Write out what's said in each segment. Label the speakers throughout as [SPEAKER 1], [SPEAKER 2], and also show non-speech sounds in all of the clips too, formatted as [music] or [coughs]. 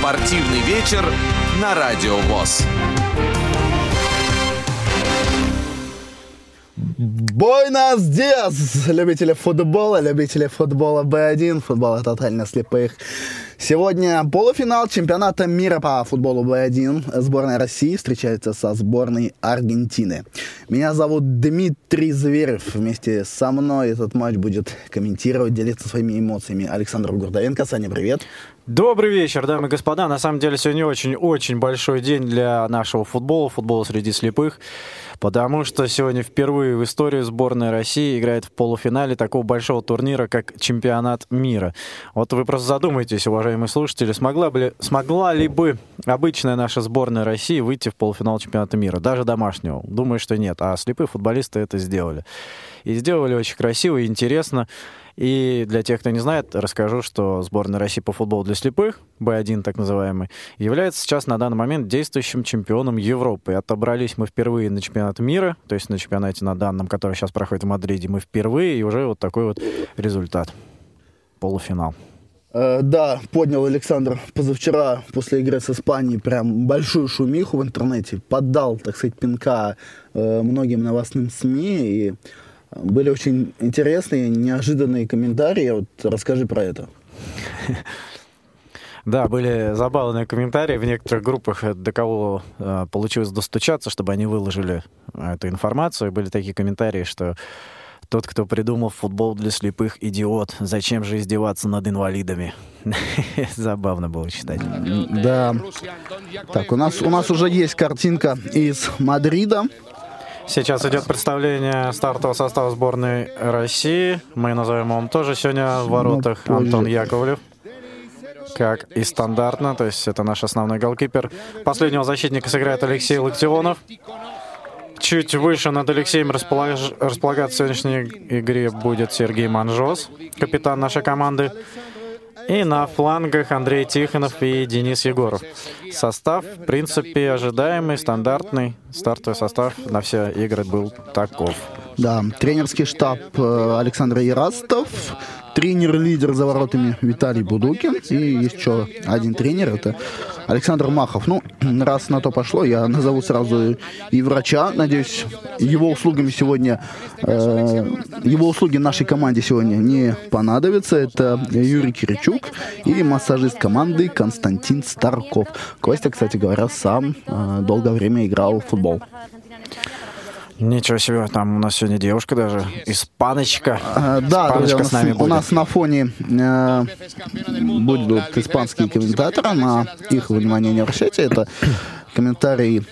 [SPEAKER 1] Спортивный вечер на Радио ВОЗ.
[SPEAKER 2] Буэнос диас, любители футбола, любители футбола Б1, футбола тотально слепых. Сегодня полуфинал чемпионата мира по футболу Б1. Сборная России встречается со сборной Аргентины. Меня зовут Дмитрий Зверев. Вместе со мной этот матч будет комментировать, делиться своими эмоциями Александр Гурдовенко. Саня, привет.
[SPEAKER 3] Добрый вечер, дамы и господа. На самом деле сегодня очень-очень большой день для нашего футбола, футбола среди слепых потому что сегодня впервые в истории сборная России играет в полуфинале такого большого турнира, как чемпионат мира. Вот вы просто задумайтесь, уважаемые слушатели, смогла, бы, смогла ли бы обычная наша сборная России выйти в полуфинал чемпионата мира, даже домашнего? Думаю, что нет, а слепые футболисты это сделали. И сделали очень красиво и интересно. И для тех, кто не знает, расскажу, что сборная России по футболу для слепых, Б1 так называемый, является сейчас на данный момент действующим чемпионом Европы. Отобрались мы впервые на чемпионат мира, то есть на чемпионате на данном, который сейчас проходит в Мадриде, мы впервые, и уже вот такой вот результат. Полуфинал.
[SPEAKER 2] Э, да, поднял Александр позавчера после игры с Испанией прям большую шумиху в интернете, поддал, так сказать, пинка э, многим новостным СМИ и были очень интересные, неожиданные комментарии. Вот расскажи про это. [laughs]
[SPEAKER 3] Да, были забавные комментарии в некоторых группах, до кого э, получилось достучаться, чтобы они выложили эту информацию. Были такие комментарии, что тот, кто придумал футбол для слепых, идиот. Зачем же издеваться над инвалидами? [laughs] Забавно было читать.
[SPEAKER 2] Да. Так, у нас, у нас уже есть картинка из Мадрида.
[SPEAKER 3] Сейчас идет представление стартового состава сборной России. Мы назовем его тоже сегодня в воротах Антон Яковлев. Как и стандартно, то есть это наш основной голкипер. Последнего защитника сыграет Алексей Локтионов. Чуть выше над Алексеем располаг... располагаться в сегодняшней игре будет Сергей Манжос, капитан нашей команды. И на флангах Андрей Тихонов и Денис Егоров. Состав, в принципе, ожидаемый, стандартный. Стартовый состав на все игры был таков.
[SPEAKER 2] Да, тренерский штаб э, Александр Ярастов, тренер-лидер за воротами Виталий Будукин. И еще один тренер, это Александр Махов. Ну, раз на то пошло, я назову сразу и врача. Надеюсь, его услугами сегодня, э, его услуги нашей команде сегодня не понадобятся. Это Юрий Киричук и массажист команды Константин Старков. Костя, кстати говоря, сам э, долгое время играл в футбол.
[SPEAKER 3] Ничего себе, там у нас сегодня девушка даже, испаночка.
[SPEAKER 2] А, да, испаночка с нами у, будет. у нас на фоне э, будут испанские комментаторы, на их внимание не обращайте, это комментарий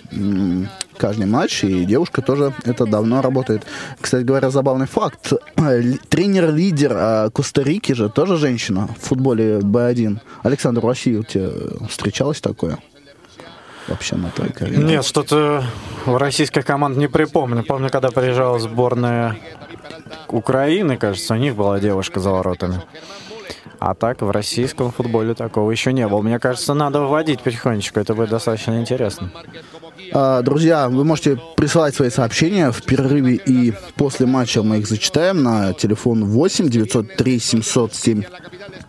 [SPEAKER 2] каждый матч, и девушка тоже это давно работает. Кстати говоря, забавный факт. Тренер-лидер э, Коста-Рики же тоже женщина в футболе Б1. Александр Россию тебе встречалось такое? Вообще на той карьере?
[SPEAKER 3] Нет, что-то в российских команд не припомню. Помню, когда приезжала сборная Украины, кажется, у них была девушка за воротами. А так в российском футболе такого еще не было. Мне кажется, надо вводить потихонечку. Это будет достаточно интересно.
[SPEAKER 2] А, друзья, вы можете присылать свои сообщения в перерыве и после матча мы их зачитаем на телефон 8 903 707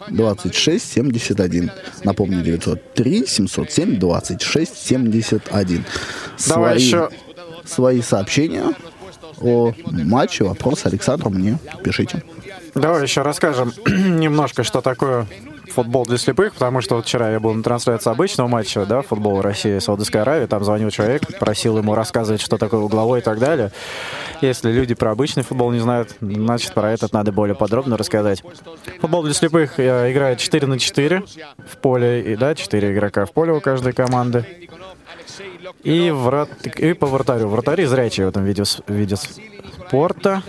[SPEAKER 2] 26 71. Напомню, 903 707 26 71.
[SPEAKER 3] Давай свои, еще...
[SPEAKER 2] свои сообщения о матче, вопросы Александру мне пишите.
[SPEAKER 3] Давай еще расскажем [clears throat] немножко, что такое футбол для слепых, потому что вот вчера я был на трансляции обычного матча, да, футбол России Саудовской Аравии, там звонил человек, просил ему рассказывать, что такое угловой и так далее. Если люди про обычный футбол не знают, значит, про этот надо более подробно рассказать. Футбол для слепых э, играет 4 на 4 в поле, и, да, 4 игрока в поле у каждой команды. И, врат... и по вратарю. Вратари зрячие в этом виде, виде спорта.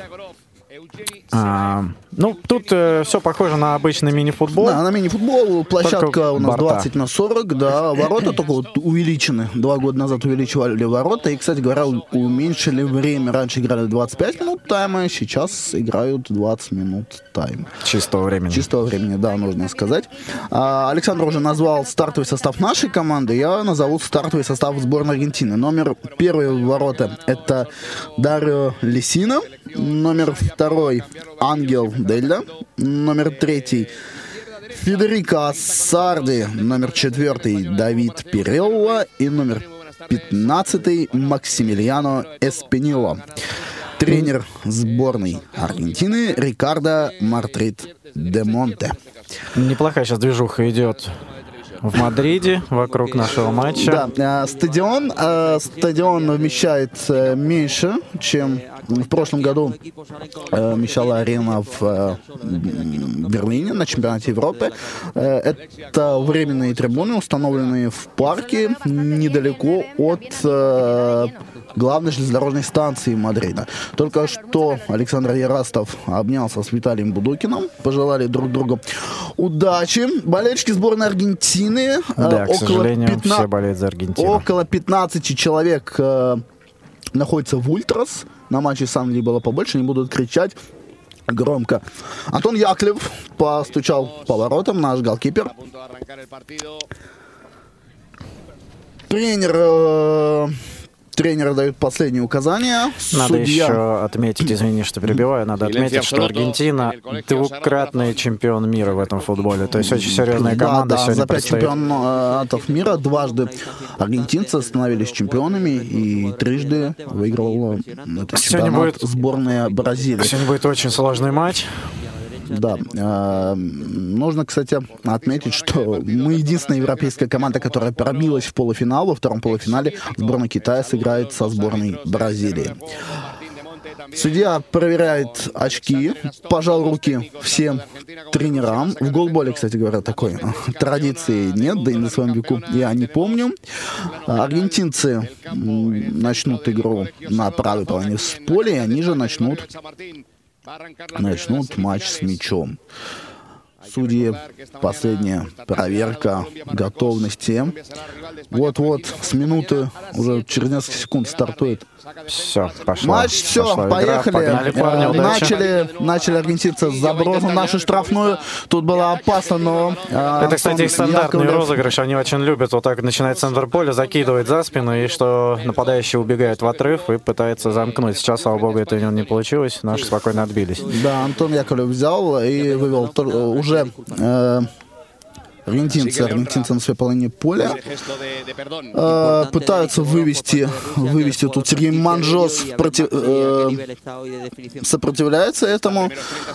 [SPEAKER 3] А, ну, тут э, все похоже на обычный мини-футбол.
[SPEAKER 2] Да, на мини-футбол. Площадка у нас борта. 20 на 40, да. Ворота только вот увеличены. Два года назад увеличивали ворота. И, кстати говоря, уменьшили время. Раньше играли 25 минут тайма, сейчас играют 20 минут тайма.
[SPEAKER 3] Чистого времени.
[SPEAKER 2] Чистого времени, да, нужно сказать. А, Александр уже назвал стартовый состав нашей команды. Я назову стартовый состав сборной Аргентины. Номер первый ворота это Дарио Лисина. Номер второй Ангел Дельда. Номер третий Федерико Сарди, номер четвертый Давид Пирелло и номер пятнадцатый Максимилиано Эспинило. Тренер сборной Аргентины Рикардо Мартрит де Монте.
[SPEAKER 3] Неплохая сейчас движуха идет в Мадриде вокруг нашего матча.
[SPEAKER 2] Да, э, стадион, э, стадион вмещает э, меньше, чем в прошлом году вмещала арена в Берлине на чемпионате Европы. Это временные трибуны, установленные в парке недалеко от главной железнодорожной станции Мадрида. Только что Александр Ярастов обнялся с Виталием Будукиным, пожелали друг другу удачи. Болельщики сборной Аргентины.
[SPEAKER 3] Э, да, около к сожалению, 15, все болеют за Аргентину.
[SPEAKER 2] Около 15 человек э, находится в Ультрас. На матче с Англией было побольше, они будут кричать громко. Антон Яклев постучал по воротам, наш голкипер. Тренер э, Тренеры дают последние указания.
[SPEAKER 3] Надо Судья... еще отметить, извини, что перебиваю, надо отметить, что Аргентина двукратный чемпион мира в этом футболе. То есть очень серьезная команда
[SPEAKER 2] да,
[SPEAKER 3] да, сегодня
[SPEAKER 2] за пять чемпионатов мира дважды аргентинцы становились чемпионами и трижды выигрывала этот чемпионат будет... сборная Бразилии.
[SPEAKER 3] Сегодня будет очень сложный матч.
[SPEAKER 2] Да. Э, нужно, кстати, отметить, что мы единственная европейская команда, которая пробилась в полуфинал. Во втором полуфинале сборная Китая сыграет со сборной Бразилии. Судья проверяет очки, пожал руки всем тренерам. В голболе, кстати говоря, такой э, традиции нет, да и на своем веку я не помню. Аргентинцы начнут игру на правой половине с поля, и они же начнут начнут матч с мячом. Судьи, последняя проверка готовности. Вот-вот, с минуты, уже через несколько секунд стартует
[SPEAKER 3] все, пошло.
[SPEAKER 2] Матч, все,
[SPEAKER 3] пошла
[SPEAKER 2] поехали.
[SPEAKER 3] Погнали, парни,
[SPEAKER 2] э, начали, начали аргентинцы с забросом нашу штрафную. Тут было опасно, но...
[SPEAKER 3] Э, Это, кстати, их стандартный Яковлев... розыгрыш. Они очень любят вот так начинать центр поля, закидывать за спину, и что нападающий убегает в отрыв и пытается замкнуть. Сейчас, слава богу, это не получилось. Наши спокойно отбились.
[SPEAKER 2] Да, Антон Яковлев взял и вывел уже... Э, аргентинцы, аргентинцы на своей половине поля. Э, пытаются вывести, вывести тут Сергей Манжос против, э, сопротивляется этому.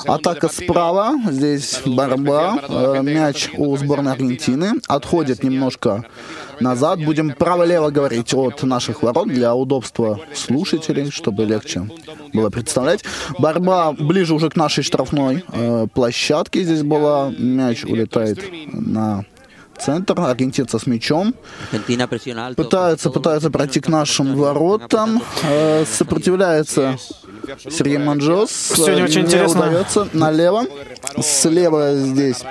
[SPEAKER 2] Атака справа, здесь борьба, э, мяч у сборной Аргентины, отходит немножко назад. Будем право-лево говорить от наших ворот для удобства слушателей, чтобы легче было представлять. Борьба ближе уже к нашей штрафной э, площадке. Здесь была. Мяч улетает на центр, аргентинцы с мячом. Пытаются, пытаются пройти к нашим воротам. Э, сопротивляется Сергей Манжос.
[SPEAKER 3] Сегодня очень интересно.
[SPEAKER 2] удается. Налево. Слева здесь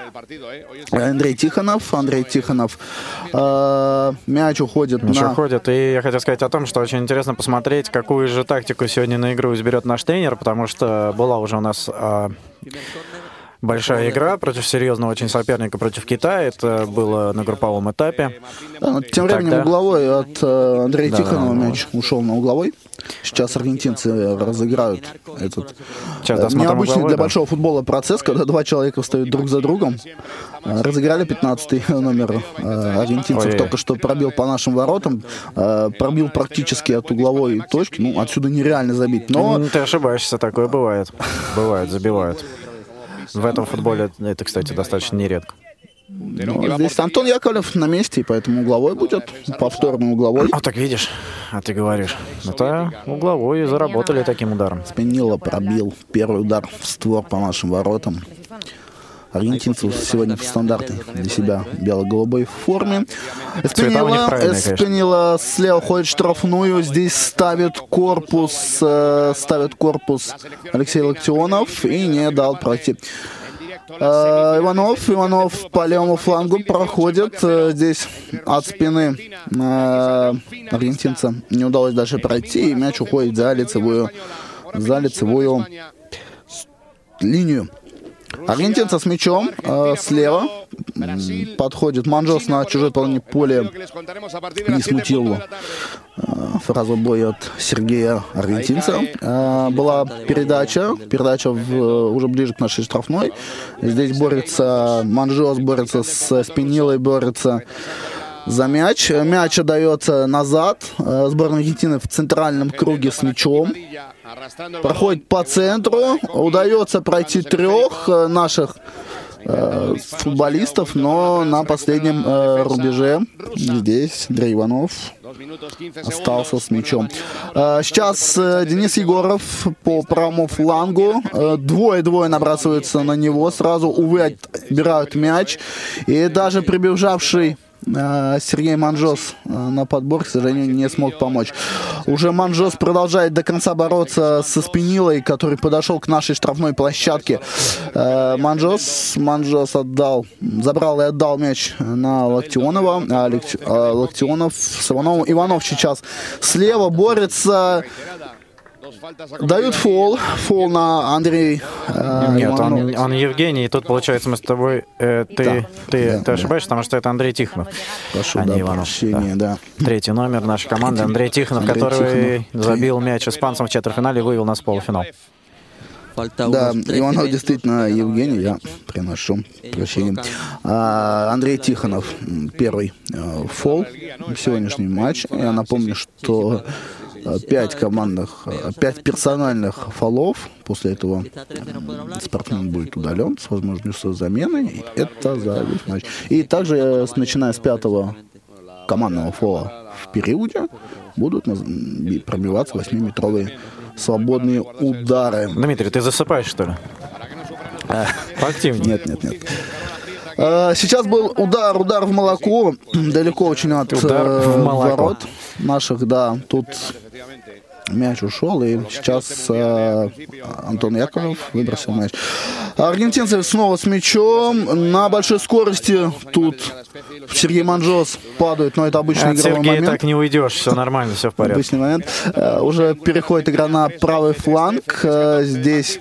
[SPEAKER 2] Андрей Тихонов. Андрей Тихонов. Э, мяч уходит
[SPEAKER 3] мяч на... уходит. И я хотел сказать о том, что очень интересно посмотреть, какую же тактику сегодня на игру изберет наш тренер, потому что была уже у нас э, большая игра против серьезного очень соперника против Китая. Это было на групповом этапе.
[SPEAKER 2] Да, тем временем Тогда... угловой от э, Андрея да, Тихонова да, мяч ушел на угловой. Сейчас аргентинцы разыграют этот Сейчас, да, необычный для большого футбола процесс, когда два человека встают друг за другом. Э, разыграли 15 [laughs] номер э, аргентинцев, Ой. только что пробил по нашим воротам, пробил практически от угловой точки. Ну, отсюда нереально забить. Но...
[SPEAKER 3] Ты ошибаешься, такое бывает. [laughs] Бывает, забивают. В этом футболе это, кстати, достаточно нередко.
[SPEAKER 2] Ну, здесь Антон Яковлев на месте, и поэтому угловой будет, повторный угловой.
[SPEAKER 3] А так видишь, а ты говоришь. Это угловой и заработали таким ударом.
[SPEAKER 2] Спинило пробил первый удар в створ по нашим воротам. Аргентинцы сегодня в стандартной для себя бело-голубой форме. Эспинила, Эспинила слева ходит штрафную. Здесь ставит корпус, э, ставит корпус Алексей Локтионов и не дал пройти. Э, Иванов, Иванов по левому флангу проходит. Э, здесь от спины э, аргентинца не удалось даже пройти. И мяч уходит за лицевую, за лицевую линию. Аргентинца с мячом э, слева. Подходит Манжос на чужой половине поля. Не смутил его. Фразу боя от Сергея Аргентинца. Э, была передача, передача в, уже ближе к нашей штрафной. Здесь борется Манжос, борется с Спинилой, борется за мяч. Мяч отдается назад. Э, сборная Аргентины в центральном круге с мячом. Проходит по центру. Удается пройти трех э, наших э, футболистов, но на последнем э, рубеже здесь Андрей Иванов остался с мячом. Э, сейчас э, Денис Егоров по правому флангу. Э, двое-двое набрасываются на него. Сразу, увы, отбирают мяч. И даже прибежавший Сергей Манжос э, на подбор, к сожалению, не смог помочь. Уже Манжос продолжает до конца бороться со Спинилой, который подошел к нашей штрафной площадке. Э, Манжос, Манжос отдал, забрал и отдал мяч на Локтионова. А Локтионов с. Иванов сейчас слева борется Дают фол, фол на Андрей.
[SPEAKER 3] Э, Нет, он, он Евгений, и тут получается мы с тобой, э, ты, да, ты, да, ты ошибаешься, да. потому что это Андрей Тихонов,
[SPEAKER 2] Прошу, а да, не Иванов. Прощения, да.
[SPEAKER 3] да. Третий номер нашей команды, Андрей Тихонов, Андрей который Тихонов. забил мяч испанцам в четвертьфинале и вывел нас в полуфинал.
[SPEAKER 2] Да, Иванов действительно Евгений, я приношу прощение. А, Андрей Тихонов, первый э, фол в сегодняшнем матче. Я напомню, что Э, пять командных, э, пять персональных фолов. После этого спортсмен будет удален с возможностью замены. Это за весь матч. И также, э, начиная с пятого командного фола в периоде, будут пробиваться 8-метровые свободные удары.
[SPEAKER 3] Дмитрий, ты засыпаешь, что ли? Поактивнее.
[SPEAKER 2] Нет, нет, нет. Сейчас был удар, удар в молоко, [clears throat] далеко очень от удар в ворот наших, да. Тут мяч ушел, и сейчас э, Антон Яковлев выбросил мяч. Аргентинцы снова с мячом на большой скорости. Тут Сергей Манжос падает, но это обычный От игровой
[SPEAKER 3] Сергея
[SPEAKER 2] момент.
[SPEAKER 3] так не уйдешь, все нормально, все в порядке.
[SPEAKER 2] Обычный момент. Э, уже переходит игра на правый фланг. Э, здесь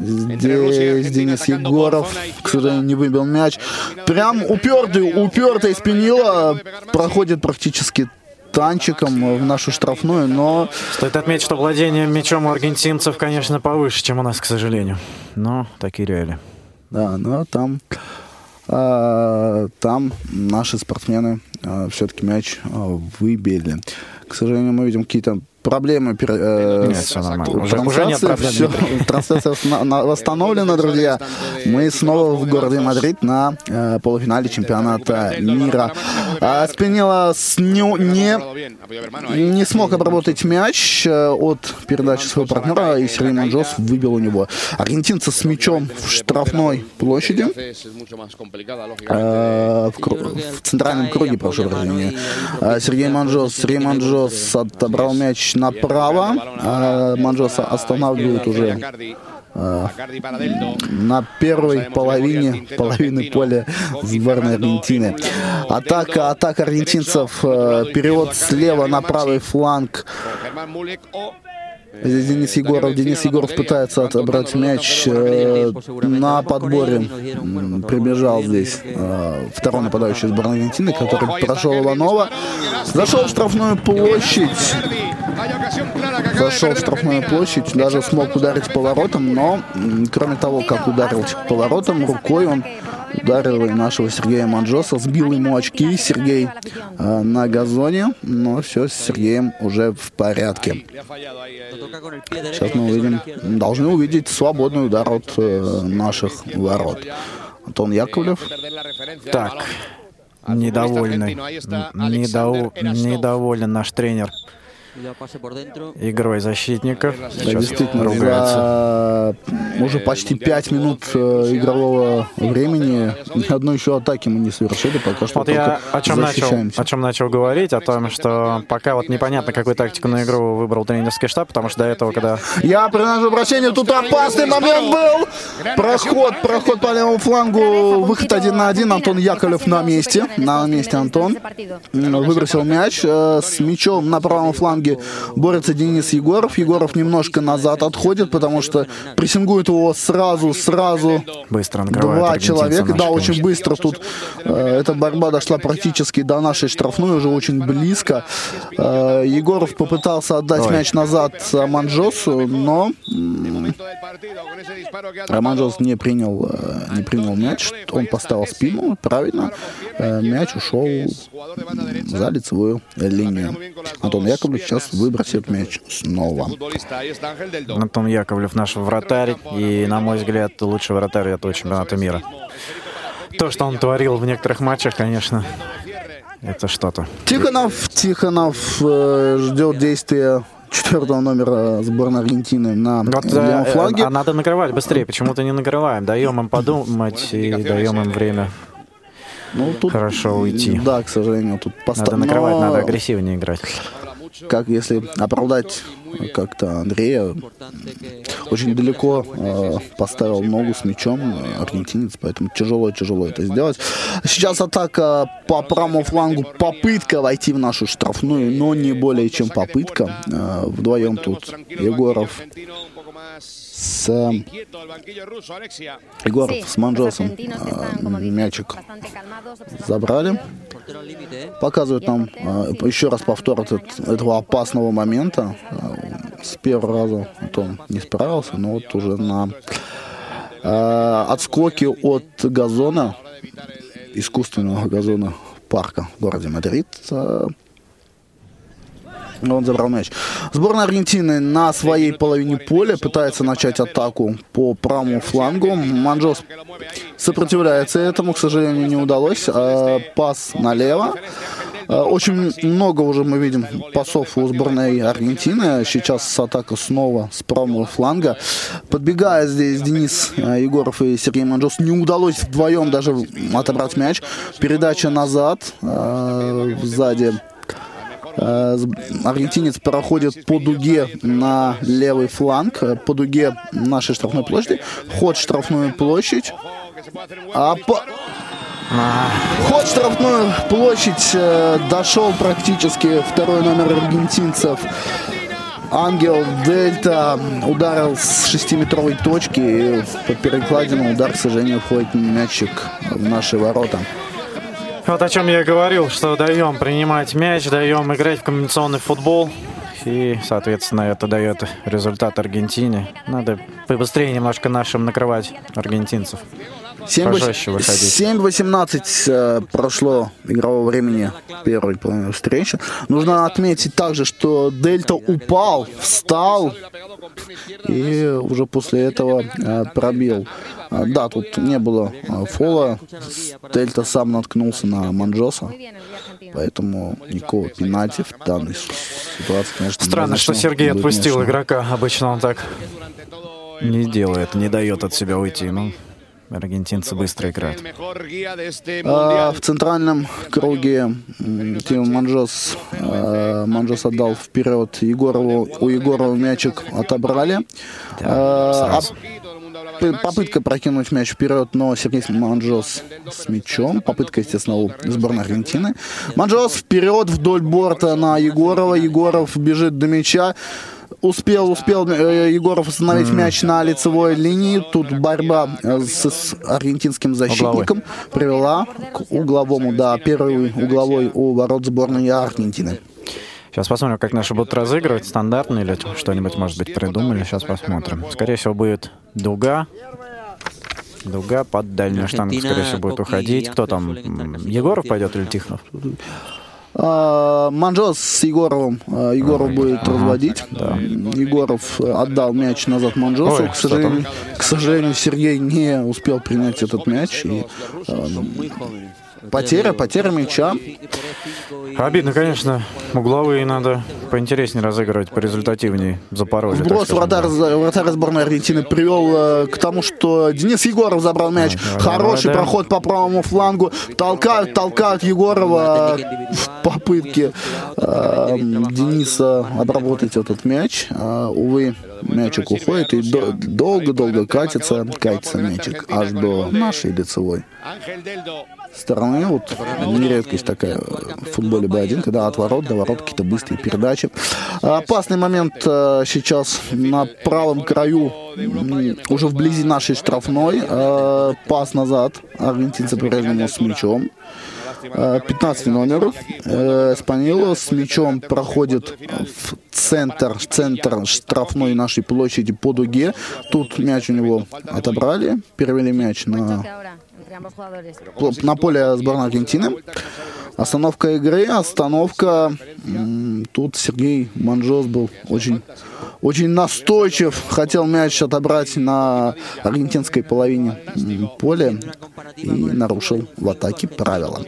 [SPEAKER 2] Здесь Денис Егоров, к сожалению, не выбил мяч. Прям упертый, упертый спинила. Проходит практически танчиком в нашу штрафную, но...
[SPEAKER 3] Стоит отметить, что владение мячом у аргентинцев, конечно, повыше, чем у нас, к сожалению. Но такие реалии.
[SPEAKER 2] Да, но там, а, там наши спортсмены а, все-таки мяч а, выбили. К сожалению, мы видим какие-то проблемы
[SPEAKER 3] э, нет, все нормально. Уже,
[SPEAKER 2] уже нет проблем. Все, [laughs] трансляция восстановлена, друзья. Мы снова в городе Мадрид на э, полуфинале чемпионата мира. Эспинильо не, не, не смог обработать мяч э, от передачи своего партнера, и Сергей Манжос выбил у него. Аргентинцы с мячом в штрафной площади. Э, в, в центральном круге, прошу прощения. Э, Сергей Манжос, Сергей Манжос отобрал мяч направо. А Манжоса останавливает уже а, на первой половине половины поля сборной Аргентины. Атака, атака аргентинцев, э, перевод слева на правый фланг. Денис Егоров. Денис Егоров пытается отобрать мяч э, на подборе. Прибежал здесь э, второй нападающий сборной Аргентины, который прошел Иванова. Зашел в штрафную площадь. Зашел в штрафную площадь, даже смог ударить поворотом, но кроме того, как ударил поворотом, рукой он ударил нашего Сергея Манджоса, сбил ему очки Сергей э, на газоне, но все с Сергеем уже в порядке. Сейчас мы увидим, должны увидеть свободный удар от э, наших ворот. Антон Яковлев.
[SPEAKER 3] Так, недовольный, недов... недоволен наш тренер игрой защитников.
[SPEAKER 2] Да, действительно, за уже почти 5 минут э, игрового времени ни одной еще атаки мы не совершили, пока что
[SPEAKER 3] вот я о чем, начал, о чем начал говорить, о том, что пока вот непонятно, какую тактику на игру выбрал тренерский штаб, потому что до этого, когда...
[SPEAKER 2] Я приношу обращение, тут опасный момент был! Проход, проход по левому флангу, выход один на один, Антон Яковлев на месте, на месте Антон. Выбросил мяч, э, с мячом на правом фланге фланге борется Денис Егоров. Егоров немножко назад отходит, потому что прессингует его сразу, сразу
[SPEAKER 3] Быстро
[SPEAKER 2] два человека. Да, очень быстро тут э, эта борьба дошла практически до нашей штрафной, уже очень близко. Э, Егоров попытался отдать
[SPEAKER 3] Ой.
[SPEAKER 2] мяч назад Аманджосу, но Романжос не принял, э, не принял мяч, он поставил спину, правильно, Э, мяч ушел за лицевую линию. Антон Яковлевич сейчас выбросит мяч снова.
[SPEAKER 3] Антон Яковлев наш вратарь, и, на мой взгляд, лучший вратарь этого чемпионата мира. То, что он творил в некоторых матчах, конечно, это что-то.
[SPEAKER 2] Тихонов, Тихонов э, ждет действия четвертого номера сборной Аргентины на
[SPEAKER 3] Вот,
[SPEAKER 2] левом
[SPEAKER 3] э,
[SPEAKER 2] фланге.
[SPEAKER 3] а надо накрывать быстрее, почему-то не накрываем. Даем им подумать и даем им время
[SPEAKER 2] Ну, тут,
[SPEAKER 3] хорошо уйти.
[SPEAKER 2] Да, к сожалению, тут
[SPEAKER 3] Надо
[SPEAKER 2] поста-
[SPEAKER 3] накрывать,
[SPEAKER 2] но
[SPEAKER 3] надо агрессивнее играть.
[SPEAKER 2] Как если оправдать как-то Андрея, очень далеко э, поставил ногу с мячом э, аргентинец, поэтому тяжело-тяжело это сделать. Сейчас атака по правому флангу, попытка войти в нашу штрафную, но не более чем попытка. Э, вдвоем тут Егоров с Егоров с Манжосом мячик забрали. Показывают нам э, еще раз повтор этот- этого опасного момента. Э, С первого раза Антон не справился, но вот уже на э, отскоке от газона, искусственного газона парка в городе Мадрид, э, он забрал мяч. Сборная Аргентины на своей половине поля пытается начать атаку по правому флангу. Манжос сопротивляется этому, к сожалению, не удалось. А, Пас налево. А, Очень много уже мы видим пасов у сборной Аргентины. Сейчас атака снова с правого фланга. Подбегая здесь Денис а, Егоров и Сергей Манжос, не удалось вдвоем даже отобрать мяч. Передача назад, сзади Аргентинец проходит по дуге на левый фланг, э, по дуге нашей штрафной площади. Ход в штрафную площадь. А по... Ход в штрафную площадь э, дошел практически второй номер аргентинцев. Ангел Дельта ударил с шестиметровой точки и под перекладину удар, к сожалению, входит мячик в наши ворота.
[SPEAKER 3] Вот о чем я говорил, что даем принимать мяч, даем играть в комбинационный футбол. И, соответственно, это дает результат Аргентине. Надо побыстрее немножко нашим накрывать аргентинцев.
[SPEAKER 2] 7
[SPEAKER 3] Пожестче выходить.
[SPEAKER 2] 7-18 э, прошло игрового времени первой половины встречи. Нужно отметить также, что Дельта упал, встал и уже после этого э, пробил. А, Да, тут не было э, фола. Дельта сам наткнулся на Манджоса, поэтому никакого пенальти в данной ситуации, конечно,
[SPEAKER 3] Странно, что Сергей отпустил
[SPEAKER 2] должно.
[SPEAKER 3] игрока. Обычно он так не делает, не дает от себя уйти. Ну, аргентинцы быстро играют.
[SPEAKER 2] А, в центральном круге м, Тим Манжос, а, Манжос отдал вперед Егорову. У Егорова мячик отобрали. А, а п- попытка прокинуть мяч вперед, но Сергей Манжос с мячом. Попытка, естественно, у сборной Аргентины. Манжос вперед вдоль борта на Егорова. Егоров бежит до мяча. Успел, успел э, Егоров остановить мяч на лицевой линии. Тут борьба э, с, с аргентинским защитником привела к угловому, да, первый угловой у ворот сборной Аргентины.
[SPEAKER 3] Сейчас посмотрим, как наши будут разыгрывать. Стандартно или что-нибудь, может быть, придумали. Сейчас посмотрим. Скорее всего, будет дуга. Дуга под дальнюю штангу, скорее всего, будет уходить. Кто там? Егоров пойдет или Тихонов?
[SPEAKER 2] А, Манжос с Егоровым. а, Егоров будет разводить. Егоров э, отдал мяч назад Манжосу.
[SPEAKER 3] Ой,
[SPEAKER 2] к, сожалению, к сожалению, Сергей не успел принять этот мяч. И, э, потеря, потеря мяча.
[SPEAKER 3] Обидно, конечно. Угловые надо поинтереснее разыгрывать, порезультативнее. Запорожье. скажем,
[SPEAKER 2] вратарь, вратарь сборной Аргентины привел э, к тому, что Денис Егоров забрал мяч.
[SPEAKER 3] давай,
[SPEAKER 2] Хороший
[SPEAKER 3] да.
[SPEAKER 2] проход по правому флангу. Толкают, толкают Егорова в попытке э, Дениса обработать этот мяч. А, увы, мячик уходит и до- долго-долго катится, катится мячик аж до нашей лицевой стороны. Стороны. Вот нередкость такая в футболе Б1, когда от ворот до ворот какие-то быстрые передачи. Опасный момент э, сейчас на правом краю, уже вблизи нашей штрафной. Э, пас назад. Аргентинцы по-прежнему с мячом. 15 э, номер. Спанило с мячом проходит в центр, центр штрафной нашей площади по дуге. Тут мяч у него отобрали, перевели мяч на, на поле сборной Аргентины. Остановка игры, остановка. Тут Сергей Манжос был очень, очень настойчив. Хотел мяч отобрать на аргентинской половине поля и нарушил в атаке правила.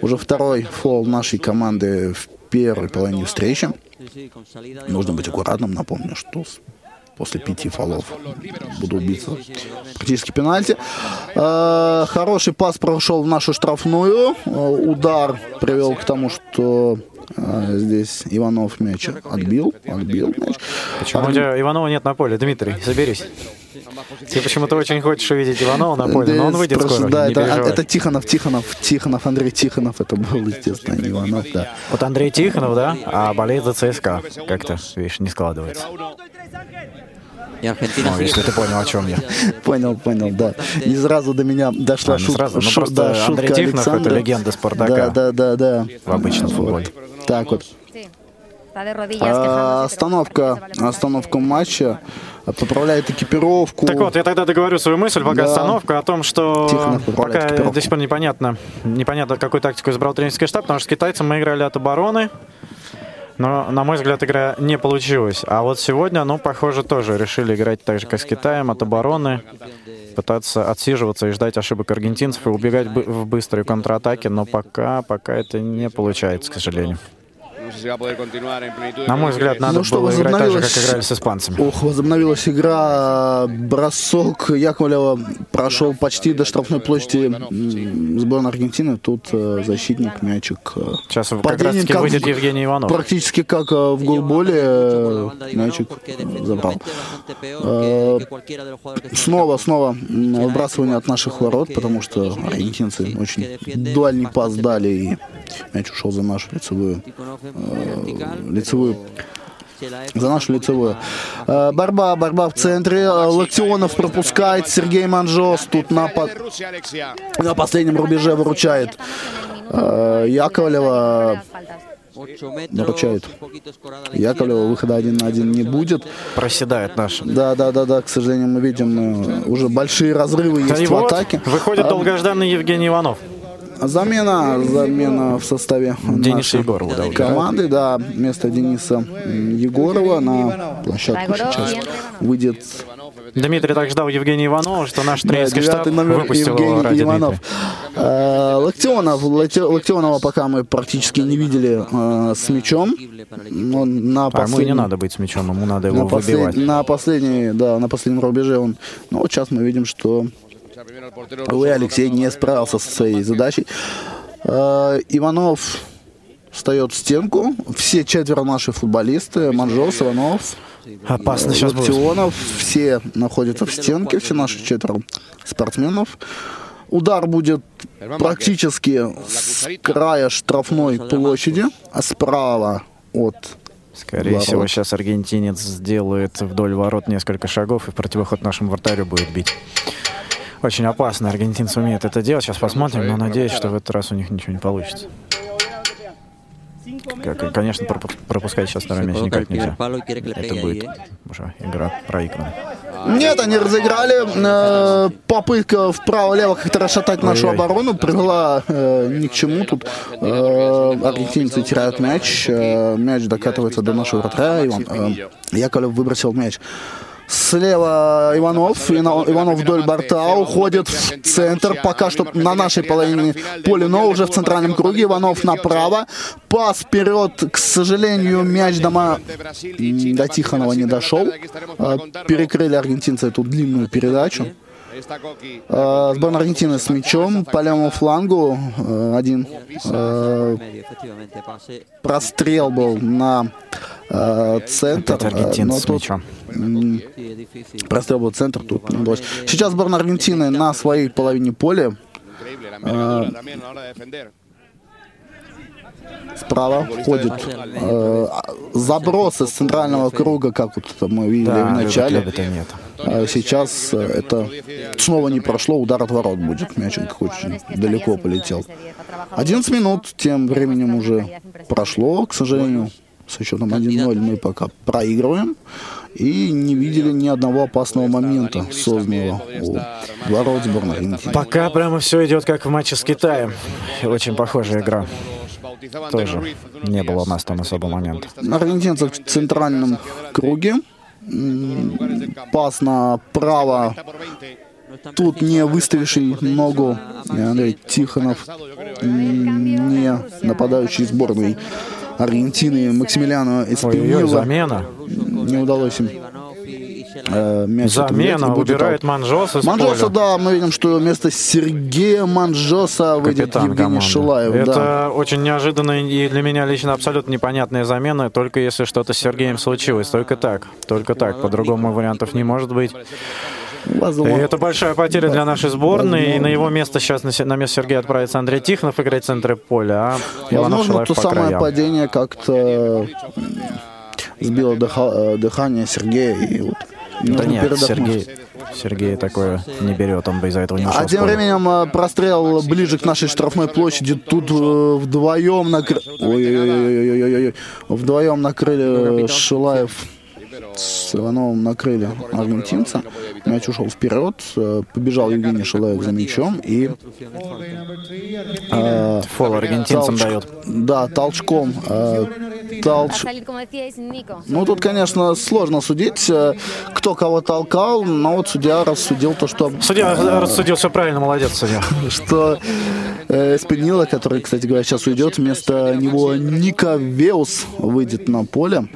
[SPEAKER 2] Уже второй фол нашей команды в первой половине встречи. Нужно быть аккуратным. Напомню, что после пяти фолов буду убиться. Практически пенальти. Э, хороший пас прошел в нашу штрафную. Э, удар привел к тому, что здесь Иванов мяч отбил. Отбил мяч.
[SPEAKER 3] Почему у тебя Иванова нет на поле? Дмитрий, соберись. Ты почему-то очень хочешь увидеть Иванова на поле, но он выйдет
[SPEAKER 2] Просто,
[SPEAKER 3] скоро.
[SPEAKER 2] Да, это, это Тихонов, Тихонов, Тихонов, Андрей Тихонов, это был, естественно, не Иванов, да.
[SPEAKER 3] Вот Андрей Тихонов, да, а болеет за ЦСКА. Как-то, видишь, не складывается. О, если ты понял, о чем я. [laughs]
[SPEAKER 2] Понял, понял, да. Не сразу до меня дошла а, шут...
[SPEAKER 3] сразу. Ну, просто да, Андрей Тихонов — это легенда Спартака.
[SPEAKER 2] Да, да, да, да.
[SPEAKER 3] В обычном футболе.
[SPEAKER 2] Так вот. А, остановка, остановка матча поправляет экипировку.
[SPEAKER 3] Так вот, я тогда договорю свою мысль, пока да. остановка, о том, что пока экипировку. до сих пор непонятно, непонятно, какую тактику избрал тренерский штаб, потому что с китайцем мы играли от обороны, но, на мой взгляд, игра не получилась. А вот сегодня, ну, похоже, тоже решили играть так же, как с Китаем, от обороны, пытаться отсиживаться и ждать ошибок аргентинцев и убегать в быстрые контратаки, но пока, пока это не получается, к сожалению. На мой взгляд, надо ну, что, было играть так же, как играли с испанцами.
[SPEAKER 2] Ох, возобновилась игра. Бросок Яковлева прошел почти до штрафной площади сборной Аргентины. Тут э, защитник мячик.
[SPEAKER 3] Э, Сейчас как раз таки выйдет Евгений Иванов.
[SPEAKER 2] Практически как э, в голболе мячик забрал. Снова, снова выбрасывание от наших ворот, потому что аргентинцы очень дуальный пас дали и мяч ушел за нашу лицевую Э, лицевую за нашу лицевую. Э, борьба, борьба в центре. Локтионов пропускает. Сергей Манжос тут на, по... на последнем рубеже выручает. Э, Яковлева наручает. Яковлева выхода один на один не будет.
[SPEAKER 3] Проседает наш.
[SPEAKER 2] Да, да, да, да. К сожалению, мы видим уже большие разрывы есть в атаке.
[SPEAKER 3] Выходит долгожданный Евгений Иванов.
[SPEAKER 2] Замена, замена в составе
[SPEAKER 3] Дениса Егорова, да,
[SPEAKER 2] команды, да, вместо Дениса Егорова на площадку сейчас выйдет
[SPEAKER 3] Дмитрий так ждал Евгения Иванова, что наш тренерский
[SPEAKER 2] да, штаб номер
[SPEAKER 3] выпустил
[SPEAKER 2] Евгений
[SPEAKER 3] ради
[SPEAKER 2] Иванов. Э, Локтионов, Локтионова пока мы практически не видели э, с мячом.
[SPEAKER 3] Он на послед... А ему не надо быть с мячом, ему надо его на выбивать. Послед...
[SPEAKER 2] На, последней, да, на последнем рубеже он... Ну, вот сейчас мы видим, что Увы, Алексей не справился со своей задачей. Э, Иванов встает в стенку. Все четверо наши футболисты, Манжос, Иванов,
[SPEAKER 3] Опасно сейчас
[SPEAKER 2] будет. все находятся в стенке, все наши четверо спортсменов. Удар будет практически с края штрафной площади, а справа от
[SPEAKER 3] Скорее ворот. всего, сейчас аргентинец сделает вдоль ворот несколько шагов и в противоход нашему вратарю будет бить. Очень опасно. Аргентинцы умеют это делать. Сейчас посмотрим, но надеюсь, что в этот раз у них ничего не получится. Конечно, пропускать сейчас второй мяч никак нельзя. Это будет уже игра проиграна.
[SPEAKER 2] Нет, они разыграли. Э, попытка вправо-лево как-то расшатать нашу оборону привела э, ни к чему. Тут э, аргентинцы теряют мяч. мяч докатывается до нашего вратаря. Иван, Яковлев выбросил мяч. Слева Иванов. Иванов вдоль борта уходит в центр. Пока что на нашей половине поля, но уже в центральном круге. Иванов направо. Пас вперед. К сожалению, мяч дома до Тихонова не дошел. А, перекрыли аргентинцы эту длинную передачу. Uh, сборная Аргентины с мячом по левому флангу. Uh, один uh, прострел был на центр.
[SPEAKER 3] Опять аргентинцы с мячом.
[SPEAKER 2] Прострел был центр, тут удалось. Сейчас сборная Аргентины на своей половине поля Справа входит э, заброс из центрального круга, как вот мы видели
[SPEAKER 3] Да,
[SPEAKER 2] в начале.
[SPEAKER 3] любят, нет.
[SPEAKER 2] А сейчас э, это снова не прошло, удар от ворот будет. Мячик очень далеко полетел. 11 минут тем временем уже прошло, к сожалению. Со счетом 1-0 мы пока проигрываем. И не видели ни одного опасного момента, созданного у ворот сборной.
[SPEAKER 3] Пока прямо все идет как в матче с Китаем. Очень похожая игра. Тоже не было у нас там особо момента.
[SPEAKER 2] Аргентинцы в центральном круге. Пас направо. Тут не выставивший ногу Андрей Тихонов, не нападающий сборной Аргентины Максимилиану
[SPEAKER 3] Ой-ой-ой,
[SPEAKER 2] Эспинило.
[SPEAKER 3] замена.
[SPEAKER 2] Не удалось им мяч отвлечь,
[SPEAKER 3] Замена.
[SPEAKER 2] будет
[SPEAKER 3] Убирает. Манжоса
[SPEAKER 2] Манжоса,
[SPEAKER 3] поля.
[SPEAKER 2] да, мы видим, что вместо Сергея Манжоса выйдет
[SPEAKER 3] Капитан
[SPEAKER 2] Евгений
[SPEAKER 3] команды.
[SPEAKER 2] Шилаев.
[SPEAKER 3] Это
[SPEAKER 2] да.
[SPEAKER 3] очень неожиданная и для меня лично абсолютно непонятная замена, только если что-то с Сергеем случилось. Только так. Только так. По-другому вариантов не может быть. И это большая потеря для нашей сборной. И на его место сейчас на, на место Сергея отправится Андрей Тихонов играть в центре поля, а Иванов
[SPEAKER 2] Возможно,
[SPEAKER 3] Шилаев
[SPEAKER 2] то
[SPEAKER 3] по
[SPEAKER 2] самое
[SPEAKER 3] краям.
[SPEAKER 2] падение как-то сбило дыха- э, дыхание Сергея. И вот
[SPEAKER 3] Да нет,
[SPEAKER 2] передохнуть.
[SPEAKER 3] Сергей, Сергей такое не берет, он бы из-за этого не ушел
[SPEAKER 2] А тем временем э, прострел ближе к нашей штрафной площади. Тут э, вдвоем накрыли... Вдвоем накрыли э, Шилаев с Ивановым накрыли аргентинца. Мяч ушел вперед. э, Побежал Евгений Шилаев за мячом. И э,
[SPEAKER 3] Фол аргентинцам
[SPEAKER 2] толч-
[SPEAKER 3] дает.
[SPEAKER 2] Да, толчком. э, толч-. Ну, тут, конечно, сложно судить, э, кто кого толкал, но вот судья рассудил то, что,
[SPEAKER 3] Судья рассудил все правильно, молодец, судья.
[SPEAKER 2] что э, Эспинила, который, кстати говоря, сейчас уйдет, вместо него Ника Веус выйдет на поле.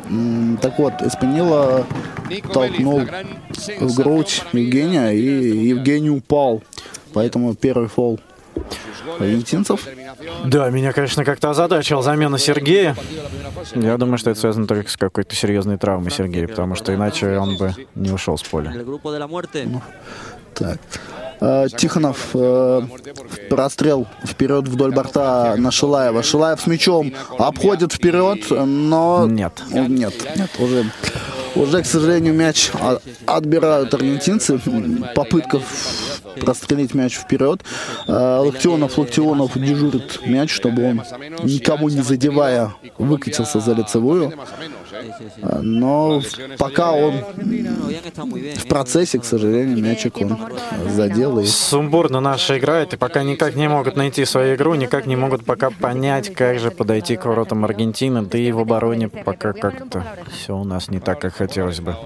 [SPEAKER 2] Так вот, Эспинила толкнул в грудь Евгения, и Евгений упал. Поэтому первый фол аргентинцев.
[SPEAKER 3] Да, меня, конечно, как-то озадачила замена Сергея. Я думаю, что это связано только с какой-то серьезной травмой Сергея, потому что иначе он бы не ушел с поля.
[SPEAKER 4] Muerte.
[SPEAKER 2] Так. Э, Тихонов э, прострел вперед вдоль борта на Шилаева. Шилаев с мячом обходит вперед, но...
[SPEAKER 3] Нет.
[SPEAKER 2] Нет, нет, уже, уже, к сожалению, мяч отбирают аргентинцы. Попытка прострелить мяч вперед. Э, Локтионов, Локтионов дежурит мяч, чтобы он, никому не задевая, выкатился за лицевую. Э, Но пока он в процессе, к сожалению, мячик он задел. И
[SPEAKER 3] Сумбурно наши играют и пока никак не могут найти свою игру, никак не могут пока понять, как же подойти к воротам Аргентины, да и в обороне пока как-то все у нас не так, как хотелось бы.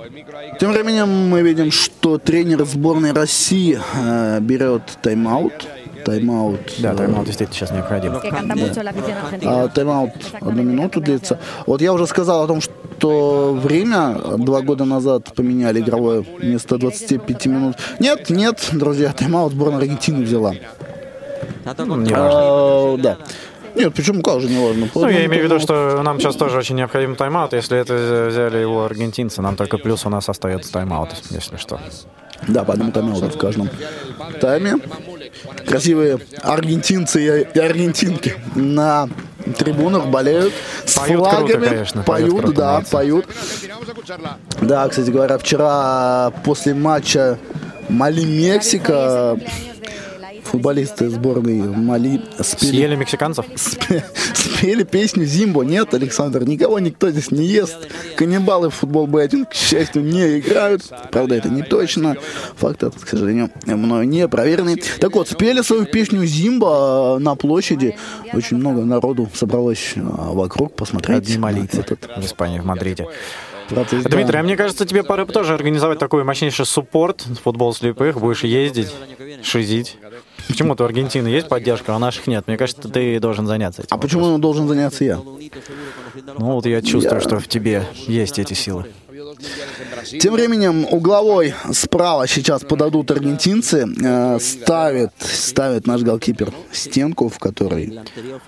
[SPEAKER 2] Тем временем мы видим, что тренер сборной России э, берет тайм-аут. Тайм-аут.
[SPEAKER 3] Да,
[SPEAKER 2] э,
[SPEAKER 3] тайм-аут действительно сейчас необходим.
[SPEAKER 5] Аргентина.
[SPEAKER 2] а, тайм-аут одну минуту длится. Вот я уже сказал о том, что время два года назад поменяли игровое вместо 25 минут. Нет, нет, друзья, тайм-аут сборная Аргентины взяла.
[SPEAKER 3] Ну,
[SPEAKER 4] кон-
[SPEAKER 3] не важно.
[SPEAKER 2] А, да. Нет, почему, как же не важно.
[SPEAKER 3] Ну, я имею в виду, что нам сейчас тоже очень необходим тайм-аут. Если это взяли его аргентинцы, нам только плюс у нас остается тайм-аут, если что.
[SPEAKER 2] Да, по одному тайм-ауту в каждом тайме. Красивые аргентинцы и аргентинки на трибунах болеют с
[SPEAKER 3] Поют круто,
[SPEAKER 2] флагами.
[SPEAKER 3] конечно, поют
[SPEAKER 2] поют,
[SPEAKER 3] круто,
[SPEAKER 2] да,
[SPEAKER 3] молодцы.
[SPEAKER 2] поют. Да, кстати говоря, вчера после матча Мали Мексика футболисты сборной Мали спели
[SPEAKER 3] Съели мексиканцев?
[SPEAKER 2] спе- [laughs] спели песню «Зимбо». Нет, Александр, никого никто здесь не ест. Каннибалы в футбол бэтинг, к счастью, не играют. Правда, это не точно. Факт этот, к сожалению, мною не проверенный. Так вот, спели свою песню «Зимбо» на площади. Очень много народу собралось а, вокруг посмотреть.
[SPEAKER 3] Одни молиться
[SPEAKER 2] этот
[SPEAKER 3] в Испании, в Мадриде.
[SPEAKER 2] процесс. Да.
[SPEAKER 3] Дмитрий, а мне кажется, тебе пора тоже организовать такой мощнейший суппорт, футбол слепых, будешь ездить, шизить. Почему-то у Аргентины есть поддержка, а у наших нет. Мне кажется, ты должен заняться этим.
[SPEAKER 2] А почему должен заняться я?
[SPEAKER 3] Ну вот я чувствую,
[SPEAKER 2] Я-
[SPEAKER 3] что в тебе есть эти силы.
[SPEAKER 2] Тем временем угловой справа сейчас подадут аргентинцы. Э, ставит, ставит наш голкипер стенку, в которой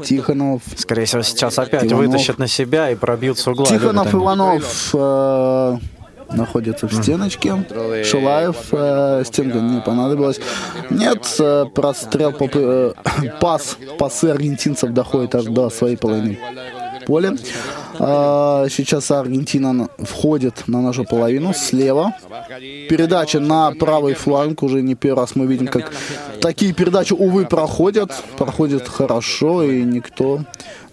[SPEAKER 2] Тихонов,
[SPEAKER 3] Скорее всего, сейчас опять
[SPEAKER 2] Иванов.
[SPEAKER 3] вытащат на себя и пробьют с угла.
[SPEAKER 2] Тихонов,
[SPEAKER 3] Любят они.
[SPEAKER 2] Иванов, э, находится в стеночке. Шилаев, э, стенка не понадобилась. Нет, э, прострел, попы- э, [coughs] пас, пасы аргентинцев доходят аж до своей половины поля. А, Сейчас Аргентина на- входит на нашу половину слева. Передача на правый фланг. Уже не первый раз мы видим, как такие передачи, увы, проходят. Проходят хорошо, и никто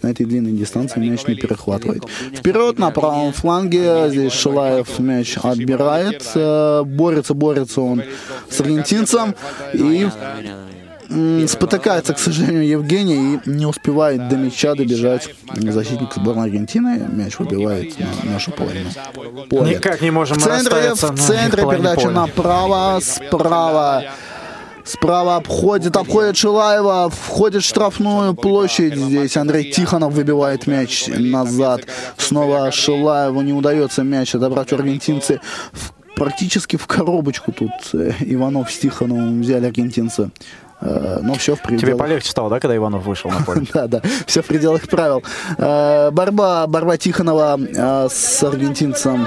[SPEAKER 2] на этой длинной дистанции мяч не перехватывает. Вперед на правом фланге. Здесь Шилаев мяч отбирает. Э, Борется, борется он с аргентинцем. И спотыкается, к сожалению, Евгений и не успевает до мяча добежать защитник сборной Аргентины. Мяч выбивает на нашу половину поля.
[SPEAKER 3] Никак не можем
[SPEAKER 2] В центре, в центре передача
[SPEAKER 3] поля.
[SPEAKER 2] направо, справа. Справа обходит, обходит Шилаева, входит в штрафную площадь. Здесь Андрей Тихонов выбивает мяч назад. Снова Шилаеву не удается мяч отобрать у аргентинцы. Практически в коробочку тут э, Иванов с Тихоновым взяли аргентинцы. Э, Но все в пределах.
[SPEAKER 3] Тебе полегче стало, да, когда Иванов вышел на поле? [laughs]
[SPEAKER 2] Да, да, все в пределах правил. Э, Борьба, борьба Тихонова э, с аргентинцем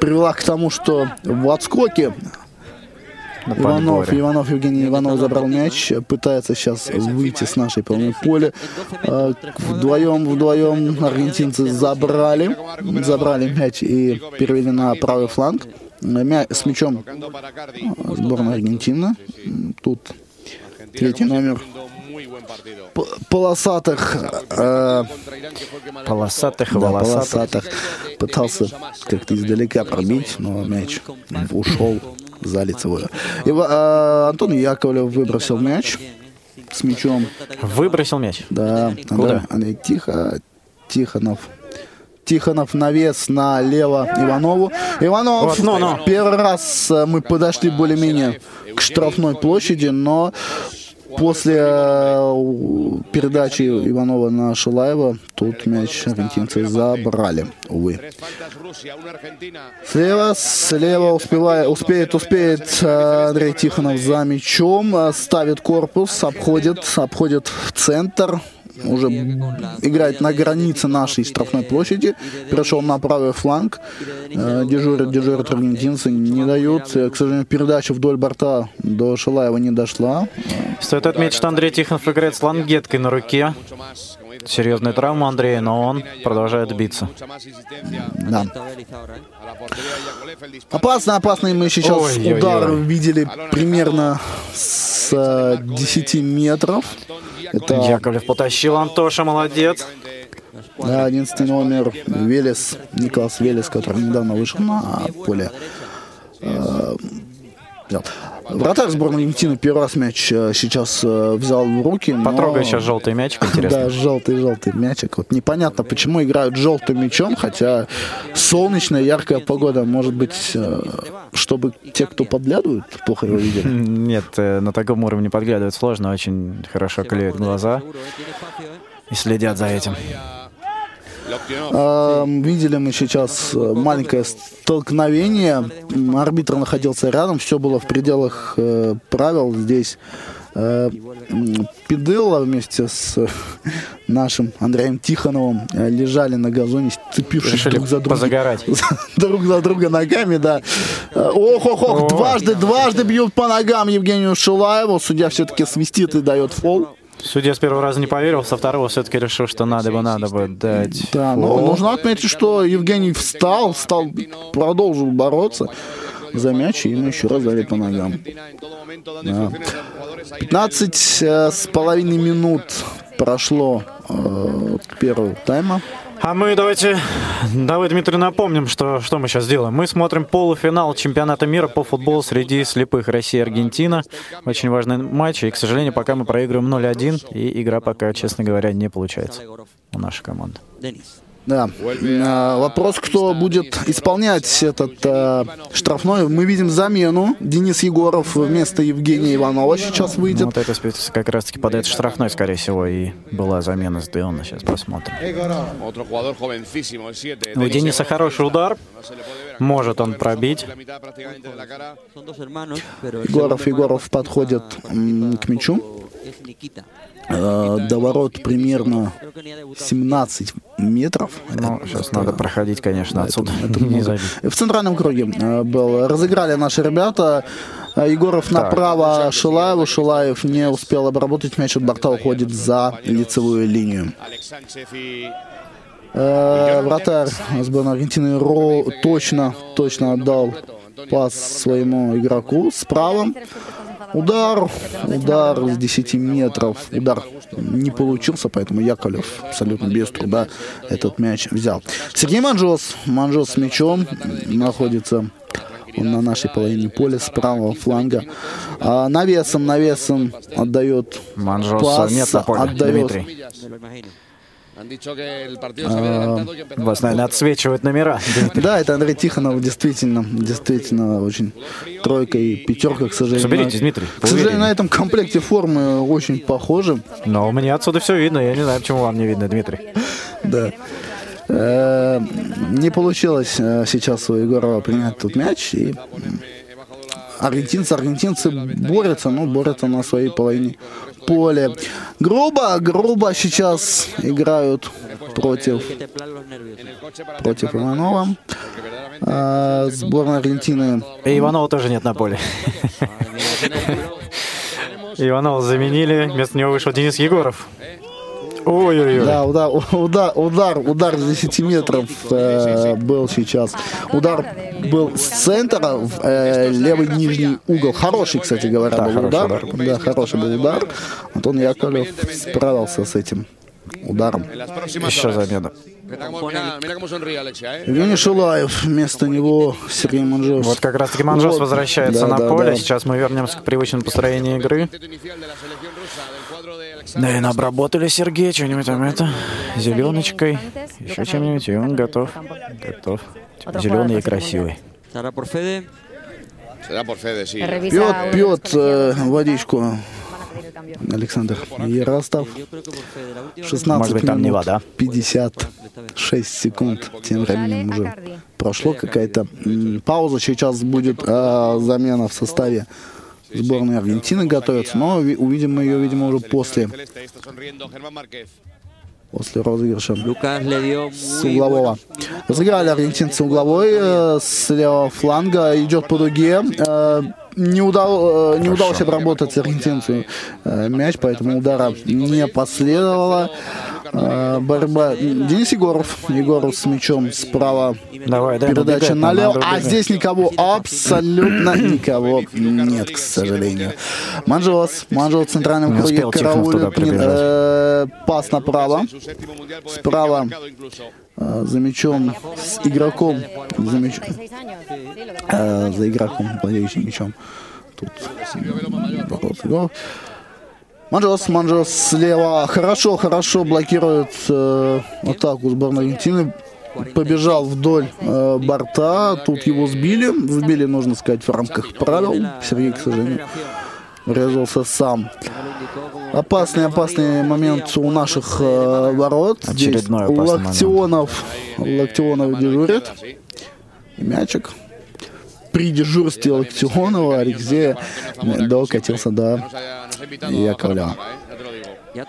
[SPEAKER 2] привела к тому, что в отскоке Иванов. Иванов, Евгений Иванов забрал мяч, пытается сейчас выйти с нашей половины поля. Вдвоем, вдвоем аргентинцы забрали, забрали мяч и перевели на правый фланг. Мя- С мячом сборная Аргентины. М, Тут третий номер полосатых э,
[SPEAKER 3] Полосатых,
[SPEAKER 2] да, полосатых пытался как-то издалека пробить, но мяч ушел за лицевую. И, э, Антон Яковлев выбросил мяч с мячом.
[SPEAKER 3] Выбросил мяч.
[SPEAKER 2] Да, Андрей, Андрей Тихо, Тихонов. Тихонов навес налево Иванову. Иванов,
[SPEAKER 3] Вот, ну, ну.
[SPEAKER 2] первый раз э, мы подошли более-менее к штрафной площади, но после э, передачи Иванова на Шилаева тут мяч аргентинцы забрали, увы. Слева, слева успевает, успеет, успеет э, Андрей Тихонов за мячом, э, ставит корпус, обходит, обходит в центр, уже играет на границе нашей штрафной площади, перешел на правый фланг, э, дежурят, дежурят аргентинцы, не дают, Э, к сожалению, передача вдоль борта до Шилаева не дошла,
[SPEAKER 3] Стоит отметить, что Андрей Тихонов играет с лангеткой на руке. Серьезная травма Андрея, но он продолжает биться.
[SPEAKER 2] да. Опасно, опасный мы сейчас
[SPEAKER 3] Ой-ой-ой.
[SPEAKER 2] удар видели примерно с э, 10 метров. Это
[SPEAKER 3] Яковлев потащил Антоша, молодец.
[SPEAKER 2] да, 11 номер Велес, Николас Велес, который недавно вышел на поле. Э. Вратарь сборной Аргентины первый раз мяч э, сейчас э, взял в руки. но-
[SPEAKER 3] Потрогай сейчас желтый мячик, [laughs]
[SPEAKER 2] Да,
[SPEAKER 3] интересно.
[SPEAKER 2] желтый-желтый мячик. Вот непонятно, почему играют желтым мячом, хотя солнечная, яркая погода. Может быть, э, чтобы те, кто подглядывают, плохо его видели. [laughs]
[SPEAKER 3] Нет, на таком уровне подглядывать сложно, очень хорошо клеят глаза и следят за этим.
[SPEAKER 2] А, Видели мы сейчас э, маленькое столкновение. Арбитр находился рядом, все было в пределах э, правил. Здесь э, Пиделла вместе с [laughs] нашим Андреем Тихоновым лежали на газоне, сцепившись
[SPEAKER 3] Решили
[SPEAKER 2] друг за другом.
[SPEAKER 3] позагорать. [laughs]
[SPEAKER 2] друг за друга ногами, да. Ох, ох, ох, дважды, дважды бьют по ногам Евгению Шилаеву. Судья все-таки свистит и дает фол.
[SPEAKER 3] Судья с первого раза не поверил, со второго все-таки решил, что надо бы, надо бы дать.
[SPEAKER 2] Да, но
[SPEAKER 3] фол.
[SPEAKER 2] нужно отметить, что Евгений встал, встал, продолжил бороться за мяч, и ему еще раз дали по ногам. Да. 15 э, с половиной минут прошло э, первого тайма.
[SPEAKER 3] А мы давайте, давай, Дмитрий, напомним, что, что мы сейчас делаем. Мы смотрим полуфинал чемпионата мира по футболу среди слепых Россия-Аргентина. Очень важный матч, и, к сожалению, пока мы проигрываем 0-1, и игра пока, честно говоря, не получается у нашей команды.
[SPEAKER 2] Да. Э, Вопрос, кто будет исполнять этот э, штрафной. Мы видим замену. Денис Егоров вместо Евгения Иванова сейчас
[SPEAKER 3] Ну,
[SPEAKER 2] выйдет.
[SPEAKER 3] вот это как раз-таки под этот штрафной, скорее всего, и была замена сделана. Сейчас посмотрим.
[SPEAKER 6] Otro jugador jovencísimo, el 7.
[SPEAKER 3] У Дениса хороший удар. Может он пробить.
[SPEAKER 2] Егоров, Егоров подходит м, к мячу. Э, до ворот примерно
[SPEAKER 4] Creo que ni ha debutado.
[SPEAKER 2] 17 метров.
[SPEAKER 3] Ну, сейчас надо проходить, конечно, отсюда.
[SPEAKER 2] Это [laughs] много.
[SPEAKER 3] забить.
[SPEAKER 2] В центральном круге э, был. Разыграли наши ребята. Э, Егоров направо Шилаеву. Шилаев не успел обработать мяч от борта, уходит за лицевую линию. Э, вратарь сборной Аргентины Ро точно, точно отдал пас своему игроку справа. Удар, удар с 10 метров. Удар не получился, поэтому Яковлев абсолютно без труда этот мяч взял. Сергей Манжос. Манжос с мячом находится он на нашей половине поля с правого фланга. А навесом, навесом отдает
[SPEAKER 3] Манжоса
[SPEAKER 2] пас,
[SPEAKER 3] на поле,
[SPEAKER 2] отдает
[SPEAKER 3] Дмитрий. Вас, наверное, отсвечивают номера.
[SPEAKER 2] Да, это Андрей Тихонов, действительно, действительно очень тройка и пятерка, к сожалению.
[SPEAKER 3] Соберитесь, Дмитрий,
[SPEAKER 2] К сожалению, на этом комплекте формы очень похожи.
[SPEAKER 3] Но мне отсюда все видно. Я не знаю, почему вам не видно, Дмитрий. [laughs]
[SPEAKER 2] Да. Э, Не получилось э, сейчас у Егорова принять тут мяч. И аргентинцы, аргентинцы борются, но борются на своей половине поля. Грубо, грубо сейчас играют против против Иванова. А, сборная Аргентины
[SPEAKER 3] И Иванова тоже нет на поле. [laughs] Иванова заменили, вместо него вышел Денис Егоров. Ой-ой-ой.
[SPEAKER 2] Да, удар, удар, удар, удар с 10 метров э, был сейчас. Удар был с центра в э, левый нижний угол. Хороший, кстати говоря,
[SPEAKER 3] Да,
[SPEAKER 2] был удар.
[SPEAKER 3] удар.
[SPEAKER 2] Да, хороший был удар. Антон Яковлев справился с этим ударом.
[SPEAKER 3] Еще замена.
[SPEAKER 2] Евгений Шилаев, вместо него Сергей Манжос.
[SPEAKER 3] Вот как раз-таки Манжос
[SPEAKER 2] Вот,
[SPEAKER 3] возвращается
[SPEAKER 2] да,
[SPEAKER 3] на
[SPEAKER 2] да,
[SPEAKER 3] поле.
[SPEAKER 2] да.
[SPEAKER 3] Сейчас мы вернемся к привычному построению игры. Наверное, обработали Сергея что-нибудь там это, зеленочкой, еще чем-нибудь, и он готов. Готов. Зеленый и красивый.
[SPEAKER 2] Пьет, пьет э, водичку Александр
[SPEAKER 4] última
[SPEAKER 2] 16
[SPEAKER 3] Может быть, там не
[SPEAKER 2] минут
[SPEAKER 3] вода.
[SPEAKER 2] 56 секунд. Тем временем уже прошло какая-то пауза. Сейчас будет э, замена в составе сборной Аргентины готовится. Но ви- увидим мы ее, видимо, уже после, после розыгрыша с углового. Разыграли аргентинцы угловой э, с левого фланга. Идет по дуге. Э, не, удал, э, не удалось обработать аргентинцу э, мяч, поэтому удара не последовало. Э, борьба. Денис Егоров. Егоров с мячом справа.
[SPEAKER 3] Давай, дай
[SPEAKER 2] Передача налево. А здесь никого, абсолютно никого нет, к сожалению. Манжос. Манжос в центральном круге караулит. Э, Пас направо. Справа э, за мячом с игроком. За, мяч-
[SPEAKER 5] 36 años. Sí, lo que
[SPEAKER 2] э, за игроком, владеющим мячом. Тут Манжос, Манжос слева. Хорошо, хорошо блокирует э, атаку сборной Аргентины. Побежал вдоль э, борта. Тут его сбили. Сбили, нужно сказать, в рамках правил. Сергей, к сожалению, врезался сам. Опасный, опасный момент у наших э, ворот. Здесь
[SPEAKER 3] Очередной момент.
[SPEAKER 2] Локтионов, Локтионов дежурит. И мячик. При дежурстве Локтионова Алексея докатился до
[SPEAKER 6] Nos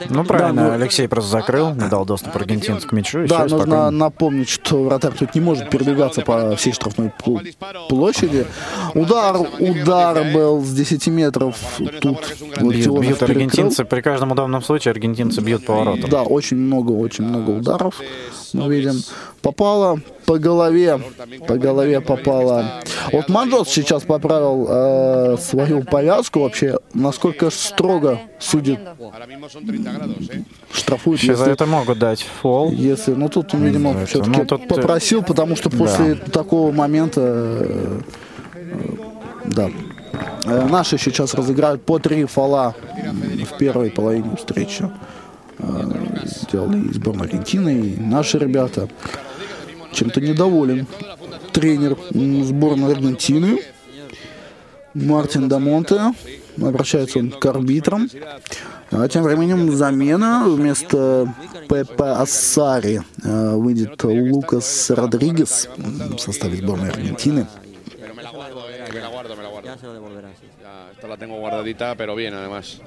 [SPEAKER 3] Ну, правильно,
[SPEAKER 2] Да, ну-
[SPEAKER 3] Алексей просто закрыл, не дал доступ аргентинцу к мячу,
[SPEAKER 2] Да, нужно
[SPEAKER 3] спокойно.
[SPEAKER 2] напомнить, что вратарь тут не может передвигаться по всей штрафной пл- площади. Удар, удар был с 10 метров. Тут
[SPEAKER 3] Бьют, бьют аргентинцы, при каждом удобном случае аргентинцы бьют поворотом.
[SPEAKER 2] Да, очень много, очень много ударов. Мы видим. Попало по голове. По голове попало. Вот Манжос сейчас поправил э, свою повязку. Вообще, насколько строго судит,
[SPEAKER 6] Ahora mismo son 30 grados, ¿eh?
[SPEAKER 2] штрафует,
[SPEAKER 3] Еще за
[SPEAKER 2] если
[SPEAKER 3] это могут дать фол.
[SPEAKER 2] Если, ну тут, он, видимо, все-таки
[SPEAKER 3] ну, тут, э,
[SPEAKER 2] попросил, потому что после такого момента, э, э, да, Э, наши сейчас разыграют по три фола в первой половине встречи. Э, Сделали и сборная Аргентины, и наши ребята. Чем-то недоволен тренер сборной Аргентины Мартин Дамонте. Обращается он к арбитрам. А тем временем замена вместо Пепе Ассари э, выйдет Лукас Родригес в составе сборной Аргентины.
[SPEAKER 6] Esta la tengo guardadita, pero bien, además.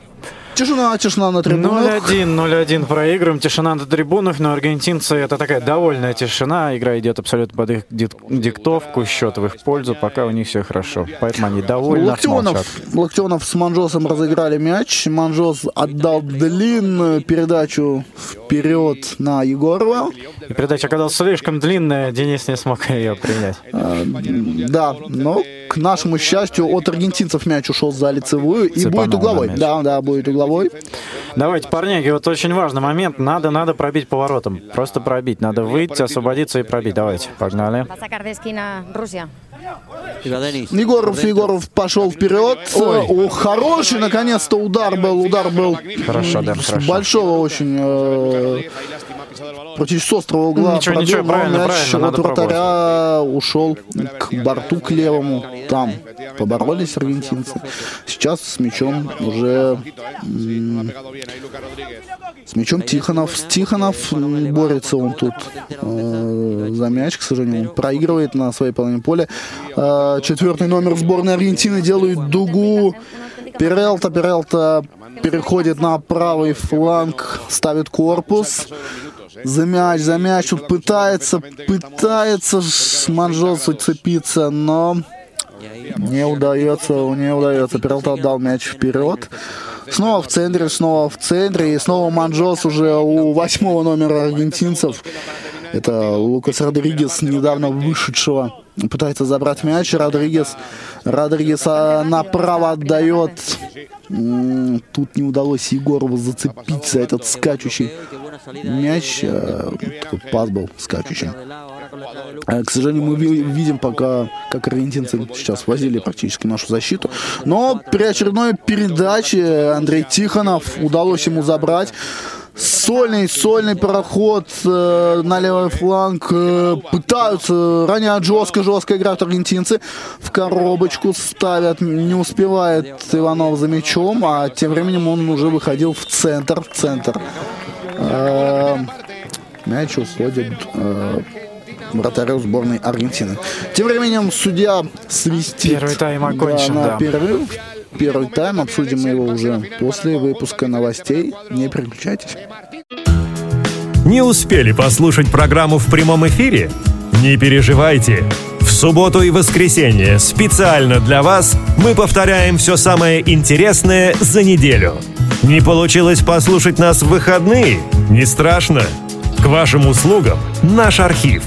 [SPEAKER 2] Тишина, тишина на трибунах.
[SPEAKER 3] 0-1, 0-1 проигрываем. Тишина на трибунах, но аргентинцы это такая довольная тишина. Игра идет абсолютно под их дик- диктовку, счет в их пользу, пока у них все хорошо. Поэтому они довольны.
[SPEAKER 2] Локтионов, Локтионов с Манжосом разыграли мяч. Манжос отдал длинную передачу вперед на Егорова.
[SPEAKER 3] И передача оказалась слишком длинная, Денис не смог ее принять.
[SPEAKER 2] А, Да, но нашему счастью от аргентинцев мяч ушел за лицевую и
[SPEAKER 3] Цепанул,
[SPEAKER 2] будет угловой.
[SPEAKER 3] да,
[SPEAKER 2] да, будет угловой.
[SPEAKER 3] Давайте, парняги, вот очень важный момент. Надо, надо пробить поворотом. Просто пробить. Надо выйти, освободиться и пробить. Давайте, погнали.
[SPEAKER 2] Егоров, Егоров пошел вперед. О, хороший, наконец-то удар был. Удар был
[SPEAKER 3] Хорошо, да,
[SPEAKER 2] с
[SPEAKER 3] хорошо.
[SPEAKER 2] большого очень э, практически с острого угла.
[SPEAKER 3] Ничего,
[SPEAKER 2] пробил,
[SPEAKER 3] ничего,
[SPEAKER 2] но
[SPEAKER 3] правильно,
[SPEAKER 2] мяч
[SPEAKER 3] правильно,
[SPEAKER 2] от
[SPEAKER 3] надо
[SPEAKER 2] вратаря ушел к борту, к левому. Там поборолись аргентинцы. Сейчас с мячом уже с мячом Тихонов. Тихонов м, борется он тут э, за мяч, к сожалению. Он проигрывает на своей половине поля. Э, четвертый номер сборной Аргентины делает дугу. Перелта, Перелта переходит на правый фланг, ставит корпус. За мяч, за мяч. Он пытается, пытается с Манжос уцепиться, но не удается, не удается. Перелта отдал мяч вперед. Снова в центре, снова в центре. И снова Манжос уже у восьмого номера аргентинцев. Это Лукас Родригес, недавно вышедшего. Пытается забрать мяч. Родригес, Родригес а, направо отдает. Тут не удалось Егорову зацепить за этот скачущий мяч. а, Такой пас был скачущий. А, К сожалению, мы ви- видим пока, как аргентинцы сейчас возили практически нашу защиту. Но при очередной передаче Андрей Тихонов удалось ему забрать. Сольный, сольный проход э, на левый фланг. э, пытаются, ранее жестко, жестко играют аргентинцы. В коробочку ставят, не успевает Иванов за мячом, а тем временем он уже выходил в центр, в центр. Э, мяч уходит э, вратарю сборной Аргентины. Тем временем судья свистит.
[SPEAKER 3] Первый тайм окончен,
[SPEAKER 2] на
[SPEAKER 3] да.
[SPEAKER 2] перерыв. Первый тайм, обсудим мы его уже после выпуска новостей. Не переключайтесь.
[SPEAKER 7] Не успели послушать программу в прямом эфире? Не переживайте. В субботу и воскресенье специально для вас мы повторяем все самое интересное за неделю. Не получилось послушать нас в выходные? Не страшно. К вашим услугам наш архив.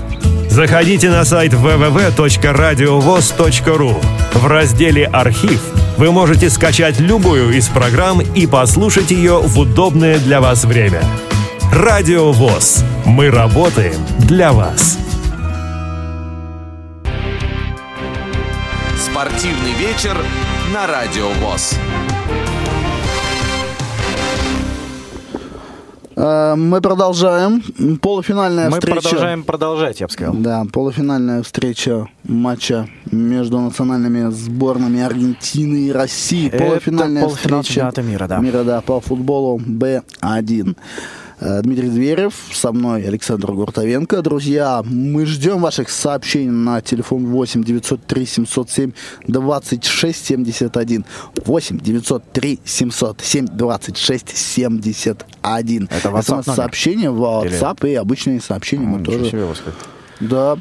[SPEAKER 7] Заходите на сайт www.radiovoz.ru. В разделе «Архив» вы можете скачать любую из программ и послушать ее в удобное для вас время. Радио ВОЗ. Мы работаем для вас.
[SPEAKER 1] Спортивный вечер на Радио ВОЗ.
[SPEAKER 2] Мы продолжаем. Полуфинальная
[SPEAKER 3] Мы
[SPEAKER 2] встреча.
[SPEAKER 3] продолжаем продолжать, я бы сказал.
[SPEAKER 2] Да, полуфинальная встреча матча между национальными сборными Аргентины и России.
[SPEAKER 3] Это
[SPEAKER 2] Полуфинальная
[SPEAKER 3] полуфинал
[SPEAKER 2] встреча
[SPEAKER 3] мира, да.
[SPEAKER 2] мира, да, по футболу Б1. Э, Дмитрий Зверев, со мной Александр Гуртовенко. Друзья, мы ждем ваших сообщений на телефон 8 903 707 26 71. 8 903 707 26 71.
[SPEAKER 3] Это WhatsApp
[SPEAKER 2] в WhatsApp и обычные сообщения мы
[SPEAKER 3] Ничего
[SPEAKER 2] тоже.
[SPEAKER 3] себе.
[SPEAKER 2] Да.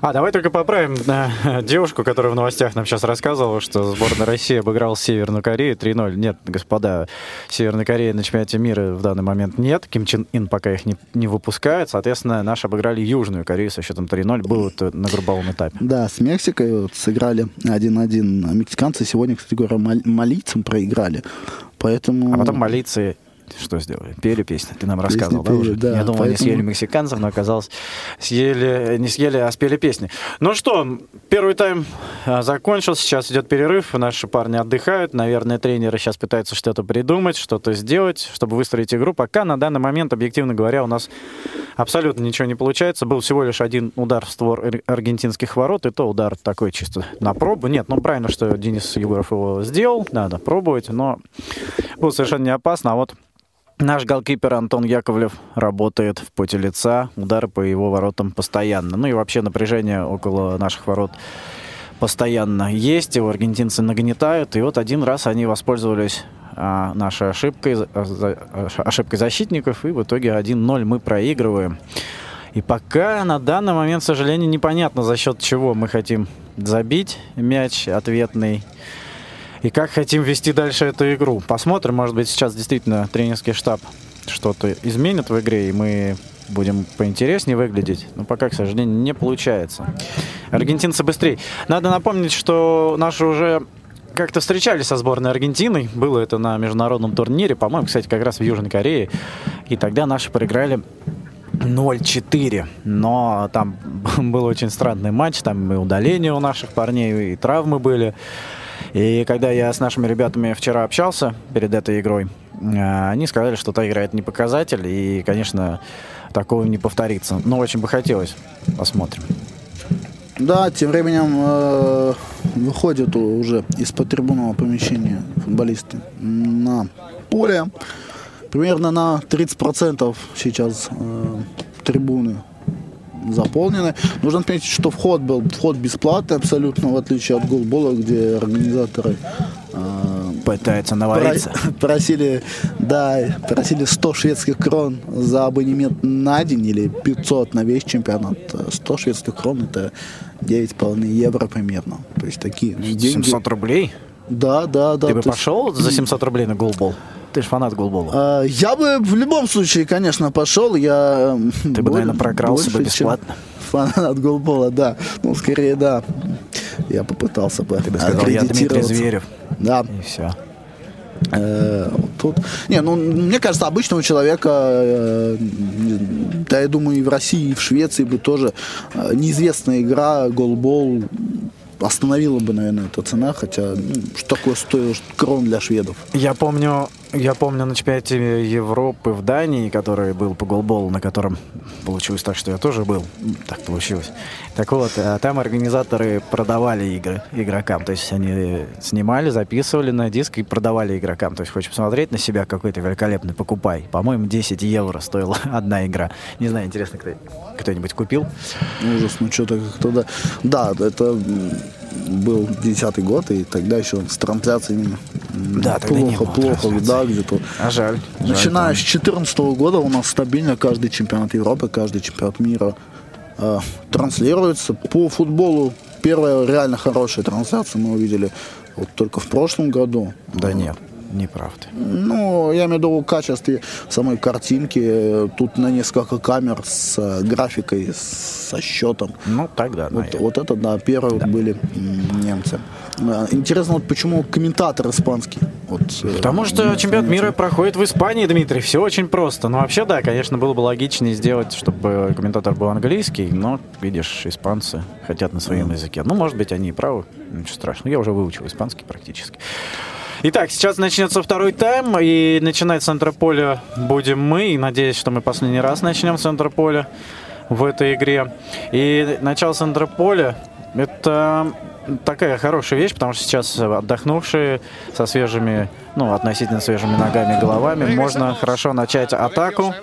[SPEAKER 3] А, давай только поправим э, [laughs] девушку, которая в новостях нам сейчас рассказывала, что сборная России обыграла Северную Корею 3-0. Нет, господа, Северной Кореи на чемпионате мира в данный момент нет. Ким Чен Ин пока их не, не выпускает. Соответственно, наши обыграли Южную Корею со счетом 3-0. Было это на групповом этапе.
[SPEAKER 2] Да, с Мексикой вот сыграли 1-1. А Мексиканцы сегодня, кстати говоря, мал- малийцам проиграли. Поэтому...
[SPEAKER 3] А потом молиться что сделали? Пели песни, ты нам рассказывал, да,
[SPEAKER 2] пели,
[SPEAKER 3] уже?
[SPEAKER 2] да,
[SPEAKER 3] Я думал, они
[SPEAKER 2] поэтому-
[SPEAKER 3] съели мексиканцев, но оказалось, съели, не съели, а спели песни. Ну что, первый тайм а, закончился, сейчас идет перерыв, наши парни отдыхают, наверное, тренеры сейчас пытаются что-то придумать, что-то сделать, чтобы выстроить игру. Пока на данный момент, объективно говоря, у нас абсолютно ничего не получается. Был всего лишь один удар в створ ар- аргентинских ворот, и то удар такой чисто на пробу. Нет, ну правильно, что Денис Егоров его сделал, надо пробовать, но было совершенно не опасно. А вот Наш голкипер Антон Яковлев работает в поте лица, удары по его воротам постоянно. Ну и вообще напряжение около наших ворот постоянно есть, его аргентинцы нагнетают. И вот один раз они воспользовались а, нашей ошибкой, за- ошибкой защитников, и в итоге 1-0 мы проигрываем. И пока на данный момент, к сожалению, непонятно, за счет чего мы хотим забить мяч ответный. И как хотим вести дальше эту игру. Посмотрим, может быть, сейчас действительно тренерский штаб что-то изменит в игре, и мы будем поинтереснее выглядеть. Но пока, к сожалению, не получается. Аргентинцы быстрее. Надо напомнить, что наши уже как-то встречались со сборной Аргентины. Было это на международном турнире, по-моему, кстати, как раз в Южной Корее. И тогда наши проиграли 0-4. Но там [laughs] был очень странный матч. Там и удаления у наших парней, и травмы были. И когда я с нашими ребятами вчера общался перед этой игрой, э, они сказали, что та игра это не показатель. И, конечно, такого не повторится. Но очень бы хотелось. Посмотрим.
[SPEAKER 2] Да, тем временем э, выходят уже из-под трибунного помещения футболисты на поле. Примерно на 30% сейчас э, трибуны заполнены. Нужно отметить, что вход был вход бесплатный абсолютно, в отличие от голбола, где организаторы э,
[SPEAKER 3] Пытается навариться.
[SPEAKER 2] Про- Просили, да, просили 100 шведских крон за абонемент на день или 500 на весь чемпионат. 100 шведских крон это 9,5 евро примерно. То есть такие ну, деньги.
[SPEAKER 3] 700 рублей?
[SPEAKER 2] Да, да, да.
[SPEAKER 3] Ты бы
[SPEAKER 2] то есть,
[SPEAKER 3] пошел за 700 рублей на голбол? Ты же фанат голбола.
[SPEAKER 2] а, я бы в любом случае, конечно, пошел. Я
[SPEAKER 3] Ты бы, наверное, прокрался бы бесплатно.
[SPEAKER 2] Фанат голбола, да. Ну, скорее, да. Я попытался бы.
[SPEAKER 3] Ты бы сказал, я Дмитрий. Зверев.
[SPEAKER 2] Да,
[SPEAKER 3] И все.
[SPEAKER 2] Э, тут. Не, ну, мне кажется, обычного человека, э, да, я думаю, и в России, и в Швеции бы тоже э, неизвестная игра, голбол остановила бы, наверное, эта цена, хотя ну, что такое стоит крон для шведов?
[SPEAKER 3] Я помню, я помню на чемпионате Европы в Дании, который был по голболу, на котором получилось так, что я тоже был. Так получилось. Так вот, а там организаторы продавали игры игрокам. То есть они снимали, записывали на диск и продавали игрокам. То есть хочешь посмотреть на себя какой-то великолепный, покупай. По-моему, 10 евро стоила [laughs] одна игра. Не знаю, интересно, кто, кто-нибудь купил?
[SPEAKER 2] Ужас, ну что-то как-то да. Да, это был десятый год, и тогда еще с трансляциями
[SPEAKER 3] Да,
[SPEAKER 2] плохо, плохо, да, где-то.
[SPEAKER 3] А жаль. жаль,
[SPEAKER 2] Начиная
[SPEAKER 3] там.
[SPEAKER 2] с 2014 года у нас стабильно каждый чемпионат Европы, каждый чемпионат мира э, транслируется. По футболу первая реально хорошая трансляция мы увидели вот только в прошлом году.
[SPEAKER 3] Да нет, не прав ты.
[SPEAKER 2] Ну, я имею в виду в качестве самой картинки. Э, Тут на несколько камер с э, графикой, со счетом.
[SPEAKER 3] Ну, тогда,
[SPEAKER 2] Вот,
[SPEAKER 3] наверное.
[SPEAKER 2] вот это, да, первые вот были немцы. Э, Интересно, вот почему комментатор испанский? Вот, э,
[SPEAKER 3] Потому что
[SPEAKER 2] мне
[SPEAKER 3] чемпионат мира проходит в Испании, Дмитрий. Все очень просто. Ну, вообще, да, конечно, было бы логичнее сделать, чтобы комментатор был английский, но, видишь, испанцы хотят на своем языке. Ну, может быть, они и правы. Ничего страшного. Я уже выучил испанский практически. Итак, сейчас начнется второй тайм, и начинать с центра поля будем мы. И надеюсь, что мы последний раз начнем с центра поля в этой игре. И начало центра поля – это такая хорошая вещь, потому что сейчас отдохнувшие со свежими, ну, относительно свежими ногами и головами, можно хорошо начать атаку.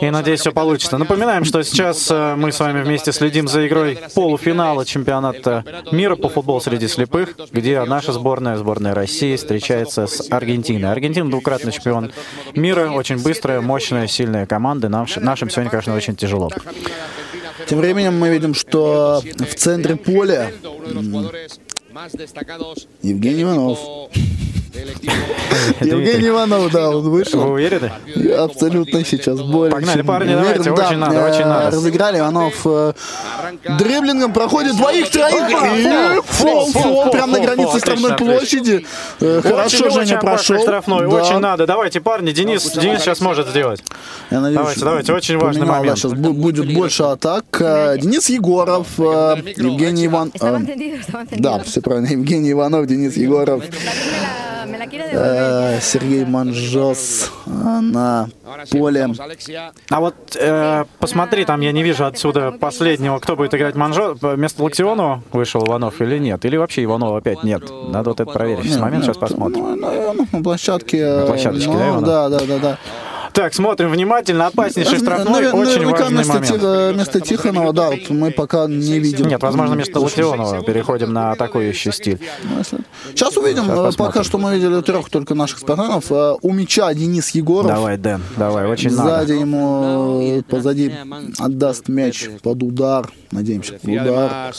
[SPEAKER 3] И надеюсь, все получится. Напоминаем, что сейчас э, мы с вами вместе следим за игрой полуфинала чемпионата мира по футболу среди слепых, где наша сборная, сборная России, встречается с Аргентиной. Аргентина двукратный чемпион мира, очень быстрая, мощная, сильная команда. Нам, нашим сегодня, конечно, очень тяжело.
[SPEAKER 2] Тем временем мы видим, что в центре поля Евгений Иванов. Евгений Иванов, да, он
[SPEAKER 3] Вы
[SPEAKER 2] вышел.
[SPEAKER 3] уверены?
[SPEAKER 2] Я Абсолютно сейчас более
[SPEAKER 3] Погнали,
[SPEAKER 2] чем
[SPEAKER 3] парни,
[SPEAKER 2] уверен.
[SPEAKER 3] давайте,
[SPEAKER 2] Да,
[SPEAKER 3] очень надо,
[SPEAKER 2] э,
[SPEAKER 3] очень надо.
[SPEAKER 2] Разыграли Иванов э, дриблингом, проходит двоих, троих. И
[SPEAKER 3] фол,
[SPEAKER 2] Фол,
[SPEAKER 3] фол,
[SPEAKER 2] фол,
[SPEAKER 3] фол,
[SPEAKER 2] прям на границе штрафной площади. Э, Хорошо Женя прошел.
[SPEAKER 3] штрафной,
[SPEAKER 2] Да.
[SPEAKER 3] очень надо. Давайте, парни, Денис, Денис сейчас может сделать.
[SPEAKER 2] Я надеюсь,
[SPEAKER 3] Давайте, давайте, очень важный
[SPEAKER 2] поменял, да,
[SPEAKER 3] момент.
[SPEAKER 2] сейчас бу- будет больше атак. Э, Денис Егоров, э, Евгений Иван...
[SPEAKER 5] Estaba
[SPEAKER 2] э,
[SPEAKER 5] entendido, estaba entendido.
[SPEAKER 2] Да, все правильно. Евгений Иванов, Денис Егоров, Э. Сергей Манжос э, на поле.
[SPEAKER 3] А вот э, посмотри, там я не вижу отсюда последнего, кто будет играть Манжо. Вместо Локтионова вышел Иванов или нет? Или вообще Иванова опять нет? Надо вот это проверить. Сейчас момент, сейчас посмотрим.
[SPEAKER 2] Ну, наверное, на площадке.
[SPEAKER 3] На площадочке,
[SPEAKER 2] ну,
[SPEAKER 3] да, Иванов?
[SPEAKER 2] да, да, да, да.
[SPEAKER 3] Так, смотрим внимательно. Опаснейший штрафной,
[SPEAKER 2] Навер-
[SPEAKER 3] очень важный
[SPEAKER 2] вместо,
[SPEAKER 3] момент.
[SPEAKER 2] Ти- вместо Тихонова, да, вот мы пока не видим.
[SPEAKER 3] Нет, возможно, вместо Латионова переходим на атакующий стиль.
[SPEAKER 2] Сейчас увидим.
[SPEAKER 3] Сейчас
[SPEAKER 2] Э. Пока что мы видели трех только наших спортсменов. Э, У мяча Денис Егоров.
[SPEAKER 3] Давай, Дэн, давай, очень
[SPEAKER 2] Сзади
[SPEAKER 3] надо.
[SPEAKER 2] ему э, позади отдаст мяч под удар. Надеемся, под удар.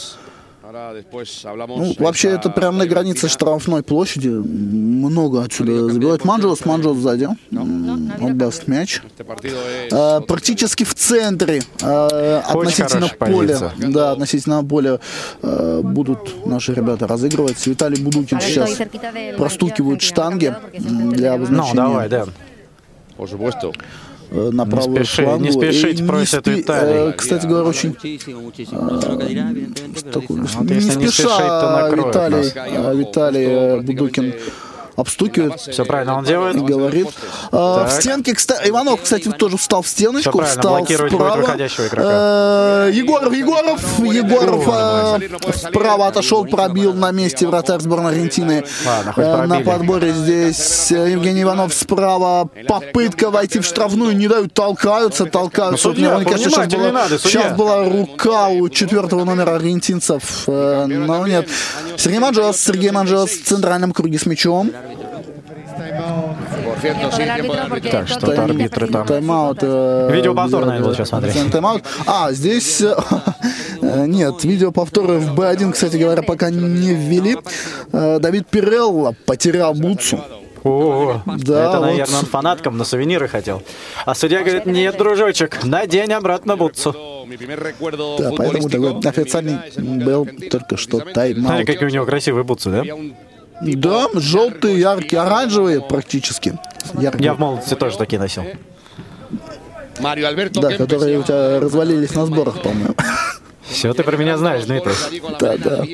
[SPEAKER 2] Ну,
[SPEAKER 6] ahí
[SPEAKER 2] вообще, это прям на границе
[SPEAKER 6] Argentina.
[SPEAKER 2] штрафной площади. Много отсюда забивает. Манджос, Манджос сзади. М, Отдаст мяч. Э, практически в центре э, относительно поля. Да, относительно поля будут наши ребята разыгрывать. Виталий Будукин сейчас простукивают штанги для
[SPEAKER 5] te
[SPEAKER 3] Ну,
[SPEAKER 2] обозначения
[SPEAKER 3] давай,
[SPEAKER 6] supuesto.
[SPEAKER 2] Э, на правую
[SPEAKER 3] спеши-
[SPEAKER 2] флангу.
[SPEAKER 3] не
[SPEAKER 2] И
[SPEAKER 3] спешить,
[SPEAKER 2] не
[SPEAKER 3] просит
[SPEAKER 2] спи-
[SPEAKER 3] Виталий.
[SPEAKER 2] э, Кстати говоря, очень такой,
[SPEAKER 3] Вот
[SPEAKER 2] не
[SPEAKER 3] если не спешить, то
[SPEAKER 2] спеша
[SPEAKER 3] накроет
[SPEAKER 2] Виталий,
[SPEAKER 3] нас.
[SPEAKER 2] э, Виталий э, Будукин обстукивает
[SPEAKER 3] Все правильно он делает.
[SPEAKER 2] и говорит. А,
[SPEAKER 3] Так.
[SPEAKER 2] в стенке, кстати, Иванов, кстати, тоже встал в стеночку, встал справа. Э, Егоров, Егоров, Егоров э, справа отошел, пробил на месте вратарь сборной Аргентины. Э, на подборе здесь э, Евгений Иванов справа. Попытка войти в штрафную, не дают, толкаются, толкаются.
[SPEAKER 3] Судья,
[SPEAKER 2] Наверняка, что сейчас была, сейчас была рука у четвертого номера аргентинцев, э, но нет. Сергей Манжос, Сергей Манжос в центральном круге с мячом.
[SPEAKER 3] Так,
[SPEAKER 5] todo
[SPEAKER 3] что-то арбитры там.
[SPEAKER 2] Тайм-аут. э,
[SPEAKER 3] Видеоповтор, наверное, буду сейчас смотреть.
[SPEAKER 2] Тайм-аут. А, здесь... э, э, [laughs] Нет, видеоповторы в Б1, кстати говоря, пока не ввели. Э, Давид Пирелло потерял бутсу.
[SPEAKER 3] О,
[SPEAKER 2] Да,
[SPEAKER 3] это,
[SPEAKER 2] вот.
[SPEAKER 3] наверное, он фанаткам на сувениры хотел. А судья говорит, нет, дружочек, надень обратно бутсу.
[SPEAKER 2] Да, поэтому такой официальный был
[SPEAKER 6] 82.
[SPEAKER 2] только что
[SPEAKER 3] Смотри,
[SPEAKER 2] тайм-аут.
[SPEAKER 3] какие у него красивые бутсы, да?
[SPEAKER 2] Да, желтые, яркие, оранжевые практически. Яркие.
[SPEAKER 3] Я в молодости тоже такие носил.
[SPEAKER 2] Да, которые у тебя развалились на сборах, по-моему.
[SPEAKER 3] Все ты про меня знаешь, Дмитрий.
[SPEAKER 2] Да, да.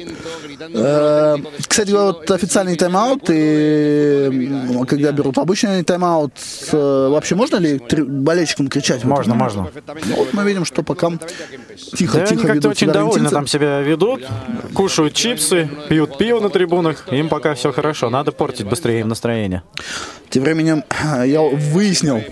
[SPEAKER 2] Э,
[SPEAKER 6] de
[SPEAKER 2] Кстати, вот официальный тайм-аут, и когда берут обычный тайм-аут, э, вообще можно ли болельщикам кричать?
[SPEAKER 3] Можно, можно.
[SPEAKER 2] Ну, вот мы видим, что пока тихо,
[SPEAKER 3] Да, они
[SPEAKER 2] тихо
[SPEAKER 3] как-то
[SPEAKER 2] ведут
[SPEAKER 3] очень
[SPEAKER 2] аргентинцы.
[SPEAKER 3] там себя ведут, кушают чипсы, пьют пиво на трибунах. Им пока все хорошо, надо портить быстрее им настроение.
[SPEAKER 2] Тем временем [clears throat] я выяснил,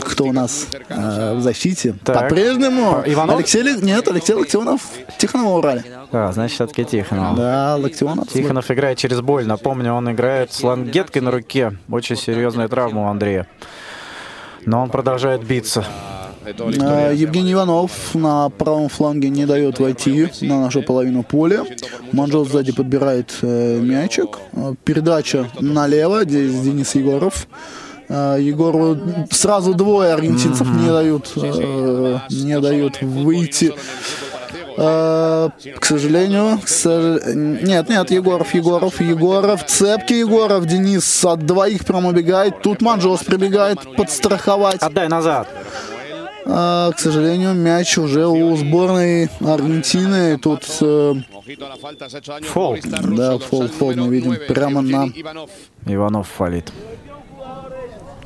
[SPEAKER 2] кто у нас э, в защите.
[SPEAKER 3] Так.
[SPEAKER 2] По-прежнему
[SPEAKER 3] По- Иванов?
[SPEAKER 2] Алексей, нет, Алексей Локтионов, Тихонова убрали.
[SPEAKER 3] А, значит, все-таки Тихонов.
[SPEAKER 2] Да, Локтионов.
[SPEAKER 3] Тихонов играет через боль. Напомню, он играет с лангеткой на руке. Очень серьезная травма у Андрея. Но он продолжает биться.
[SPEAKER 2] Э, Евгений Иванов на правом фланге не дает войти на нашу половину поля. Манжел сзади подбирает э, мячик. Э, Передача налево. Здесь Денис Егоров. Э, Егору сразу двое аргентинцев не дают, э, не дают выйти. Э, К сожалению, к сож- нет, нет, Егоров, Егоров, Егоров, цепки Егоров, Денис от двоих прям убегает. Тут Манжос прибегает подстраховать.
[SPEAKER 3] Отдай назад.
[SPEAKER 2] А, к сожалению, мяч уже у сборной Аргентины. Тут э,
[SPEAKER 3] Фол.
[SPEAKER 2] Да, фол, фол мы видим
[SPEAKER 6] 9,
[SPEAKER 2] прямо на-.
[SPEAKER 3] Иванов фалит.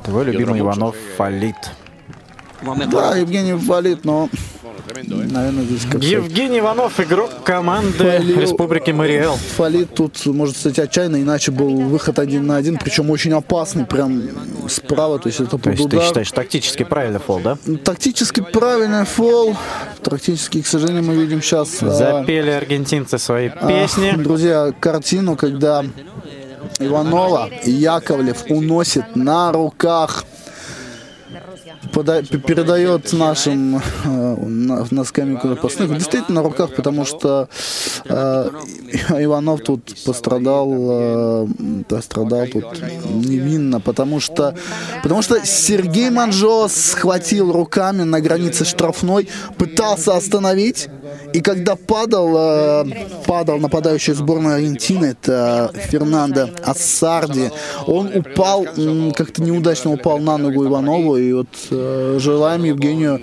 [SPEAKER 3] Твой любимый Иванов фалит.
[SPEAKER 2] Да, Евгений валит, но. Наверное, здесь как
[SPEAKER 3] Евгений Иванов, игрок команды
[SPEAKER 2] Фалил.
[SPEAKER 3] Республики Мариэл.
[SPEAKER 2] Фалит тут может стать отчаянно, иначе был выход один на один, причем очень опасный, прям справа, то есть это
[SPEAKER 3] То
[SPEAKER 2] под
[SPEAKER 3] есть ты
[SPEAKER 2] удар.
[SPEAKER 3] считаешь тактически правильный фол, да?
[SPEAKER 2] Тактически правильный фол. Тактически, к сожалению, мы видим сейчас
[SPEAKER 3] Запели аргентинцы свои песни.
[SPEAKER 2] друзья, картину, когда Иванова и Яковлев уносит на руках. Пода- передает нашим э, на, на скамейку запасных. Действительно на руках, потому что э, Иванов тут пострадал, э, пострадал тут невинно, потому что, потому что Сергей Манжо схватил руками на границе штрафной, пытался остановить, и когда падал, э, падал нападающий сборной Аргентины, это Фернандо Ассарди, он упал, как-то неудачно упал на ногу Иванову, и вот э, желаем Евгению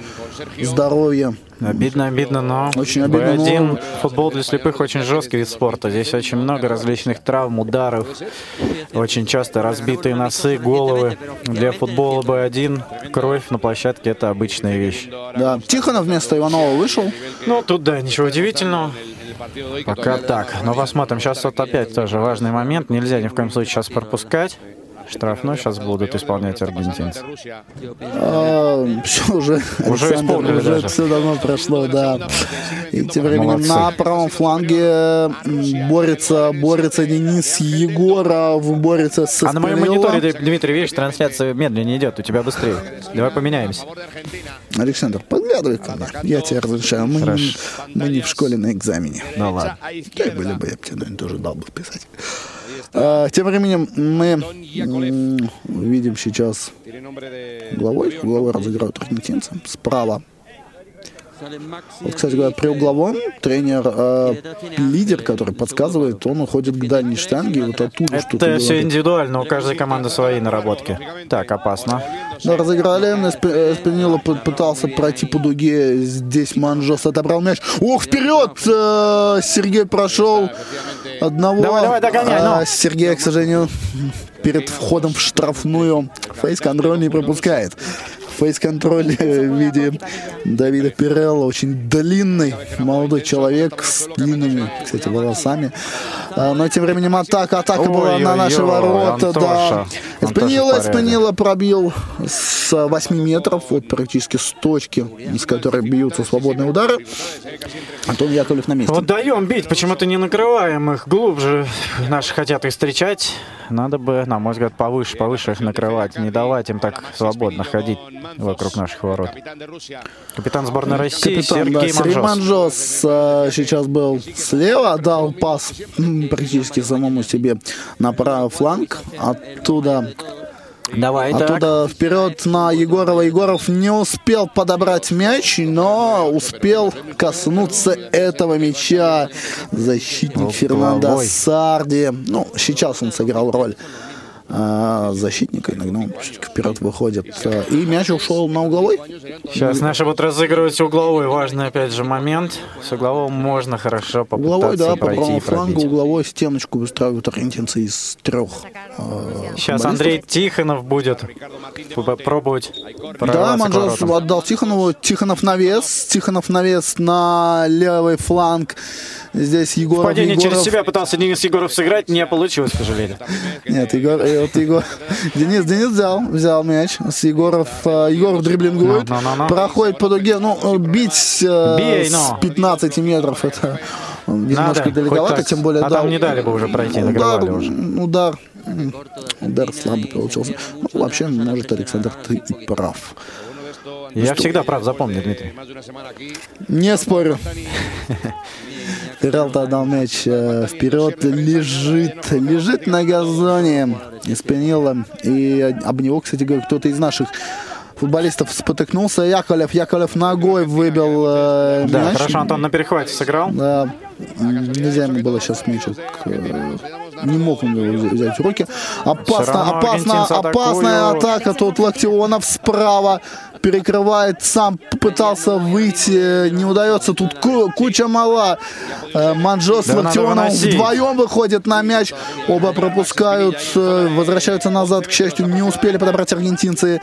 [SPEAKER 2] здоровья.
[SPEAKER 3] Обидно, обидно, но
[SPEAKER 2] Очень обидно, но-
[SPEAKER 3] Б1, футбол для слепых очень жесткий вид спорта. Здесь очень много различных травм, ударов, очень часто разбитые носы, головы. Для футбола Б1 кровь на площадке это обычная вещь.
[SPEAKER 2] Да. Тихонов вместо Иванова вышел.
[SPEAKER 3] Ну, тут да, ничего удивительного. Пока так. Но посмотрим. Сейчас вот опять тоже важный момент. Нельзя ни в коем случае сейчас пропускать. Штрафной сейчас будут исполнять аргентинцы.
[SPEAKER 2] все уже,
[SPEAKER 3] Уже исполнили
[SPEAKER 2] уже
[SPEAKER 3] даже.
[SPEAKER 2] все давно прошло, да. И тем временем
[SPEAKER 3] Молодцы.
[SPEAKER 2] на правом фланге борется, борется Денис Егоров, борется с
[SPEAKER 3] А на моем мониторе, Дмитрий, видишь, трансляция медленнее идет, у тебя быстрее. Давай поменяемся.
[SPEAKER 2] Александр, подглядывай ко мне. Я тебе разрешаю. Мы,
[SPEAKER 3] Хорошо.
[SPEAKER 2] мы не в школе на экзамене.
[SPEAKER 3] Ну ладно.
[SPEAKER 2] Так были бы, я бы тебе, наверное, тоже дал бы писать. А, тем временем мы видим сейчас угловой. Угловой разыгрывают аргентинцы. Справа. Вот, кстати говоря, при угловом тренер, э, лидер, который подсказывает, он уходит к дальней штанге, и вот оттуда что-то
[SPEAKER 3] Это все
[SPEAKER 2] говорит.
[SPEAKER 3] индивидуально, у каждой команды свои наработки. Так, опасно.
[SPEAKER 2] Да, разыграли. Эсп- Эспинило пытался пройти по дуге. Здесь Манжос отобрал мяч. Ох, вперед! Э, Сергей прошел одного.
[SPEAKER 3] Давай, давай, догоняй,
[SPEAKER 2] А,
[SPEAKER 3] ну.
[SPEAKER 2] Сергей, к сожалению, перед входом в штрафную фейс-контроль не пропускает. Фейс-контроль э, в виде Давида Пирелла. Очень длинный молодой человек с длинными, кстати, волосами. А, Но тем временем атака, атака была на наши ворота.
[SPEAKER 3] Антоша.
[SPEAKER 2] Да. Эспинила. Эспинила пробил с 8 метров, вот практически с точки, из которой бьются свободные удары. Антон Яковлев на месте.
[SPEAKER 3] Вот даем бить, почему-то не накрываем их глубже. Наши хотят их встречать. Надо бы, на мой взгляд, повыше, повыше их накрывать. Не давать им так свободно ходить вокруг наших ворот. Капитан сборной России
[SPEAKER 2] Капитан, да,
[SPEAKER 3] Сергей
[SPEAKER 2] Сергей
[SPEAKER 3] Манжос.
[SPEAKER 2] Манжос э, сейчас был слева, дал пас практически самому себе на правый фланг. Оттуда,
[SPEAKER 3] Давай, так.
[SPEAKER 2] оттуда вперед на Егорова. Егоров не успел подобрать мяч, но успел коснуться этого мяча. Защитник Фернандо. Сарди. Ну, сейчас он сыграл роль э, защитника, иногда он чуть вперед выходит. Э, И мяч ушел на угловой.
[SPEAKER 3] Сейчас наши будут разыгрывать угловой. Важный, опять же, момент. С углового можно хорошо попытаться
[SPEAKER 2] Угловой, да, по правому флангу, угловой стеночку выстраивают аргентинцы из трех. э,
[SPEAKER 3] Сейчас. Андрей Тихонов будет попробовать
[SPEAKER 2] Да,
[SPEAKER 3] воротам.
[SPEAKER 2] отдал Тихонову. Тихонов навес. Тихонов навес на левый фланг. Здесь Егоров.
[SPEAKER 3] Падение
[SPEAKER 2] Егоров.
[SPEAKER 3] через себя пытался Денис Егоров сыграть, не получилось, к сожалению.
[SPEAKER 2] Нет, Егор, э, вот Егор. Денис, Денис взял, взял мяч. С Егоров, э, Егоров дриблингует,
[SPEAKER 3] Ну, ну, ну, ну.
[SPEAKER 2] проходит по дуге. Ну, э, бить э, с
[SPEAKER 3] ну.
[SPEAKER 2] 15 метров это немножко
[SPEAKER 3] Надо,
[SPEAKER 2] далековато, тем более
[SPEAKER 3] А
[SPEAKER 2] дал-
[SPEAKER 3] там не дали бы уже пройти,
[SPEAKER 2] удар,
[SPEAKER 3] уже.
[SPEAKER 2] удар, удар слабый получился. Ну, вообще, может, Александр, ты и прав.
[SPEAKER 3] Я всегда прав, запомни, Дмитрий.
[SPEAKER 2] Не спорю. [laughs] Пералта отдал мяч э, вперед, лежит, лежит на газоне Испенила. И об него, кстати говоря, кто-то из наших футболистов спотыкнулся. Яковлев, Яковлев ногой выбил э,
[SPEAKER 3] Да,
[SPEAKER 2] мяч.
[SPEAKER 3] хорошо, Антон на перехвате сыграл.
[SPEAKER 2] Да, нельзя ему было сейчас мячик. э, Не мог он его взя- взять в руки. Опасно, опасно, опасная атака. Тут Локтионов справа перекрывает, сам пытался выйти, не удается. Тут ку- куча мала. Э, Манжос с
[SPEAKER 3] Да
[SPEAKER 2] Локтионовым вдвоем выходит на мяч. Оба пропускают, э, возвращаются назад. К счастью, не успели подобрать аргентинцы.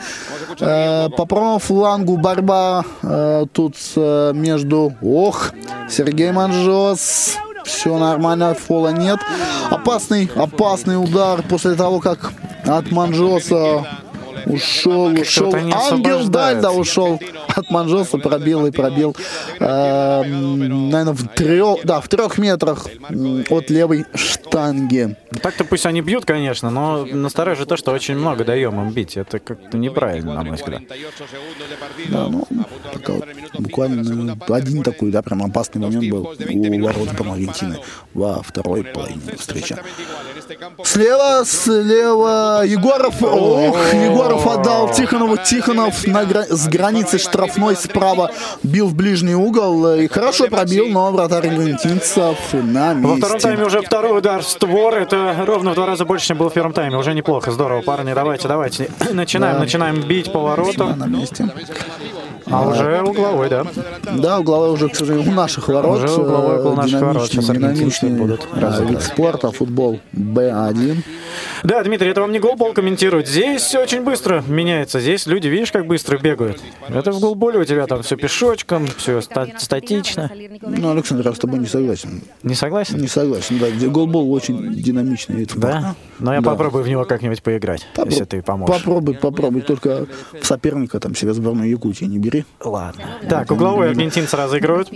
[SPEAKER 2] Э, По правому флангу борьба э, тут э, между... Ох, Сергей Манжос. Все нормально, фола нет. Опасный, опасный удар после того, как от Манжоса ушел, ушел. Ангел. Дальда ушел от Манжоса, пробил и пробил. наверное, в трех, да, в трех метрах от левой штанги.
[SPEAKER 3] Так-то пусть они бьют, конечно, но настораживает то, что очень много даем им бить. Это как-то неправильно, на мой взгляд.
[SPEAKER 2] Да, ну, пока вот буквально один такой, да, прям опасный момент был у ворот по Аргентины во второй половине встречи. Слева, слева Егоров. Ох, Егоров отдал Тихонову. Тихонов на гра- с границы штрафной справа бил в ближний угол. И хорошо пробил, но вратарь аргентинцев на
[SPEAKER 3] Во втором тайме
[SPEAKER 2] месте.
[SPEAKER 3] уже второй удар в створ. Это ровно в два раза больше, чем был в первом тайме. Уже неплохо, здорово, парни. Давайте, давайте. Начинаем,
[SPEAKER 2] Да.
[SPEAKER 3] начинаем бить по
[SPEAKER 2] Да, на месте.
[SPEAKER 3] А уже угловой, да?
[SPEAKER 2] Да, угловой уже, к сожалению, у наших ворот.
[SPEAKER 3] Уже угловой около
[SPEAKER 2] Э,
[SPEAKER 3] наших ворот. Сейчас
[SPEAKER 2] динамичный,
[SPEAKER 3] будут
[SPEAKER 2] э, вид спорта, футбол Б1.
[SPEAKER 3] Да, Дмитрий, это вам не голбол комментирует. Здесь все очень быстро меняется. Здесь люди, видишь, как быстро бегают. Это в голболе у тебя там все пешочком, все статично.
[SPEAKER 2] Ну, Александр, я с тобой не согласен.
[SPEAKER 3] Не согласен?
[SPEAKER 2] Не согласен, да. Голбол очень динамичный вид спорта.
[SPEAKER 3] Да? Но я
[SPEAKER 2] Да.
[SPEAKER 3] попробую в него как-нибудь поиграть,
[SPEAKER 2] Попро-
[SPEAKER 3] если ты поможешь.
[SPEAKER 2] Попробуй, попробуй. Только соперника там себе сборную Якутии не бери.
[SPEAKER 3] Ладно. Так, угловой аргентинцы разыгрывают.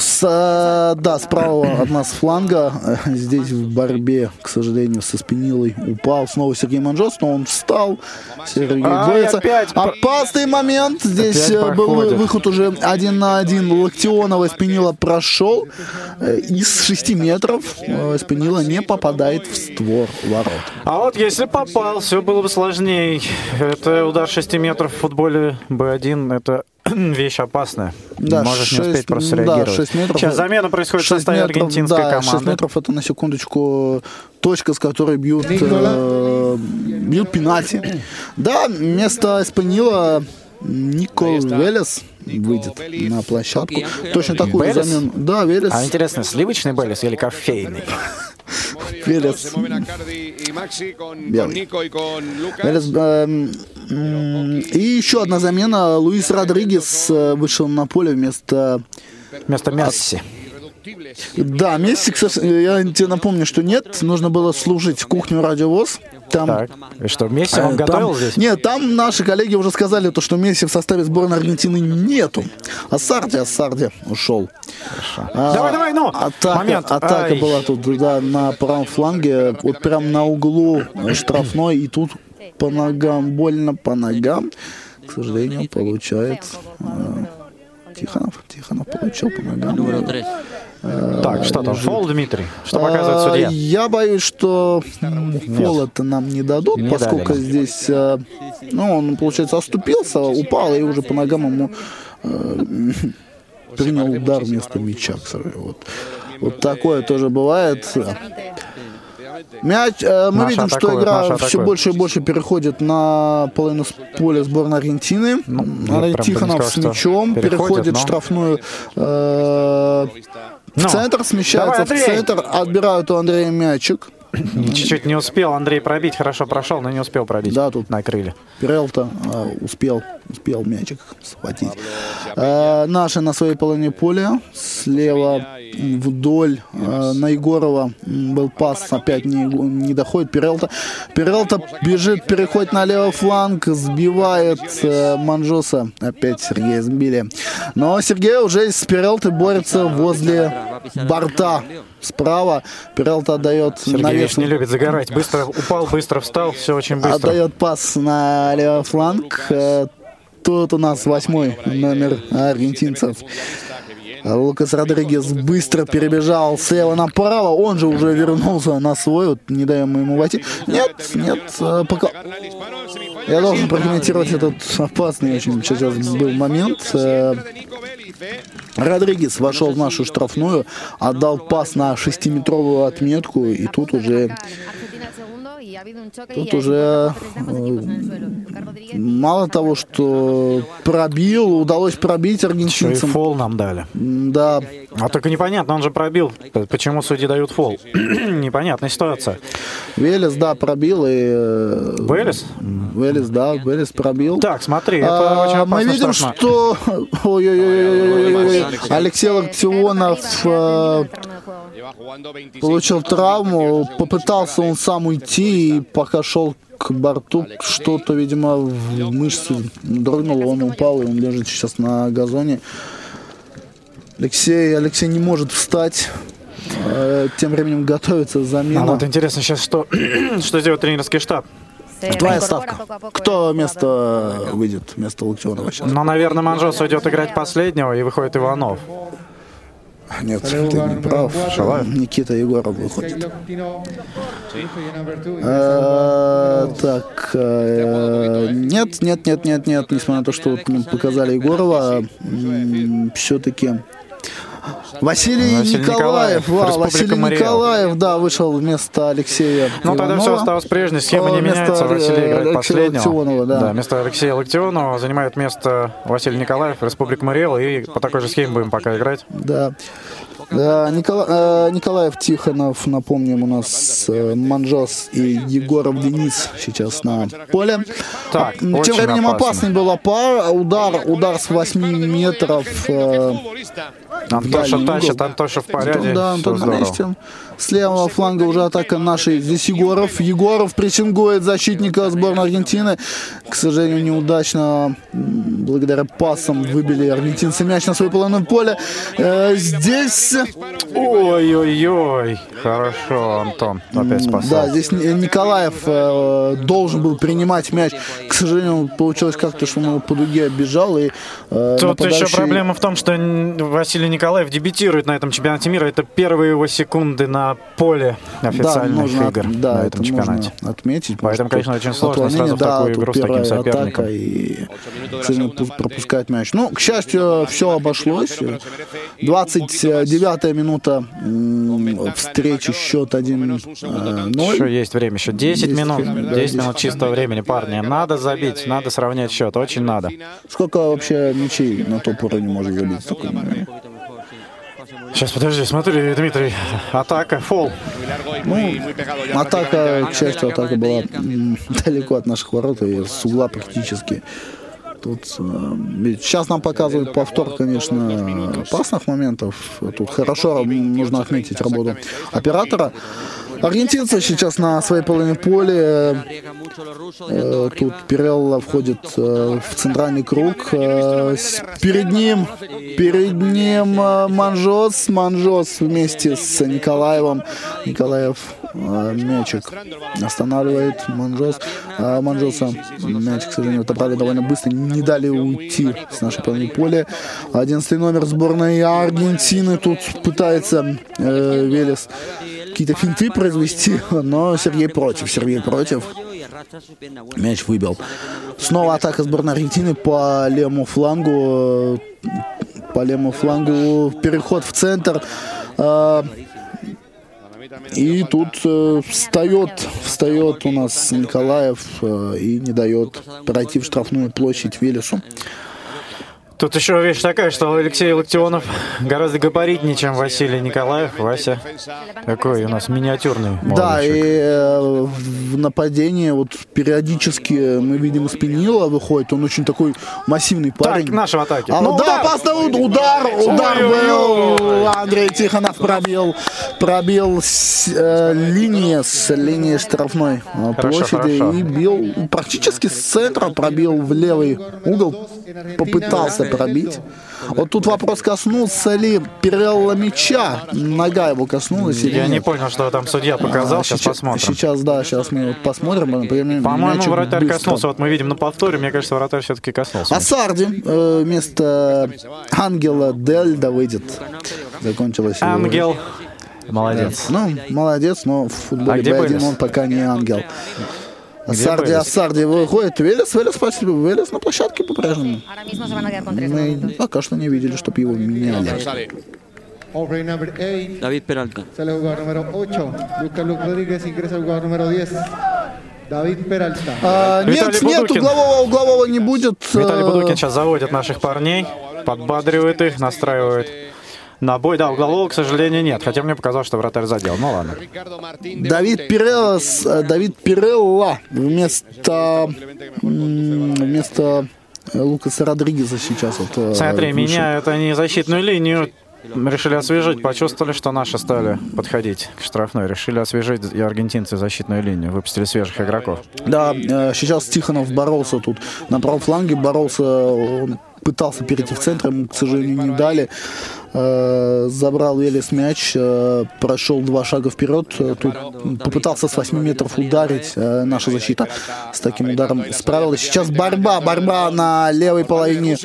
[SPEAKER 2] С, да, справа от нас фланга. [laughs] Здесь в борьбе, к сожалению, со Спинилой упал снова Сергей Манжос, но он встал. Сергей борется.
[SPEAKER 3] опять
[SPEAKER 2] Опасный момент. Здесь
[SPEAKER 3] Опять
[SPEAKER 2] э, был
[SPEAKER 3] проходит.
[SPEAKER 2] выход уже один на один. Локтионова Спинила прошел. Э, Из 6 метров э, Спинила не попадает в створ ворот.
[SPEAKER 3] А вот если попал, все было бы сложнее. Это удар 6 метров в футболе Б1. Это [clears throat] вещь опасная.
[SPEAKER 2] Да,
[SPEAKER 3] Можешь не
[SPEAKER 2] шесть-
[SPEAKER 3] успеть просто
[SPEAKER 2] да,
[SPEAKER 3] реагировать.
[SPEAKER 2] шесть метров.
[SPEAKER 3] Сейчас замена происходит в составе
[SPEAKER 2] метров,
[SPEAKER 3] аргентинской
[SPEAKER 2] да, 6
[SPEAKER 3] команды.
[SPEAKER 2] метров это на секундочку точка, с которой бьют, э, бьют пенальти. Да, вместо Эспанила Нико Велес выйдет на площадку. Точно такую
[SPEAKER 3] Велес?
[SPEAKER 2] замену. Да, Велес.
[SPEAKER 3] А интересно, сливочный Белес или кофейный? [laughs]
[SPEAKER 2] Велес. Белый. Велес, м, И еще одна замена. Луис Родригес э, вышел на поле вместо
[SPEAKER 3] Вместо Месси.
[SPEAKER 2] Да, Месси, к сож- я тебе напомню, что нет, нужно было служить в кухню радиовоз. Там,
[SPEAKER 3] Так, и что, Месси он
[SPEAKER 2] там-
[SPEAKER 3] готовил здесь?
[SPEAKER 2] Нет, там наши коллеги уже сказали, то, что Месси в составе сборной Аргентины нету. А Сарди, а Сарди ушел. А,
[SPEAKER 3] Давай, давай, ну!
[SPEAKER 2] Атака,
[SPEAKER 3] Момент.
[SPEAKER 2] атака
[SPEAKER 3] Ай.
[SPEAKER 2] была тут, да, на правом фланге, вот прям на углу штрафной, и тут по ногам, больно по ногам, к сожалению, получает э, Тихонов. Тихонов получил по ногам.
[SPEAKER 4] 3.
[SPEAKER 3] Так, что там, фол, Дмитрий? Что показывает
[SPEAKER 2] А,
[SPEAKER 3] судья?
[SPEAKER 2] Я боюсь, что фол это нам не дадут,
[SPEAKER 3] Не
[SPEAKER 2] поскольку
[SPEAKER 3] дали.
[SPEAKER 2] здесь, э, ну, он, получается, оступился, упал, и уже по ногам ему э, [laughs] принял удар вместо мяча. Вот, вот такое тоже бывает. Мяч, э, мы
[SPEAKER 3] Наша
[SPEAKER 2] видим, что
[SPEAKER 3] атакует,
[SPEAKER 2] игра
[SPEAKER 3] наша
[SPEAKER 2] все
[SPEAKER 3] атакует.
[SPEAKER 2] больше и больше переходит на половину поля сборной Аргентины.
[SPEAKER 3] Ну, сказал,
[SPEAKER 2] с
[SPEAKER 3] что
[SPEAKER 2] мячом
[SPEAKER 3] переходит,
[SPEAKER 2] переходит
[SPEAKER 3] но-
[SPEAKER 2] в штрафную э, в
[SPEAKER 3] Ну,
[SPEAKER 2] центр, смещается
[SPEAKER 3] давай,
[SPEAKER 2] в центр, отбирают у Андрея мячик.
[SPEAKER 3] Чуть-чуть не успел Андрей пробить, хорошо прошел, но не успел пробить.
[SPEAKER 2] Да, тут.
[SPEAKER 3] накрыли.
[SPEAKER 2] Перелта э, успел, успел мячик схватить. Э, наши на своей половине поля. Слева вдоль э, на Егорова был пас, опять не, не доходит. Перелта. Перелта бежит, переходит на левый фланг, сбивает э, Манжоса. Опять Сергея сбили. Но Сергей уже с Перелты борется возле борта. Справа Перелта отдает
[SPEAKER 3] Сергей видишь, не любит загорать. Быстро упал, быстро встал, все очень быстро.
[SPEAKER 2] Отдает пас на левый фланг. Э, Тут у нас восьмой номер аргентинцев. Лукас Родригес быстро перебежал слева направо. Он же уже вернулся на свой. Вот не даем ему войти. Нет, нет, э, пока... Я должен прокомментировать этот опасный очень сейчас был момент. Родригес вошел в нашу штрафную, отдал пас на шестиметровую отметку, и тут уже Тут уже мало того, что пробил, удалось пробить
[SPEAKER 3] Еще и
[SPEAKER 2] аргентинцам.
[SPEAKER 3] фол нам дали.
[SPEAKER 2] Да,
[SPEAKER 3] А только непонятно, он же пробил. Почему судьи дают фол? [clears throat] Непонятная ситуация.
[SPEAKER 2] Велес, да, пробил, и... э,
[SPEAKER 3] Велес?
[SPEAKER 2] Велес, да, Велес пробил.
[SPEAKER 3] Так, смотри, это
[SPEAKER 2] А,
[SPEAKER 3] очень
[SPEAKER 2] Мы
[SPEAKER 3] опасно
[SPEAKER 2] видим,
[SPEAKER 3] штрафной.
[SPEAKER 2] что [laughs] Ой-ой-ой-ой-ой-ой-ой. Алексей Локтионов э, получил травму, попытался он сам уйти, и пока шел к борту, что-то, видимо, в мышцы дрогнуло, он упал, и он лежит сейчас на газоне. Алексей, Алексей не может встать. Э, Тем временем готовится
[SPEAKER 3] А
[SPEAKER 2] замена.
[SPEAKER 3] вот интересно сейчас, что, [clears throat] что сделает тренерский штаб.
[SPEAKER 2] Твоя ставка. Кто вместо выйдет вместо Локтионова сейчас?
[SPEAKER 3] Ну, наверное, Манжос уйдет играть последнего, и выходит Иванов.
[SPEAKER 2] Нет, ты не прав. Никита Егоров выходит. Э, Так, э, нет, нет, нет, нет, нет, несмотря на то, что показали Егорова, все-таки Василий,
[SPEAKER 3] Василий
[SPEAKER 2] Николаев,
[SPEAKER 3] Николаев,
[SPEAKER 2] Ва, Василий
[SPEAKER 3] Мариэл.
[SPEAKER 2] Николаев, да, вышел вместо Алексея
[SPEAKER 3] Ну, тогда
[SPEAKER 2] Иванова.
[SPEAKER 3] все осталось прежней, схема не
[SPEAKER 2] Э, вместо,
[SPEAKER 3] меняется. Василий играет
[SPEAKER 2] Алексея
[SPEAKER 3] последнего.
[SPEAKER 2] Локтионова, да.
[SPEAKER 3] вместо Алексея Локтионова занимает место Василий Николаев, Республика Мариэл, и по такой же схеме будем пока играть.
[SPEAKER 2] Да. Да, Никола- э, Николаев Тихонов, напомним, у нас э, Манжос и Егоров Денис сейчас на поле.
[SPEAKER 3] Так,
[SPEAKER 2] Тем временем опасный была пара. Удар, удар с 8 метров. э,
[SPEAKER 3] Антоша тащит. Антоша в порядке.
[SPEAKER 2] Да, Антон на месте. С левого фланга уже атака нашей. Здесь Егоров. Егоров прессингует защитника сборной Аргентины. К сожалению, неудачно. Благодаря пасам выбили аргентинцы мяч на свою половину поля. Э, Здесь...
[SPEAKER 3] Ой-ой-ой, хорошо, Антон, опять спасал.
[SPEAKER 2] Да, здесь Ни- Николаев э, должен был принимать мяч. К сожалению, получилось как-то, что он по дуге оббежал. И, э,
[SPEAKER 3] Тут еще
[SPEAKER 2] нападающий-
[SPEAKER 3] проблема в том, что Василий Николаев дебютирует на этом чемпионате мира. Это первые его секунды на поле официальных
[SPEAKER 2] нужно,
[SPEAKER 3] игр
[SPEAKER 2] да,
[SPEAKER 3] на
[SPEAKER 2] это
[SPEAKER 3] этом чемпионате.
[SPEAKER 2] нужно отметить.
[SPEAKER 3] Поэтому, конечно, очень сложно сразу в
[SPEAKER 2] да,
[SPEAKER 3] такую игру с таким соперником.
[SPEAKER 2] атака и, пу- пропускает мяч. Ну, к счастью, все обошлось. 29-я минута встречи, счет 1-0.
[SPEAKER 3] Еще есть время, еще 10
[SPEAKER 2] Есть
[SPEAKER 3] минут.
[SPEAKER 2] время, да,
[SPEAKER 3] 10
[SPEAKER 2] есть.
[SPEAKER 3] минут чистого времени, парни. Надо забить, надо сравнять счет, очень надо.
[SPEAKER 2] Сколько вообще мячей на топ уровне может забить?
[SPEAKER 3] Сейчас, подожди, смотри, Дмитрий. Атака, фол.
[SPEAKER 2] Ну, атака, к счастью, атака была [laughs] далеко от наших ворот и с угла практически. Тут э, сейчас нам показывают повтор, конечно, опасных моментов. Тут хорошо нужно отметить работу оператора. Аргентинцы сейчас на своей половине поля. Э, Тут Пирелла входит э, в центральный круг. Э, Перед ним, перед ним Манжос. Манжос вместе с Николаевым. Николаев мячик останавливает Манжос. Манжоса мяч, к сожалению, отобрали довольно быстро. Не дали уйти с нашей половины поля. Одиннадцатый номер сборной Аргентины. Тут пытается Велес какие-то финты произвести, [laughs] но Сергей против. Сергей против. Мяч выбил. Снова атака сборной Аргентины по левому флангу. По левому флангу переход в центр. Э, И тут э, встает, встает у нас Николаев э, и не дает пройти в штрафную площадь Велесу.
[SPEAKER 3] Тут еще вещь такая, что Алексей Локтионов гораздо габаритнее, чем Василий Николаев. Вася такой у нас миниатюрный
[SPEAKER 2] Да,
[SPEAKER 3] молодчик.
[SPEAKER 2] и э, в нападении вот периодически мы видим Спинила выходит, он очень такой массивный парень.
[SPEAKER 3] Так, наши в атаке.
[SPEAKER 2] А,
[SPEAKER 3] Ну,
[SPEAKER 2] да, опасный уд- удар, удар был. Андрей Тихонов пробил, пробил с э, линии, с линии штрафной э,
[SPEAKER 3] Хорошо,
[SPEAKER 2] площади
[SPEAKER 3] хорошо.
[SPEAKER 2] и бил практически с центра, пробил в левый угол, попытался пробить. Вот тут вопрос, коснулся ли Пирелла мяча, нога его коснулась или
[SPEAKER 3] Я не понял, что там судья показал,
[SPEAKER 2] А,
[SPEAKER 3] сейчас посмотрим.
[SPEAKER 2] Сейчас, да, сейчас мы вот посмотрим. Например,
[SPEAKER 3] По-моему, вратарь
[SPEAKER 2] быстро.
[SPEAKER 3] коснулся. Вот мы видим на повторе, мне кажется, вратарь все-таки коснулся.
[SPEAKER 2] Асарди э, вместо Ангела Дельда выйдет. Закончилась его
[SPEAKER 3] Ангел. Молодец.
[SPEAKER 2] Ну, молодец, но в футболе
[SPEAKER 3] А где
[SPEAKER 2] Б1
[SPEAKER 3] Вэлес?
[SPEAKER 2] он пока не ангел. Асарди,
[SPEAKER 3] Вэлес?
[SPEAKER 2] Асарди выходит. Велес, Велес, спасибо. Велес на площадке по-прежнему. Мы
[SPEAKER 5] momento.
[SPEAKER 2] пока что не видели, чтобы его меняли.
[SPEAKER 6] Sale.
[SPEAKER 8] Offering number 8,
[SPEAKER 4] David Peralta.
[SPEAKER 8] sale jugador número 8. Lucas Luke Rodríguez ingresa el jugador número 10. David Peralta.
[SPEAKER 2] А, нет,
[SPEAKER 3] Виталий
[SPEAKER 2] нет,
[SPEAKER 3] Будукин.
[SPEAKER 2] углового, углового не будет.
[SPEAKER 3] Виталий
[SPEAKER 2] Э,
[SPEAKER 3] Будукин сейчас заводит наших парней, подбадривает их, настраивает на бой. Да, углового, к сожалению, нет. Хотя мне показалось, что вратарь задел. Ну ладно.
[SPEAKER 2] Давид. Пирелла, э, Давид Пирелла вместо, вместо э, Лукаса Родригеза сейчас. Вот, э,
[SPEAKER 3] Смотри,
[SPEAKER 2] вышел.
[SPEAKER 3] меняют они защитную линию. Решили освежить, почувствовали, что наши стали подходить к штрафной. Решили освежить и аргентинцы защитную линию. Выпустили свежих игроков.
[SPEAKER 2] Да, сейчас Тихонов боролся тут на правом фланге, боролся, он пытался перейти в центр, ему, к сожалению, не дали. Э, Забрал Велес мяч, э, прошел два шага вперед, э, тут попытался с 8 метров ударить наша защита. С таким ударом справилась. Сейчас борьба, борьба на левой половине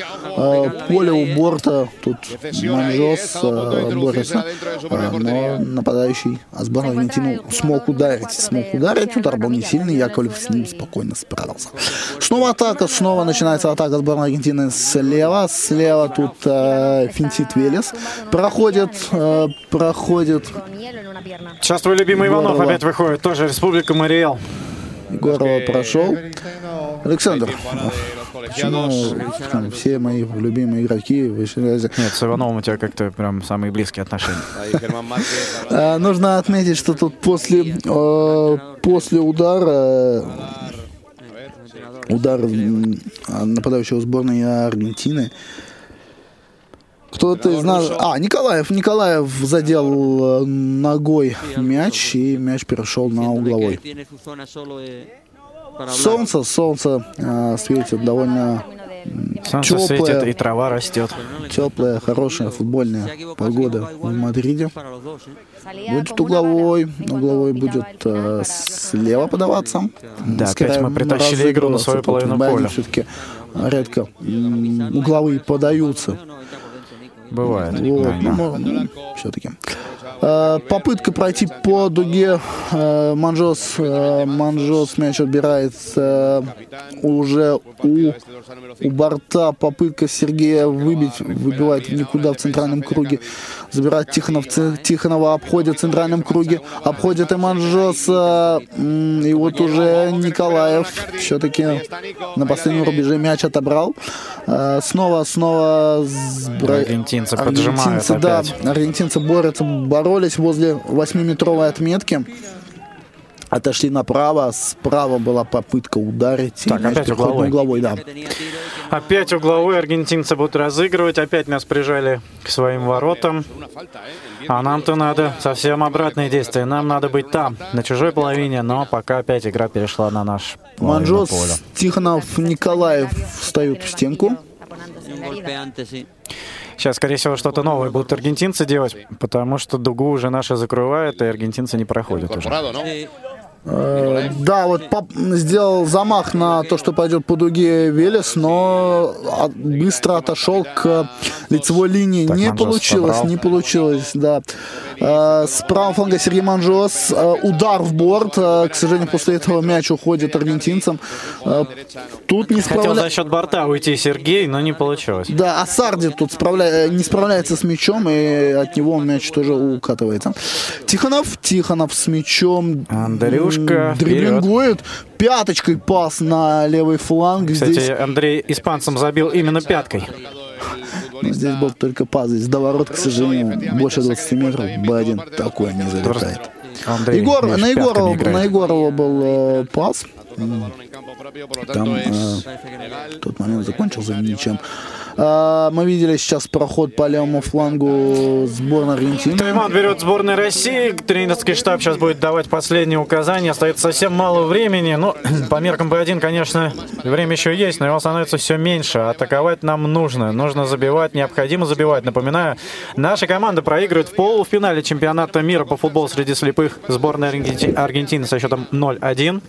[SPEAKER 2] поля у борта. Тут Манжос борется, но нападающий а сборной Аргентины смог ударить. Смог ударить, удар был не сильный, Яковлев с ним спокойно справился. Снова атака, снова начинается атака сборной Аргентины с слева. Слева тут э, финтит Велес. Проходит, э, проходит.
[SPEAKER 3] Сейчас твой любимый Иванов
[SPEAKER 2] Здорово.
[SPEAKER 3] опять выходит. Тоже Республика Мариэл.
[SPEAKER 2] Егорова прошел. Александр, почему все мои любимые игроки вышли?
[SPEAKER 3] Нет, с Ивановым у тебя как-то прям самые близкие отношения.
[SPEAKER 6] Márquez.
[SPEAKER 2] Э, Нужно отметить, что тут после, э, после удара удар м, нападающего сборной Аргентины. Кто-то из нас... А, Николаев. Николаев задел э, ногой мяч, и мяч перешел на угловой. Солнце, солнце э, светит довольно
[SPEAKER 3] Солнце
[SPEAKER 2] Тёплое.
[SPEAKER 3] светит и трава растет.
[SPEAKER 2] теплая, хорошая футбольная погода в Мадриде. Будет угловой. Угловой будет э, слева подаваться.
[SPEAKER 3] Да,
[SPEAKER 2] Скорее,
[SPEAKER 3] опять мы притащили игру на свою половину поля.
[SPEAKER 2] Все-таки редко угловые подаются.
[SPEAKER 3] Бывает.
[SPEAKER 2] Вот,
[SPEAKER 3] Да.
[SPEAKER 2] все-таки. Попытка пройти по дуге. э, Манжос, э, Манжос мяч отбирает э, уже у, у борта. Попытка Сергея выбить, выбивает никуда в центральном круге. Забирает Тихонов. Тихонова обходит в центральном круге. Обходит и Манжоса. М, И вот уже Николаев все-таки на последнем рубеже мяч отобрал. Э, Снова, снова
[SPEAKER 3] Аргентинцы поджимают
[SPEAKER 2] Аргентинцы, да,
[SPEAKER 3] опять.
[SPEAKER 2] аргентинцы борются, боролись возле 8-метровой отметки. Отошли направо, справа была попытка ударить.
[SPEAKER 3] Так,
[SPEAKER 2] мяч
[SPEAKER 3] опять угловой.
[SPEAKER 2] угловой, да.
[SPEAKER 3] Опять угловой аргентинцы будут разыгрывать. Опять нас прижали к своим воротам. А нам-то надо совсем обратные действия. Нам надо быть там, на чужой половине, но пока опять игра перешла на наш
[SPEAKER 2] Манжос,
[SPEAKER 3] поля.
[SPEAKER 2] Тихонов, Николаев встают в стенку.
[SPEAKER 3] Сейчас, скорее всего, что-то новое будут аргентинцы делать, потому что дугу уже наши закрывают, и аргентинцы не проходят уже.
[SPEAKER 2] Э, Да, вот поп- сделал замах на то, что пойдет по дуге Велес, но от- быстро отошел к лицевой линии.
[SPEAKER 3] Так,
[SPEAKER 2] не
[SPEAKER 3] Манжос
[SPEAKER 2] получилось,
[SPEAKER 3] собрал.
[SPEAKER 2] не получилось, да. Э, С правого фланга Сергей Манжос. э, Удар в борт. э, К сожалению, после этого мяч уходит аргентинцам. Э, Тут не
[SPEAKER 3] Хотел
[SPEAKER 2] справляется.
[SPEAKER 3] за счет борта уйти Сергей, но не получилось.
[SPEAKER 2] Да, Асарди тут справля- э, не справляется с мячом, и от него мяч тоже укатывается. Тихонов, Тихонов с мячом.
[SPEAKER 3] Андрюшка,
[SPEAKER 2] м, Дриблингует. Пяточкой пас на левый фланг.
[SPEAKER 3] Кстати,
[SPEAKER 2] Здесь,
[SPEAKER 3] Андрей испанцам забил именно пяткой.
[SPEAKER 2] ну, здесь был только пас. Здесь до ворот, к сожалению, больше 20 метров. Б1 такой не залетает.
[SPEAKER 3] Андрей
[SPEAKER 2] Егор, на, Егорова, на Егорова был э, пас. Там э, тот момент закончился ничем. А, мы видели сейчас проход по левому флангу сборной Аргентины.
[SPEAKER 3] Таймаут берет сборная России. Тренерский штаб сейчас будет давать последние указания. Остается совсем мало времени. Ну, [clears throat] по меркам Б1, конечно, время еще есть, но его становится все меньше. Атаковать нам нужно. Нужно забивать, необходимо забивать. Напоминаю, наша команда проигрывает в полуфинале чемпионата мира по футболу среди слепых сборной Аргенти- Аргентины со счетом 0-1.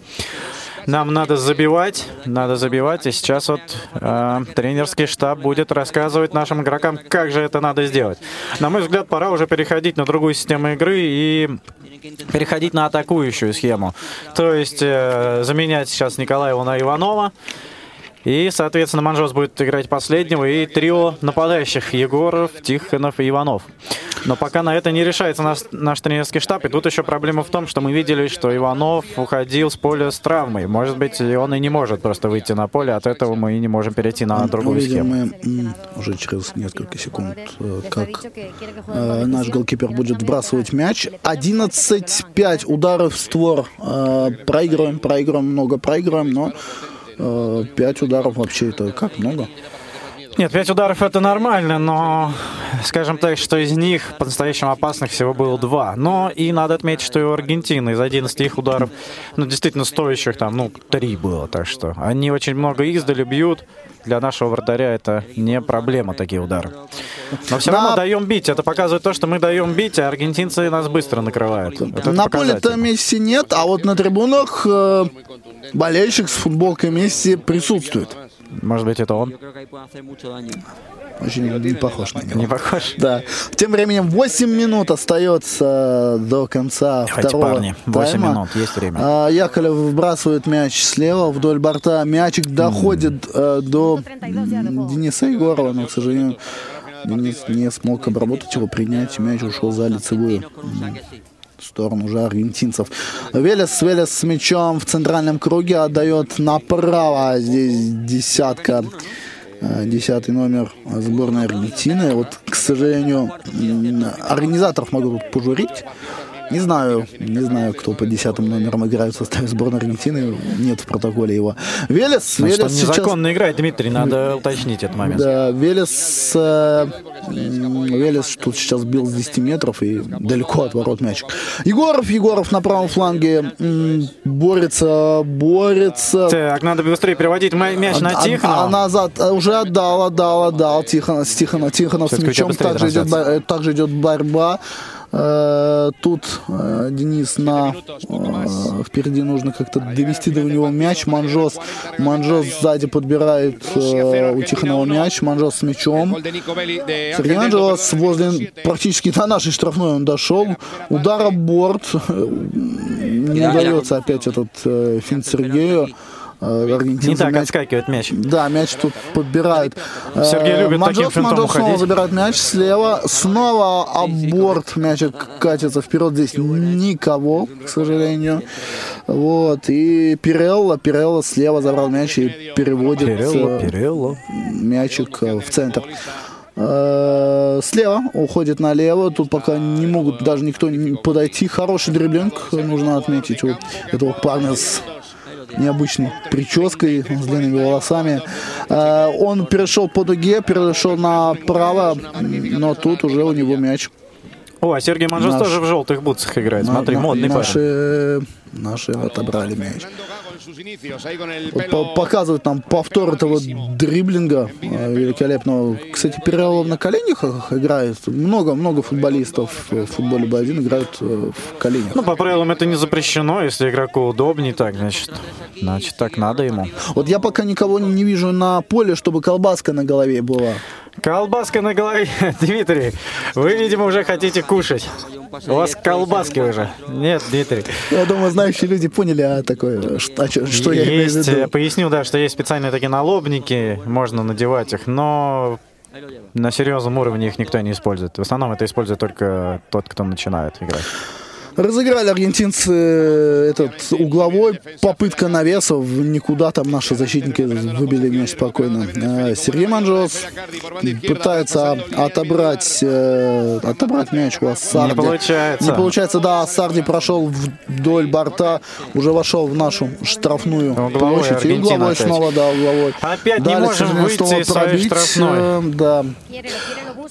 [SPEAKER 3] Нам надо забивать, надо забивать, и сейчас вот э, тренерский штаб будет рассказывать нашим игрокам, как же это надо сделать. На мой взгляд, пора уже переходить на другую систему игры и переходить на атакующую схему. То есть э, заменять сейчас Николаева на Иванова. И, соответственно, Манжос будет играть последнего и трио нападающих Егоров, Тихонов и Иванов. Но пока на это не решается наш, наш тренерский штаб. И тут еще проблема в том, что мы видели, что Иванов уходил с поля с травмой. Может быть, он и не может просто выйти на поле. От этого мы и не можем перейти на другую
[SPEAKER 2] Увидим
[SPEAKER 3] схему.
[SPEAKER 2] мы уже через несколько секунд, э, как э, наш голкипер будет вбрасывать мяч. 11-5 удары в створ. Э, проигрываем, проигрываем, много проигрываем, но 5 ударов вообще это как много?
[SPEAKER 3] Нет, пять ударов это нормально, но скажем так, что из них по-настоящему опасных всего было два. Но и надо отметить, что и у Аргентины из 11 их ударов, ну, действительно стоящих там, ну, три было. Так что они очень много издали бьют. Для нашего вратаря это не проблема, такие удары. Но все равно
[SPEAKER 2] На-
[SPEAKER 3] даем бить. Это показывает то, что мы даем бить, а аргентинцы нас быстро накрывают. Это
[SPEAKER 2] на поле-то Месси нет, а вот на трибунах э, болельщик с футболкой Месси присутствует.
[SPEAKER 3] Может быть, это он?
[SPEAKER 2] Очень не похож на него.
[SPEAKER 3] Не похож?
[SPEAKER 2] Да. Тем временем 8 минут остается до конца
[SPEAKER 3] Давайте,
[SPEAKER 2] второго
[SPEAKER 3] парни, 8
[SPEAKER 2] тайма.
[SPEAKER 3] минут, есть время.
[SPEAKER 2] А, Яковлев выбрасывает мяч слева вдоль борта. Мячик доходит э, до Дениса Егорова, но, к сожалению, Денис не смог обработать его, принять. Мяч ушел за лицевую сторону уже аргентинцев. Велес, Велес с мячом в центральном круге отдает направо. Здесь десятка э, десятый номер сборной Аргентины. Вот, к сожалению, организаторов могу пожурить. Не знаю, не знаю, кто по десятым номерам играет в составе сборной Аргентины. Нет в протоколе его. Велес,
[SPEAKER 3] Значит, он
[SPEAKER 2] Велес сейчас...
[SPEAKER 3] незаконно играет, Дмитрий, надо уточнить этот момент.
[SPEAKER 2] Да, Велес, э, Велес тут сейчас бил с 10 метров и далеко от ворот мячик. Егоров, Егоров на правом фланге борется, борется.
[SPEAKER 3] Так, надо быстрее переводить мяч на
[SPEAKER 2] А-
[SPEAKER 3] Тихонова.
[SPEAKER 2] А, назад а, уже отдал, отдал, отдал. Тихонов, с Тихонов, Тихонов с мячом. Также идет, э, также идет борьба. Э, Тут э, Денис на э, впереди нужно как-то довести до него мяч. Манжос, Манжос сзади подбирает у Тихонова мяч. Манжос с мячом. Сергей Манжос возле практически до нашей штрафной он дошел. Удар борт. Не удается опять этот финт Сергею. Э,
[SPEAKER 3] Не
[SPEAKER 2] Аргентинцы
[SPEAKER 3] так
[SPEAKER 2] мяч
[SPEAKER 3] отскакивает мяч.
[SPEAKER 2] да, мяч тут подбирает.
[SPEAKER 3] Сергей
[SPEAKER 2] Э,
[SPEAKER 3] любит
[SPEAKER 2] Манжос,
[SPEAKER 3] таким финтом
[SPEAKER 2] Манжос снова забирает мяч слева. Снова аборт. Мячик катится вперед. Здесь никого, к сожалению. Вот. И Пирелла, Пирелла слева забрал мяч и переводит э,
[SPEAKER 3] перело.
[SPEAKER 2] мячик э, в центр. Слева уходит налево. Тут пока не могут даже никто не подойти. Хороший дриблинг. Нужно отметить вот этого парня с необычной прической, с длинными волосами. Э, Он перешел по дуге, перешел направо, но тут уже у него мяч.
[SPEAKER 3] О, а Сергей Манжос
[SPEAKER 2] Наш-
[SPEAKER 3] тоже в желтых бутсах играет. Смотри,
[SPEAKER 2] На-
[SPEAKER 3] модный парень.
[SPEAKER 2] наши, наши отобрали мяч. Показывают нам повтор этого дриблинга э, великолепного. Кстати, Перелов на коленях играет. Много-много футболистов в футболе Б1 играют э, в коленях.
[SPEAKER 3] Ну, по правилам это не запрещено, если игроку удобнее так, значит, значит так надо ему.
[SPEAKER 2] Вот я пока никого не вижу на поле, чтобы колбаска на голове была.
[SPEAKER 3] Колбаска на голове, [laughs] Дмитрий. Вы, видимо, уже хотите кушать. У вас колбаски уже. Нет, Дмитрий.
[SPEAKER 2] Я думаю, знающие люди поняли, а такое, что, а что я имею в
[SPEAKER 3] есть, э,
[SPEAKER 2] виду.
[SPEAKER 3] поясню, да, что есть специальные такие налобники, можно надевать их, но на серьезном уровне их никто не использует. В основном это использует только тот, кто начинает играть.
[SPEAKER 2] Разыграли аргентинцы этот угловой. Попытка навеса. в Никуда там наши защитники выбили мяч спокойно. Э, Сергей Манжос пытается отобрать, э, отобрать мяч у Ассарди.
[SPEAKER 3] Не получается.
[SPEAKER 2] Не получается, да. Ассарди прошел вдоль борта, уже вошел в нашу штрафную
[SPEAKER 3] Угловой
[SPEAKER 2] площадь. И угловой
[SPEAKER 3] опять.
[SPEAKER 2] снова, да, угловой.
[SPEAKER 3] Опять не
[SPEAKER 2] Дали, к
[SPEAKER 3] можем выйти из
[SPEAKER 2] пробить.
[SPEAKER 3] штрафной.
[SPEAKER 2] Э, Да.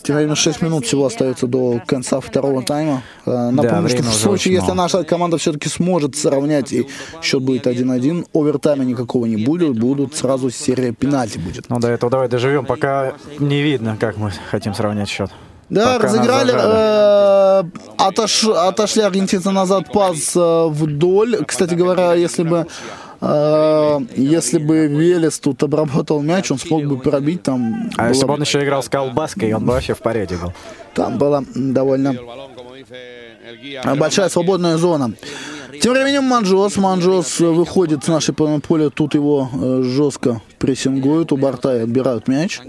[SPEAKER 2] Тем временем 6 минут всего остается до конца второго тайма. Э, Напомню, что
[SPEAKER 3] время
[SPEAKER 2] в случае, если наша команда все-таки сможет сравнять и счет будет 1-1, овертайма никакого не будет, будут сразу серия пенальти будет.
[SPEAKER 3] Ну, до этого давай доживем, пока не видно, как мы хотим сравнять счет.
[SPEAKER 2] Да,
[SPEAKER 3] Пока
[SPEAKER 2] разыграли, э, отош- отошли аргентинцы назад пас э, вдоль. Кстати говоря, если бы э, если бы Велес тут обработал мяч, он смог бы пробить там.
[SPEAKER 3] А если бы
[SPEAKER 2] было-
[SPEAKER 3] он еще играл с колбаской, он бы вообще в порядке был.
[SPEAKER 2] Там была довольно Большая свободная зона. Тем временем Манжос. Манжос э, выходит с нашей поля. Тут его э, жестко прессингуют. У борта и отбирают мяч.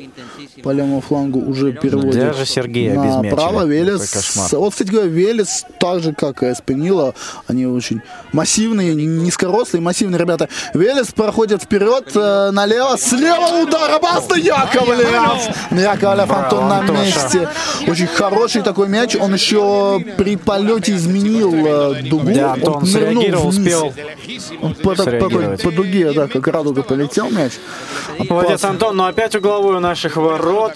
[SPEAKER 2] По левому флангу уже переводят
[SPEAKER 3] Даже Сергея без мяча.
[SPEAKER 2] направо.
[SPEAKER 3] Это
[SPEAKER 2] Велес. Вот, кстати говоря, Велес, так же, как и Эспенила, они очень массивные, низкорослые, массивные ребята. Велес проходит вперед, э, налево, слева удар, Абаста Яковлев! Яковлев
[SPEAKER 3] Браво,
[SPEAKER 2] Антон на месте. Очень хороший такой мяч. Он еще при полете изменил э, дугу.
[SPEAKER 3] Да, Антон
[SPEAKER 2] Он
[SPEAKER 3] среагировал,
[SPEAKER 2] вниз.
[SPEAKER 3] успел.
[SPEAKER 2] По, по,
[SPEAKER 3] среагировать.
[SPEAKER 2] по дуге, да, как радуга полетел мяч.
[SPEAKER 3] Молодец. Антон, но опять угловую наших ворот.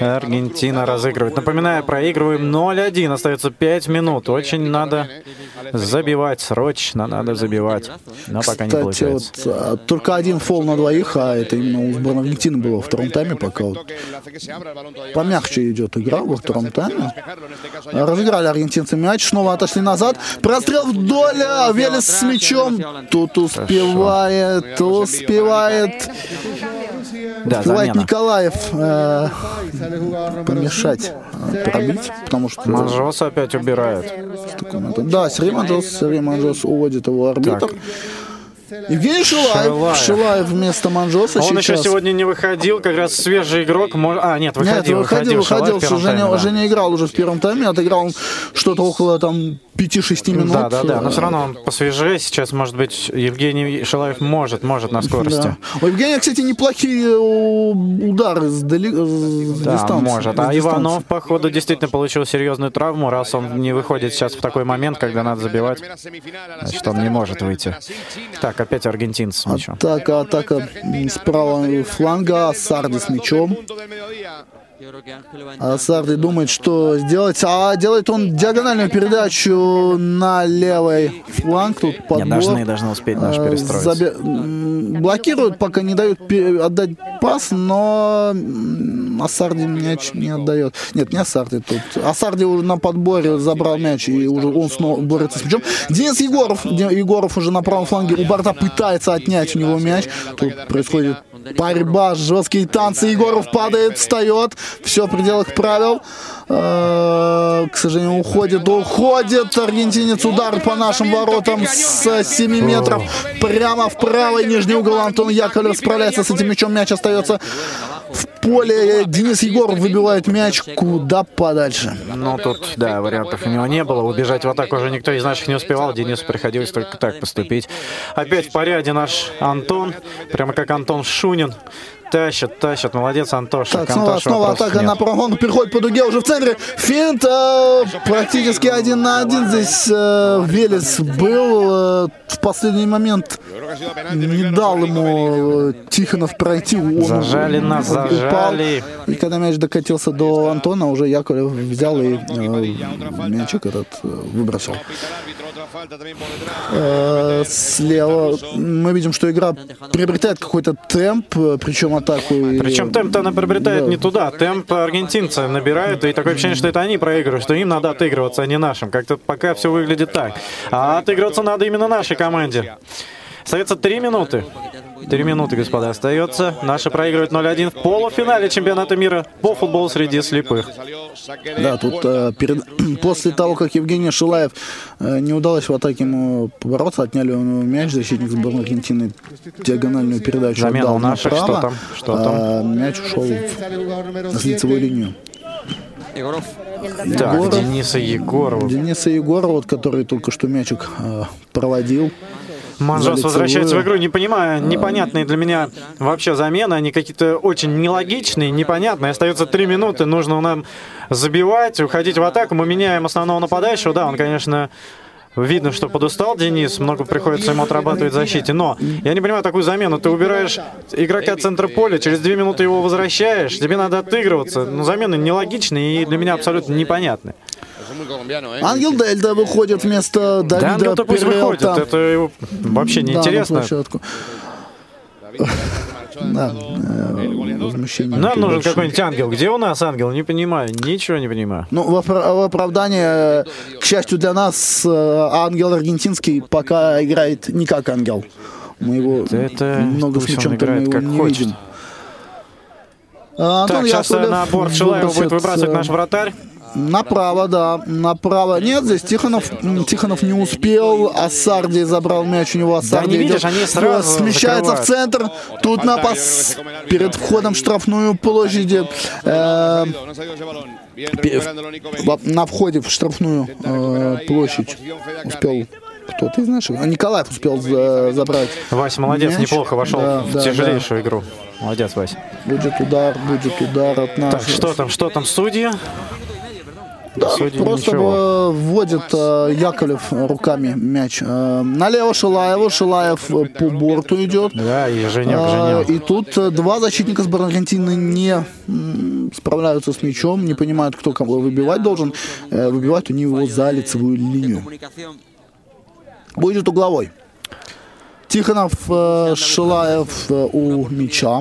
[SPEAKER 3] Аргентина разыгрывает. Напоминаю, проигрываем 0-1. Остается 5 минут. Очень надо забивать. Срочно надо забивать. Но пока не
[SPEAKER 2] Кстати,
[SPEAKER 3] получается.
[SPEAKER 2] вот а, только один фол на двоих, а это именно у сборной Аргентины было во втором тайме, пока вот помягче идет игра во втором тайме. Разыграли аргентинцы мяч, снова отошли назад. Прострел вдоль, а, Велес с мячом. Тут успевает, успевает.
[SPEAKER 3] Да, замена.
[SPEAKER 2] Николаев э, помешать
[SPEAKER 8] 5.
[SPEAKER 2] э, пробить, потому что...
[SPEAKER 3] Манжос опять убирает.
[SPEAKER 2] Да, Сергей Манжос, Сергей Манжос уводит его арбитр.
[SPEAKER 3] Так.
[SPEAKER 2] Евгений Шилаев.
[SPEAKER 3] Шилаев.
[SPEAKER 2] Шилаев вместо Манжоса
[SPEAKER 3] Он еще
[SPEAKER 2] сейчас.
[SPEAKER 3] сегодня не выходил, как раз свежий игрок. А, нет, выходил,
[SPEAKER 2] Нет, выходил, выходил.
[SPEAKER 3] в первом
[SPEAKER 2] Женя,
[SPEAKER 3] тайме, да.
[SPEAKER 2] Женя играл уже в первом тайме, отыграл он что-то около там 5-6 минут.
[SPEAKER 3] Да, да, да. Но
[SPEAKER 2] Э,
[SPEAKER 3] все равно он посвежее. Сейчас, может быть, Евгений Шилаев может, может на скорости.
[SPEAKER 2] Да. У Евгения, кстати, неплохие э, удары с, дали... с
[SPEAKER 3] Да,
[SPEAKER 2] дистанции.
[SPEAKER 3] может. А. Иванов, походу, действительно получил серьезную травму, раз он не выходит сейчас в такой момент, когда надо забивать. Значит, он не может выйти. Так, опять аргентинцы с мячом.
[SPEAKER 2] Атака, атака м, с правого фланга, Сарди с мячом. Сарди думает, что сделать. А делает он диагональную передачу на левый фланг. Тут подбор.
[SPEAKER 3] Не, должны, должны успеть наш перестроиться.
[SPEAKER 2] забе- м, Блокируют, пока не дают отдать пас, но Асарди мяч не отдает. Нет, не Асарди тут. Асарди уже на подборе забрал мяч, и уже он снова борется с мячом. Денис Егоров, Егоров уже на правом фланге у борта пытается отнять у него мяч. Тут происходит борьба, жесткие танцы. Егоров падает, встает. Все в пределах правил. Э, К сожалению, уходит, уходит аргентинец. Удар по нашим воротам с 7 метров. Прямо в правый нижний угол. Антон Яковлев справляется с этим мячом. Мяч остается в поле. Денис Егоров выбивает мяч куда подальше.
[SPEAKER 3] Ну, тут, да, вариантов у него не было. Убежать в атаку уже никто из наших не успевал. Денису приходилось только так поступить. Опять в порядке наш Антон. Прямо как Антон Шунин. Тащит, тащит. Молодец, Антоша.
[SPEAKER 2] Так, снова,
[SPEAKER 3] Антоша
[SPEAKER 2] снова атака
[SPEAKER 3] нет.
[SPEAKER 2] на фланге. Переходит по дуге уже в центре. Финт э, практически один на один. Здесь э, Велес был. э, в последний момент не дал ему э, Тихонов пройти. Он
[SPEAKER 3] Зажали нас,
[SPEAKER 2] упал.
[SPEAKER 3] зажали.
[SPEAKER 2] И когда мяч докатился до Антона, уже Яковлев взял и э, мячик этот э, выбросил. Э, Слева мы видим, что игра приобретает какой-то темп, э, причем атаку. и-
[SPEAKER 3] Причем темп-то она приобретает
[SPEAKER 2] Да.
[SPEAKER 3] не туда. Темп аргентинцы набирают, и такое ощущение, что это они проигрывают, что им надо отыгрываться, а не нашим. Как-то пока все выглядит так. А отыгрываться надо именно нашей команде. Остается три минуты. Три минуты, господа, остается. Наши проигрывают 0-1 в полуфинале чемпионата мира по футболу среди слепых.
[SPEAKER 2] Да, тут э, перед- [clears throat] после того, как Евгений Шилаев э, не удалось в атаке ему побороться, отняли у него мяч, защитник сборной Аргентины диагональную передачу
[SPEAKER 3] Замена
[SPEAKER 2] отдал
[SPEAKER 3] наших,
[SPEAKER 2] направо,
[SPEAKER 3] что там? Что там?
[SPEAKER 2] а мяч ушел в лицевую
[SPEAKER 8] 7.
[SPEAKER 2] линию.
[SPEAKER 4] Егоров.
[SPEAKER 3] Так,
[SPEAKER 2] Егоров.
[SPEAKER 3] Дениса Егорова.
[SPEAKER 2] Дениса Егорова, вот, который только что мячик э, проводил.
[SPEAKER 3] Манжос возвращается в игру, не понимаю, непонятные для меня вообще замены, они какие-то очень нелогичные, непонятные. Остается три минуты, нужно нам забивать, уходить в атаку. Мы меняем основного нападающего, да, он, конечно, Видно, что подустал Денис, много приходится ему отрабатывать в защите. Но я не понимаю такую замену. Ты убираешь игрока центра поля, через две минуты его возвращаешь, тебе надо отыгрываться. Ну, замены нелогичные и для меня абсолютно непонятные.
[SPEAKER 2] Ангел Дельта выходит вместо
[SPEAKER 3] Да,
[SPEAKER 2] Давида
[SPEAKER 3] ангел-то пусть выходит,
[SPEAKER 2] Перелта.
[SPEAKER 3] это его вообще
[SPEAKER 2] Да,
[SPEAKER 3] неинтересно.
[SPEAKER 2] Да, э, возмущение.
[SPEAKER 3] Нам нужен какой-нибудь ангел. Где у нас ангел? Не понимаю. Ничего не понимаю.
[SPEAKER 2] Ну, в, в оправдание, э, к счастью для нас, э, ангел аргентинский пока играет не как ангел. Мы его
[SPEAKER 3] Это
[SPEAKER 2] много с мячом
[SPEAKER 3] играет как
[SPEAKER 2] не
[SPEAKER 3] хочет.
[SPEAKER 2] видим. А, Антон
[SPEAKER 3] Так, сейчас
[SPEAKER 2] Яковлев
[SPEAKER 3] на борт Шилаева будет выбрасывать наш вратарь.
[SPEAKER 2] Направо, да, направо. Нет, здесь Тихонов, Тихонов не успел, Ассарди забрал мяч у него, Ассарди
[SPEAKER 3] не видишь, они сразу
[SPEAKER 2] смещается в
[SPEAKER 3] закрывают.
[SPEAKER 2] центр, тут напас перед входом в штрафную площадь, э, в- на входе в штрафную э, площадь успел кто-то из наших, а, Николаев успел за- забрать.
[SPEAKER 3] Вася молодец,
[SPEAKER 2] мяч.
[SPEAKER 3] неплохо вошел
[SPEAKER 2] Да,
[SPEAKER 3] в
[SPEAKER 2] да,
[SPEAKER 3] тяжелейшую игру. Молодец, Вася.
[SPEAKER 2] Будет удар, будет удар от
[SPEAKER 3] Так,
[SPEAKER 2] наших.
[SPEAKER 3] что там, что там, судьи?
[SPEAKER 2] Да,
[SPEAKER 3] Судьи
[SPEAKER 2] просто
[SPEAKER 3] ничего.
[SPEAKER 2] э, вводит э, Яковлев руками мяч. Э, налево Шилаеву, Шилаев э, по борту идет.
[SPEAKER 3] Да, и Женек, Женек.
[SPEAKER 2] И тут э, два защитника сборной Аргентины не справляются с мячом, не понимают, кто кого выбивать должен. Э, Выбивают они его за лицевую линию. Будет угловой. Тихонов, э, Шилаев э, у мяча.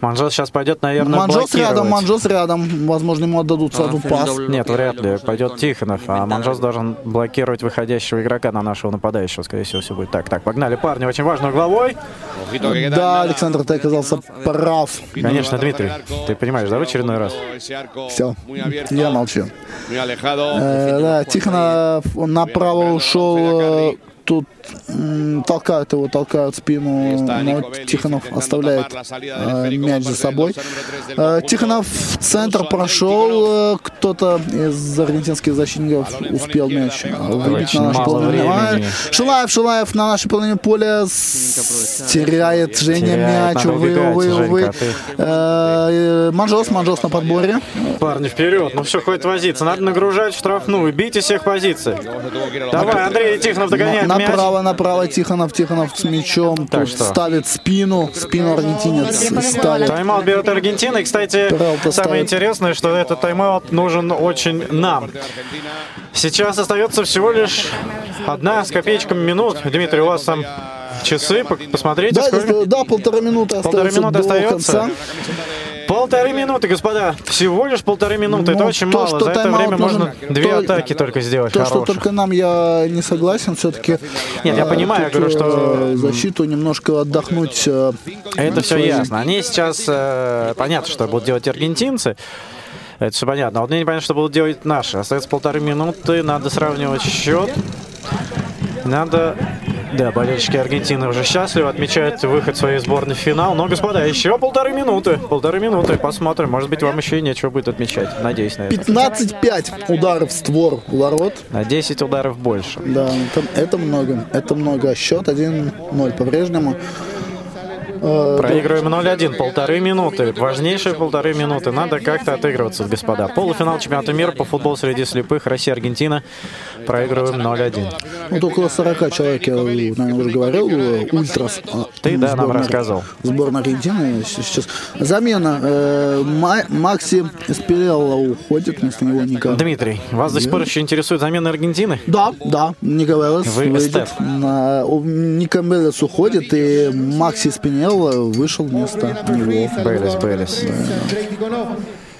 [SPEAKER 3] Манжос сейчас пойдет, наверное,
[SPEAKER 2] Манжос рядом. Манжос рядом. Возможно, ему отдадут сразу пас.
[SPEAKER 3] Нет, вряд ли. Пойдет Тихонов, а Манжос должен блокировать выходящего игрока на нашего нападающего. Скорее всего, все будет так. Так, погнали, парни. Очень важно угловой.
[SPEAKER 2] Да. Александр, ты оказался прав.
[SPEAKER 3] Конечно, Дмитрий. Ты понимаешь, да, в очередной раз?
[SPEAKER 2] Все, я молчу. Э, да, Тихонов он направо ушел. Тут толкают его, толкают спину, но Тихонов оставляет э, мяч за собой. Э, Тихонов в центр прошел, э, кто-то из аргентинских защитников успел мяч э, выбить на нашу половину. А, Шилаев, Шилаев на нашей половине поля с- теряет Женя мяч, увы, увы, увы. Манжос, Манжос на подборе.
[SPEAKER 3] Парни, вперед. Ну все, хватит возиться. Надо нагружать штрафную. Бейте всех позиций. Давай, Андрей Тихонов догоняет.
[SPEAKER 2] Направо, направо Тихонов, Тихонов с мячом.
[SPEAKER 3] Так что?
[SPEAKER 2] ставит спину, спину аргентинец ставит.
[SPEAKER 3] Тайм-аут берет Аргентина. И, кстати,
[SPEAKER 2] Пералта
[SPEAKER 3] самое
[SPEAKER 2] ставит.
[SPEAKER 3] интересное, что этот тайм-аут нужен очень нам. Сейчас остается всего лишь одна с копеечками минут. Дмитрий, у вас там часы, посмотрите,
[SPEAKER 2] Да,
[SPEAKER 3] сколько.
[SPEAKER 2] да, полторы минуты остается
[SPEAKER 3] минуты
[SPEAKER 2] до
[SPEAKER 3] остается.
[SPEAKER 2] конца.
[SPEAKER 3] Полторы минуты, господа. Всего лишь полторы минуты. Это
[SPEAKER 2] Ну,
[SPEAKER 3] очень
[SPEAKER 2] то,
[SPEAKER 3] мало.
[SPEAKER 2] что
[SPEAKER 3] За это время можно
[SPEAKER 2] нужен
[SPEAKER 3] две
[SPEAKER 2] то-
[SPEAKER 3] атаки только сделать.
[SPEAKER 2] То, что
[SPEAKER 3] хороших.
[SPEAKER 2] только нам я не согласен, все-таки.
[SPEAKER 3] Нет, я понимаю, я говорю, что-
[SPEAKER 2] защиту немножко отдохнуть. э,
[SPEAKER 3] Это все ясно. Они сейчас, э, понятно, что будут делать аргентинцы. Это все понятно. А вот мне непонятно, что будут делать наши. Остается полторы минуты, надо сравнивать счет. Надо... Да, болельщики Аргентины уже счастливы, отмечают выход своей сборной в финал. Но, господа, еще полторы минуты. Полторы минуты. Посмотрим. Может быть, вам еще и нечего будет отмечать. Надеюсь на это.
[SPEAKER 2] 15-5 ударов в створ у ворот.
[SPEAKER 3] На 10 ударов больше.
[SPEAKER 2] Да, это, это много. Это много. Счет 1-0 по-прежнему. Э,
[SPEAKER 3] Проигрываем 0-1. Полторы минуты. Важнейшие полторы минуты. Надо как-то отыгрываться, господа. Полуфинал чемпионата мира по футболу среди слепых. Россия-Аргентина. Проигрываем 0-1.
[SPEAKER 2] Вот около 40 человек, я, наверное, уже говорил, э, ультрас. а,
[SPEAKER 3] Ты, да, нам рассказывал.
[SPEAKER 2] Сборная Аргентины сейчас. Замена. э, Ма- Макси Эспелелло уходит, вместо него Ника.
[SPEAKER 3] Дмитрий, вас до сих пор еще интересует замена Аргентины?
[SPEAKER 2] Да, да, Велес
[SPEAKER 3] Вы
[SPEAKER 2] выйдет.
[SPEAKER 3] эстет.
[SPEAKER 2] Велес уходит, и Макси Спинелло вышел вместо него.
[SPEAKER 3] Белес, Белес.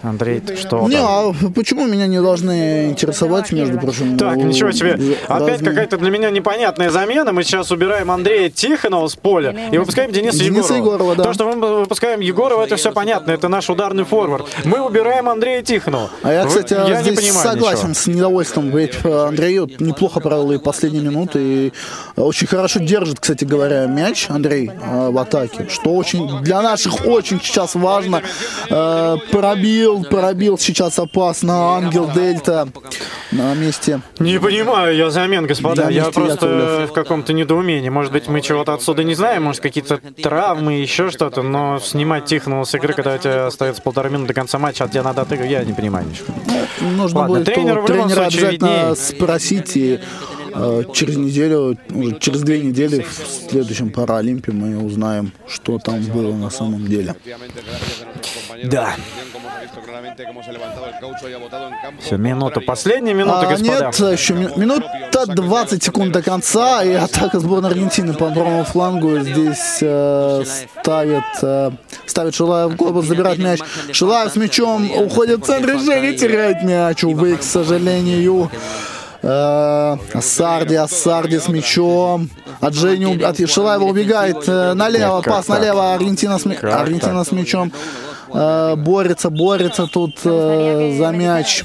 [SPEAKER 3] Андрей, ты что
[SPEAKER 2] Не,
[SPEAKER 3] там?
[SPEAKER 2] а почему меня не должны интересовать, между прочим?
[SPEAKER 3] Так,
[SPEAKER 2] ну,
[SPEAKER 3] ничего себе. Опять
[SPEAKER 2] разные-
[SPEAKER 3] какая-то для меня непонятная замена. Мы сейчас убираем Андрея Тихонова с поля и выпускаем Дениса,
[SPEAKER 2] Дениса
[SPEAKER 3] Егорова.
[SPEAKER 2] Егорова, да.
[SPEAKER 3] То, что мы выпускаем Егорова, это все понятно. Это наш ударный форвард. Мы убираем Андрея Тихонова.
[SPEAKER 2] А я,
[SPEAKER 3] Вы-
[SPEAKER 2] кстати,
[SPEAKER 3] я не
[SPEAKER 2] здесь
[SPEAKER 3] понимаю
[SPEAKER 2] согласен
[SPEAKER 3] ничего.
[SPEAKER 2] с недовольством. Ведь э, Андрей вот неплохо провел и последние минуты. И очень хорошо держит, кстати говоря, мяч Андрей э, в атаке. Что очень для наших очень сейчас важно. Э, Пробил, пробил сейчас опасно. Ангел Дельта на месте.
[SPEAKER 3] Не понимаю я замен, господа. Я
[SPEAKER 2] месте
[SPEAKER 3] просто
[SPEAKER 2] Яковлев.
[SPEAKER 3] в каком-то недоумении. Может быть, мы чего-то отсюда не знаем, может, какие-то травмы, еще что-то, но снимать Тихонова с игры, когда у тебя остается полтора минуты до конца матча, а тебе надо отыгрывать, я не понимаю ничего.
[SPEAKER 2] Нужно
[SPEAKER 3] Ладно,
[SPEAKER 2] будет
[SPEAKER 3] любом
[SPEAKER 2] тренера обязательно
[SPEAKER 3] виднее.
[SPEAKER 2] спросить и через неделю, уже через две недели в следующем Паралимпе мы узнаем, что там было на самом деле.
[SPEAKER 3] Да. Все, минута, последняя минута,
[SPEAKER 2] А,
[SPEAKER 3] господа.
[SPEAKER 2] нет, еще ми- минута 20 секунд до конца, и атака сборной Аргентины по правому флангу здесь э, ставит, э, ставит Шилаев в глобус, забирает мяч. Шилаев с мячом уходит в центр, и Женя теряет мяч, увы, к сожалению. Э, Ассарди, Ассарди с мячом. От Жени, уб- от Шилаева убегает э, налево, пас налево, Аргентина с, Аргентина с мячом. Э, борется, борется тут за мяч.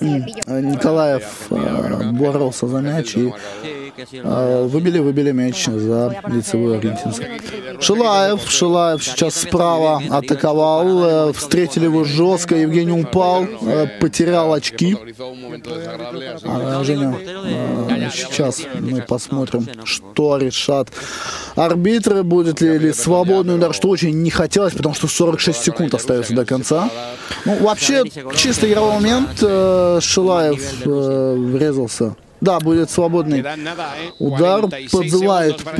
[SPEAKER 2] Э, Николаев э, боролся за мяч и э, выбили, выбили мяч за лицевой аргентинцев. Шилаев, Шилаев сейчас справа атаковал, встретили его жестко, Евгений упал, потерял очки. А, Женя, сейчас мы посмотрим, что решат арбитры, будет ли, ли свободный удар, что очень не хотелось, потому что 46 секунд остается до конца. Ну, вообще, чисто игровой момент, э, Шилаев э, врезался. Да, будет свободный удар, подзывает по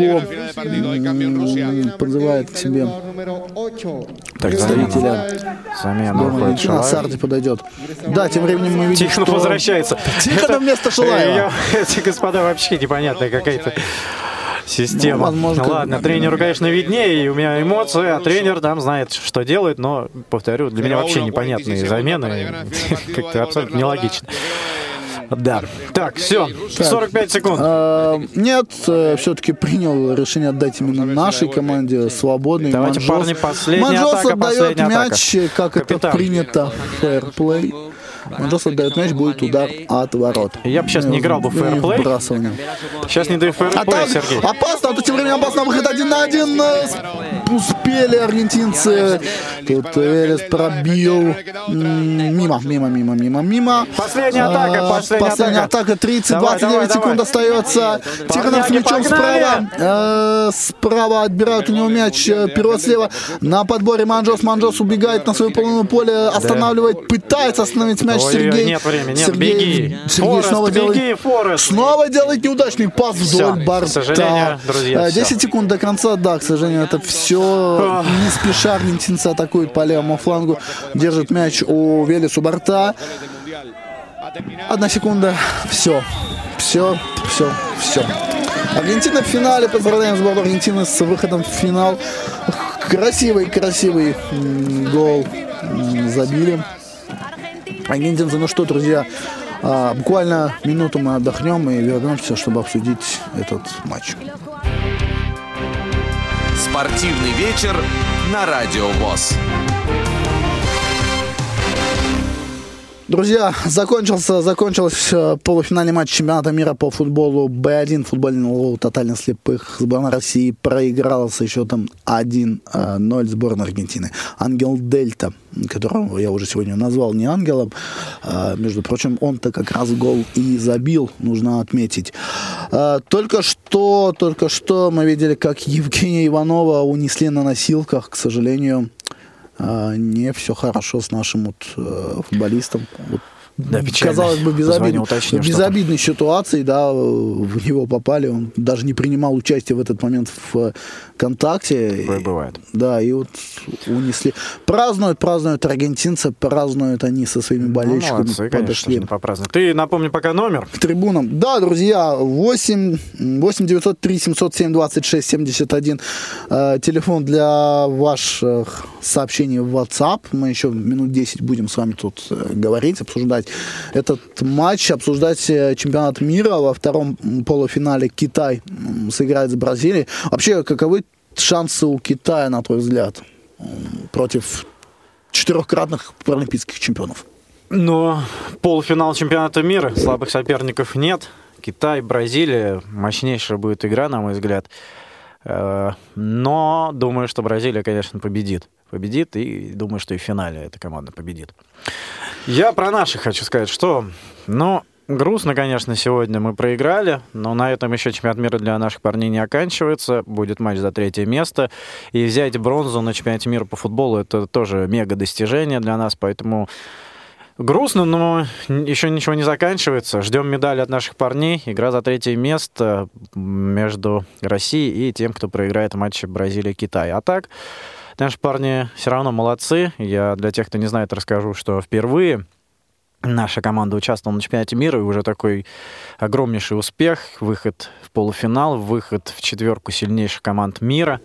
[SPEAKER 2] подзывает к себе
[SPEAKER 8] número 8.
[SPEAKER 3] Так,
[SPEAKER 2] представителя
[SPEAKER 3] Замена уходит Шилаев.
[SPEAKER 2] Сарди подойдет. Да, тем временем мы видим,
[SPEAKER 3] Тихонов
[SPEAKER 2] что
[SPEAKER 3] возвращается. [laughs]
[SPEAKER 2] Тихонов
[SPEAKER 3] Это-
[SPEAKER 2] вместо Шилаева.
[SPEAKER 3] Я- [laughs] Эти господа вообще непонятная какая-то система.
[SPEAKER 2] Ну, возможно,
[SPEAKER 3] Ладно, тренеру, конечно, виднее, и у меня эмоции, а тренер там знает, что делает, но, повторю, для меня вообще непонятные замены, [laughs] как-то абсолютно нелогично. Да. Так, все, 45 секунд.
[SPEAKER 2] А, Нет, все-таки принял решение отдать именно нашей команде свободный.
[SPEAKER 3] Давайте,
[SPEAKER 2] Манжос-
[SPEAKER 3] парни, последняя
[SPEAKER 2] Манжос
[SPEAKER 3] атака,
[SPEAKER 2] отдает мяч, как
[SPEAKER 3] Капитан.
[SPEAKER 2] это принято, фэрплей. Манжос отдает мяч, будет удар от ворот.
[SPEAKER 3] Я бы сейчас не играл бы в фэрплей.
[SPEAKER 2] вбрасывание.
[SPEAKER 3] Сейчас не до
[SPEAKER 2] А
[SPEAKER 3] фэрплея,
[SPEAKER 2] там
[SPEAKER 3] Сергей.
[SPEAKER 2] опасно, а то тем временем опасно выход один на один. э, Успели аргентинцы. Тут Элис пробил. Мимо, мимо, мимо, мимо, мимо.
[SPEAKER 3] Последняя атака,
[SPEAKER 2] А,
[SPEAKER 3] последняя
[SPEAKER 2] Последняя
[SPEAKER 3] атака.
[SPEAKER 2] атака. 30,
[SPEAKER 3] Давай,
[SPEAKER 2] 29
[SPEAKER 3] давай,
[SPEAKER 2] секунд
[SPEAKER 3] давай.
[SPEAKER 2] остается. Тихонов с мячом
[SPEAKER 3] погнали!
[SPEAKER 2] справа. Э, Справа отбирают у него мяч. э, Перевод слева. На подборе Манжос. Манжос убегает на свою половину поля. Останавливает. Пытается остановить мяч
[SPEAKER 3] Ой,
[SPEAKER 2] Сергей.
[SPEAKER 3] нет времени, нет,
[SPEAKER 2] Сергей,
[SPEAKER 3] беги.
[SPEAKER 2] Сергей
[SPEAKER 3] Форест,
[SPEAKER 2] снова делает
[SPEAKER 3] беги, Форест.
[SPEAKER 2] Снова делает неудачный пас вдоль
[SPEAKER 3] к
[SPEAKER 2] борта.
[SPEAKER 3] сожалению, друзья,
[SPEAKER 2] Э,
[SPEAKER 3] всё.
[SPEAKER 2] 10 секунд до конца, да, к сожалению, это все. Не спеша аргентинцы атакуют по левому флангу. Держит мяч у Велес у борта. Одна секунда. Все. Все, все, все. Аргентина в финале. Поздравляем сборную Аргентины с выходом в финал. Красивый, красивый гол забили. Аргентинцы, ну что, друзья, а, буквально минуту мы отдохнем и вернемся, чтобы обсудить этот матч.
[SPEAKER 1] Спортивный вечер на Радио ВОЗ.
[SPEAKER 2] Друзья, закончился, закончился полуфинальный матч чемпионата мира по футболу Б1, футболу тотально слепых. Сборная России проиграла со счетом 1-0 сборной Аргентины. Ангел Дельдо, которого я уже сегодня назвал не ангелом, а, между прочим, он-то как раз гол и забил, нужно отметить. А, Только что, только что мы видели, как Евгения Иванова унесли на носилках, к сожалению, не все хорошо с нашим вот, э, футболистом.
[SPEAKER 3] Да, печально.
[SPEAKER 2] казалось бы, безобидной,
[SPEAKER 3] уточню, что
[SPEAKER 2] безобидной ситуации, да, в него попали. Он даже не принимал участие в этот момент в контакте.
[SPEAKER 3] Такое бывает.
[SPEAKER 2] Да, и вот унесли. Празднуют, празднуют аргентинцы, празднуют они со своими
[SPEAKER 3] Ну,
[SPEAKER 2] болельщиками.
[SPEAKER 3] молодцы, конечно,
[SPEAKER 2] подошли
[SPEAKER 3] попраздновать. Ты напомни пока номер.
[SPEAKER 2] к трибунам. Да, друзья, 8, 8 903 707 26 71. Э, телефон для ваших сообщений в WhatsApp. Мы еще минут 10 будем с вами тут э, говорить, обсуждать этот матч, обсуждать э, чемпионат мира. Во втором полуфинале Китай сыграет с Бразилией. Вообще, каковы шансы у Китая, на твой взгляд, против четырехкратных паралимпийских чемпионов?
[SPEAKER 3] Но полуфинал чемпионата мира, слабых соперников нет. Китай, Бразилия, мощнейшая будет игра, на мой взгляд. Э, Но думаю, что Бразилия, конечно, победит. Победит, и думаю, что и в финале эта команда победит. Я про наших хочу сказать, что, ну, грустно, конечно, сегодня мы проиграли, но на этом еще чемпионат мира для наших парней не оканчивается. Будет матч за третье место. И взять бронзу на чемпионате мира по футболу это тоже мега достижение для нас, поэтому Грустно, но еще ничего не заканчивается. Ждем медали от наших парней. Игра за третье место между Россией и тем, кто проиграет матч Бразилия-Китай. А так, наши парни все равно молодцы. Я для тех, кто не знает, расскажу, что впервые наша команда участвовала на чемпионате мира, и уже такой огромнейший успех. Выход в полуфинал, выход в четверку сильнейших команд мира.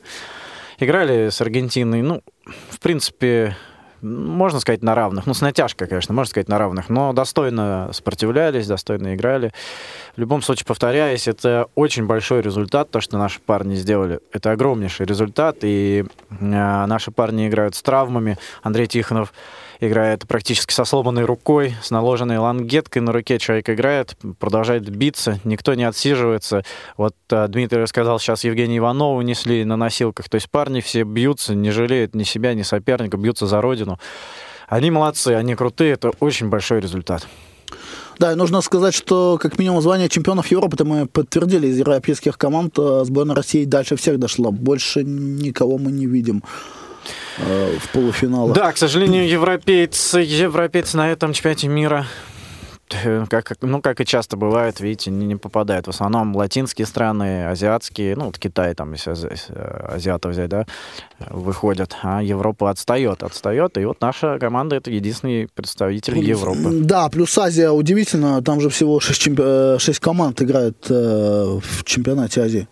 [SPEAKER 3] Играли с Аргентиной, ну, в принципе, можно сказать, на равных. Ну, с натяжкой, конечно, можно сказать, на равных, но достойно сопротивлялись, достойно играли. В любом случае, повторяюсь, это очень большой результат, то, что наши парни сделали. Это огромнейший результат, и э, наши парни играют с травмами. Андрей Тихонов играет практически со сломанной рукой, с наложенной лангеткой на руке. Человек играет, продолжает биться, никто не отсиживается. Вот а, Дмитрий рассказал, сейчас Евгения Иванова унесли на носилках. То есть парни все бьются, не жалеют ни себя, ни соперника, бьются за родину. Они молодцы, они крутые, это очень большой результат.
[SPEAKER 2] Да, и нужно сказать, что как минимум звание чемпионов Европы это мы подтвердили из европейских команд. э, Сборная России дальше всех дошла. Больше никого мы не видим э, в полуфиналах.
[SPEAKER 3] Да, к сожалению, европейцы, европейцы на этом чемпионате мира э, как, ну, как и часто бывает, видите, не, не попадают. В основном латинские страны, азиатские, ну, вот Китай, там, если э, азиатов взять, да, выходят, а Европа отстает, отстает, и вот наша команда — это единственный представитель Европы.
[SPEAKER 2] Да, плюс Азия удивительно, там же всего 6, команд играет э, в чемпионате Азии.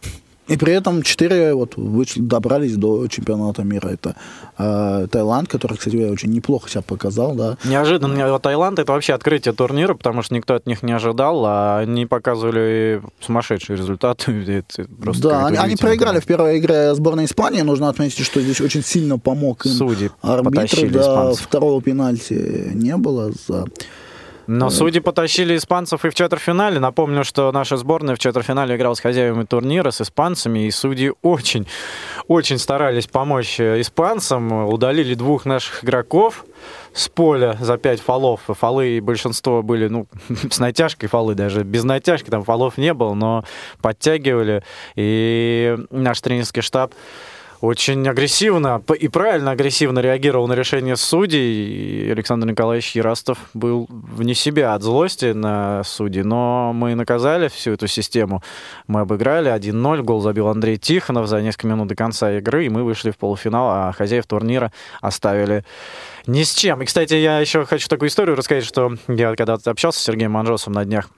[SPEAKER 2] И при этом четыре вот добрались до чемпионата мира. Это э, Таиланд, который, кстати, очень неплохо себя показал, да.
[SPEAKER 3] Неожиданно Таиланд это вообще открытие турнира, потому что никто от них не ожидал, а они показывали сумасшедшие результаты. [laughs] Просто
[SPEAKER 2] да, они, они проиграли в первой игре сборной Испании. Нужно отметить, что здесь очень сильно помог им
[SPEAKER 3] Судьи
[SPEAKER 2] арбитры. Да, второго пенальти не было за
[SPEAKER 3] но судьи потащили испанцев и в четвертьфинале. Напомню, что наша сборная в четвертьфинале играла с хозяевами турнира, с испанцами, и судьи очень, очень старались помочь испанцам. Удалили двух наших игроков с поля за пять фолов. Фолы большинство были, ну, [laughs] с натяжкой фолы, даже без натяжки, там фолов не было, но подтягивали. И наш тренерский штаб очень агрессивно и правильно агрессивно реагировал на решение судей. И Александр Николаевич Ярастов был вне себя от злости на судей, но мы наказали всю эту систему. Мы обыграли 1-0, гол забил Андрей Тихонов за несколько минут до конца игры, и мы вышли в полуфинал, а хозяев турнира оставили ни с чем. И, кстати, я еще хочу такую историю рассказать, что я когда общался с Сергеем Манжосом на днях,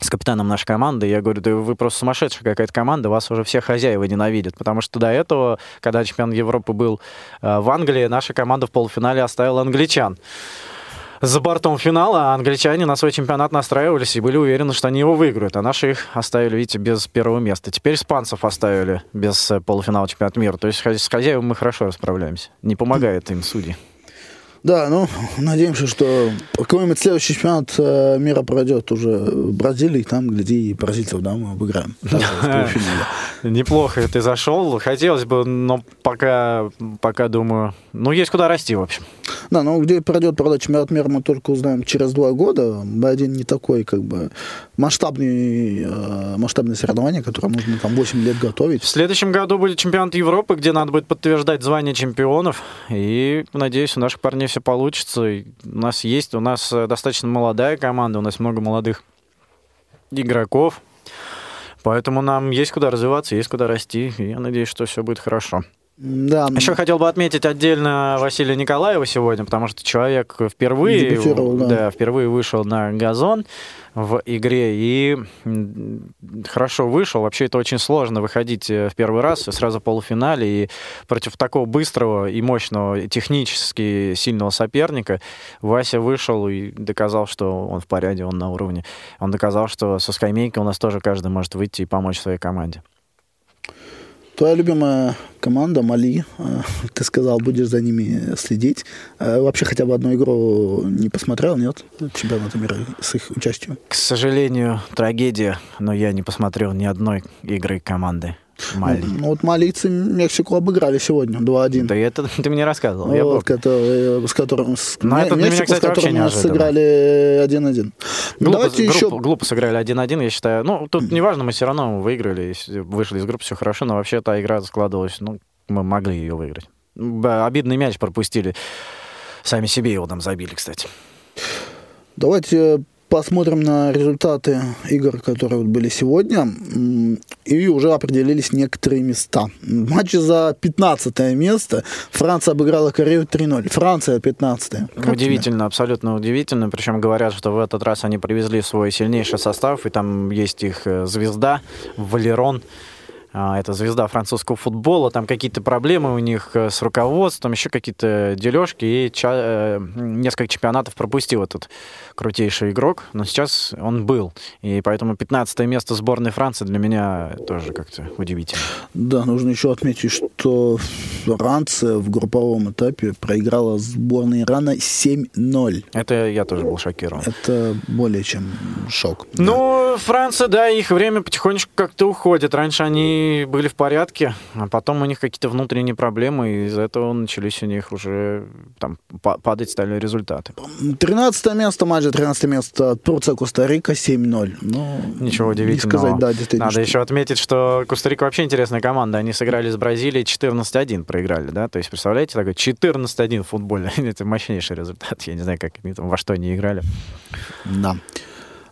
[SPEAKER 3] с капитаном нашей команды, я говорю, да вы просто сумасшедшая какая-то команда, вас уже все хозяева ненавидят, потому что до этого, когда чемпион Европы был э, в Англии, наша команда в полуфинале оставила англичан за бортом финала, а англичане на свой чемпионат настраивались и были уверены, что они его выиграют. А наши их оставили, видите, без первого места. Теперь испанцев оставили без э, полуфинала чемпионата мира. То есть с хозяевами мы хорошо расправляемся. Не помогает им судьи.
[SPEAKER 2] Да, ну, надеемся, что какой-нибудь следующий чемпионат э, мира пройдет уже в Бразилии, там, гляди, и бразильцев, да, мы обыграем. [laughs]
[SPEAKER 3] Неплохо ты зашел. Хотелось бы, но пока, пока думаю, ну, есть куда расти, в общем.
[SPEAKER 2] Да, но где пройдет, правда, чемпионат мира, мы только узнаем через два года. Б1 не такой, как бы, масштабный, э, масштабное соревнование, которое нужно там 8 лет готовить.
[SPEAKER 3] В следующем году будет чемпионат Европы, где надо будет подтверждать звание чемпионов. И, надеюсь, у наших парней все получится. У нас есть, у нас э, достаточно молодая команда, у нас много молодых игроков. Поэтому нам есть куда развиваться, есть куда расти. И я надеюсь, что все будет хорошо.
[SPEAKER 2] Да.
[SPEAKER 3] Еще хотел бы отметить отдельно Василия Николаева сегодня, потому что человек впервые, да. Да, впервые вышел на газон в игре и хорошо вышел. Вообще это очень сложно выходить э, в первый раз сразу в полуфинале и против такого быстрого и мощного технически сильного соперника Вася вышел и доказал, что он в порядке, он на уровне. Он доказал, что со скамейки у нас тоже каждый может выйти и помочь своей команде.
[SPEAKER 2] Твоя любимая команда Мали, э, ты сказал, будешь за ними следить. Э, вообще хотя бы одну игру не посмотрел, нет? Чемпионата мира с их участием.
[SPEAKER 3] К сожалению, трагедия, но я не посмотрел ни одной игры команды. Мали.
[SPEAKER 2] Ну, вот малийцы Мексику обыграли сегодня 2-1.
[SPEAKER 3] Да это [laughs] ты мне рассказывал.
[SPEAKER 2] Вот, я который, с которым
[SPEAKER 3] Но это Мексику, меня, кстати, с которым
[SPEAKER 2] мы сыграли 1-1.
[SPEAKER 3] Глупо, Давайте группу, еще... глупо сыграли 1-1, я считаю. Ну, тут неважно, мы все равно выиграли, вышли из группы, все хорошо, но вообще та игра складывалась, ну, мы могли ее выиграть. Обидный мяч пропустили. Сами себе его там забили, кстати.
[SPEAKER 2] Давайте посмотрим на результаты игр, которые были сегодня, и уже определились некоторые места. Матч за 15 место. Франция обыграла Корею 3-0. Франция 15
[SPEAKER 3] -е. Удивительно, тебе? абсолютно удивительно. Причем говорят, что в этот раз они привезли свой сильнейший состав, и там есть их э, звезда Валерон. А, это звезда французского футбола, там какие-то проблемы у них э, с руководством, еще какие-то дележки, и ча- э, несколько чемпионатов пропустил этот крутейший игрок, но сейчас он был. И поэтому 15 место сборной Франции для меня тоже как-то удивительно.
[SPEAKER 2] Да, нужно еще отметить, что Франция в групповом этапе проиграла сборной Ирана 7-0.
[SPEAKER 3] Это я тоже был шокирован.
[SPEAKER 2] Это более чем шок.
[SPEAKER 3] Ну, да. Франция, да, их время потихонечку как-то уходит. Раньше они были в порядке, а потом у них какие-то внутренние проблемы, и из-за этого начались у них уже там падать стали результаты.
[SPEAKER 2] 13 место, матч 13 место Турция, Коста-Рика 7-0. Ну,
[SPEAKER 3] Ничего удивительного.
[SPEAKER 2] сказать, да, действительно.
[SPEAKER 3] Надо что... еще отметить, что Коста-Рика вообще интересная команда. Они сыграли с Бразилией 14-1, проиграли, да? То есть, представляете, такой 14-1 в футболе. Это мощнейший результат. Я не знаю, как они там, во что они играли.
[SPEAKER 2] Да.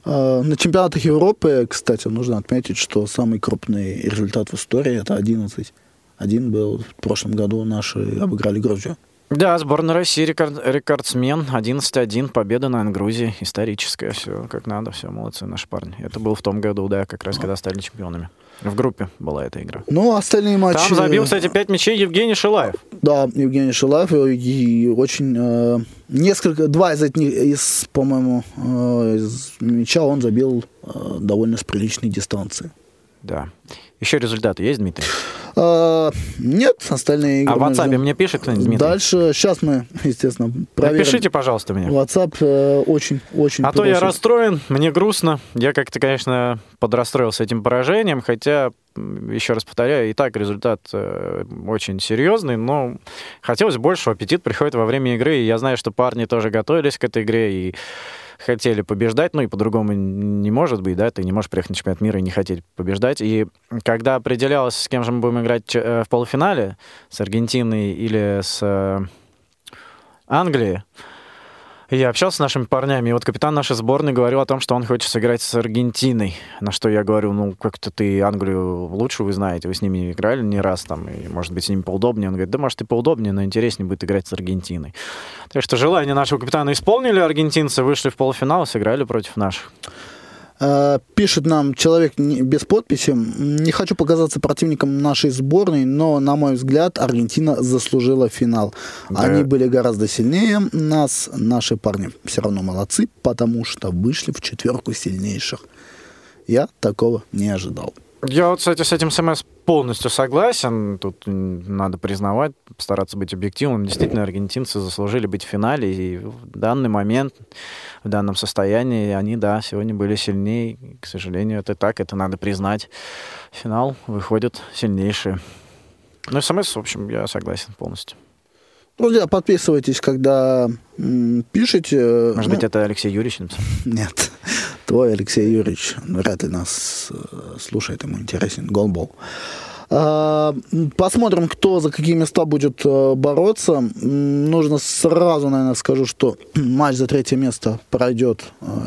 [SPEAKER 2] А, на чемпионатах Европы, кстати, нужно отметить, что самый крупный результат в истории это 11. Один был в прошлом году наши обыграли Грузию.
[SPEAKER 3] Да, сборная России рекорд, рекордсмен. 11-1, победа на Грузии. Историческая, все как надо, все, молодцы наши парни. Это было в том году, да, как раз когда стали чемпионами. В группе была эта игра.
[SPEAKER 2] Ну, остальные матчи...
[SPEAKER 3] Там забил, кстати, 5 мячей Евгений Шилаев.
[SPEAKER 2] Да, Евгений Шилаев. И, и очень... Э, несколько... Два из этих, из, по-моему, э, из мяча он забил э, довольно с приличной дистанции.
[SPEAKER 3] Да. Еще результаты есть, Дмитрий?
[SPEAKER 2] А, нет, остальные игры.
[SPEAKER 3] А в WhatsApp мне пишет кто-нибудь, Дмитрий?
[SPEAKER 2] Дальше, сейчас мы, естественно, проверим.
[SPEAKER 3] Напишите, пожалуйста, мне.
[SPEAKER 2] WhatsApp э, очень, очень
[SPEAKER 3] А то я расстроен, мне грустно. Я как-то, конечно, подрастроился этим поражением, хотя, еще раз повторяю, и так результат э, очень серьезный, но хотелось больше, аппетит приходит во время игры, и я знаю, что парни тоже готовились к этой игре, и хотели побеждать, ну и по-другому не может быть, да, ты не можешь приехать на чемпионат мира и не хотеть побеждать. И когда определялось, с кем же мы будем играть э, в полуфинале, с Аргентиной или с э, Англией, я общался с нашими парнями, и вот капитан нашей сборной говорил о том, что он хочет сыграть с Аргентиной. На что я говорю, ну, как-то ты Англию лучше вы знаете, вы с ними играли не раз там, и, может быть, с ними поудобнее. Он говорит, да, может, и поудобнее, но интереснее будет играть с Аргентиной. Так что желание нашего капитана исполнили аргентинцы, вышли в полуфинал и сыграли против наших.
[SPEAKER 2] Э, пишет нам человек без подписи. Не хочу показаться противником нашей сборной, но, на мой взгляд, Аргентина заслужила финал. Да. Они были гораздо сильнее нас. Наши парни все равно молодцы, потому что вышли в четверку сильнейших. Я такого не ожидал.
[SPEAKER 3] Я вот, кстати, с этим СМС полностью согласен. Тут надо признавать, стараться быть объективным. Действительно, аргентинцы заслужили быть в финале. И в данный момент, в данном состоянии, они, да, сегодня были сильнее. К сожалению, это так, это надо признать. Финал выходят сильнейшие. Ну, СМС, в общем, я согласен полностью.
[SPEAKER 2] Друзья, подписывайтесь, когда м, пишете.
[SPEAKER 3] Может ну, быть, это Алексей Юрьевич написал? [laughs]
[SPEAKER 2] Нет твой Алексей Юрьевич вряд ли нас э, слушает, ему интересен голбол. А, посмотрим, кто за какие места будет э, бороться. Нужно сразу, наверное, скажу, что [clears throat] матч за третье место пройдет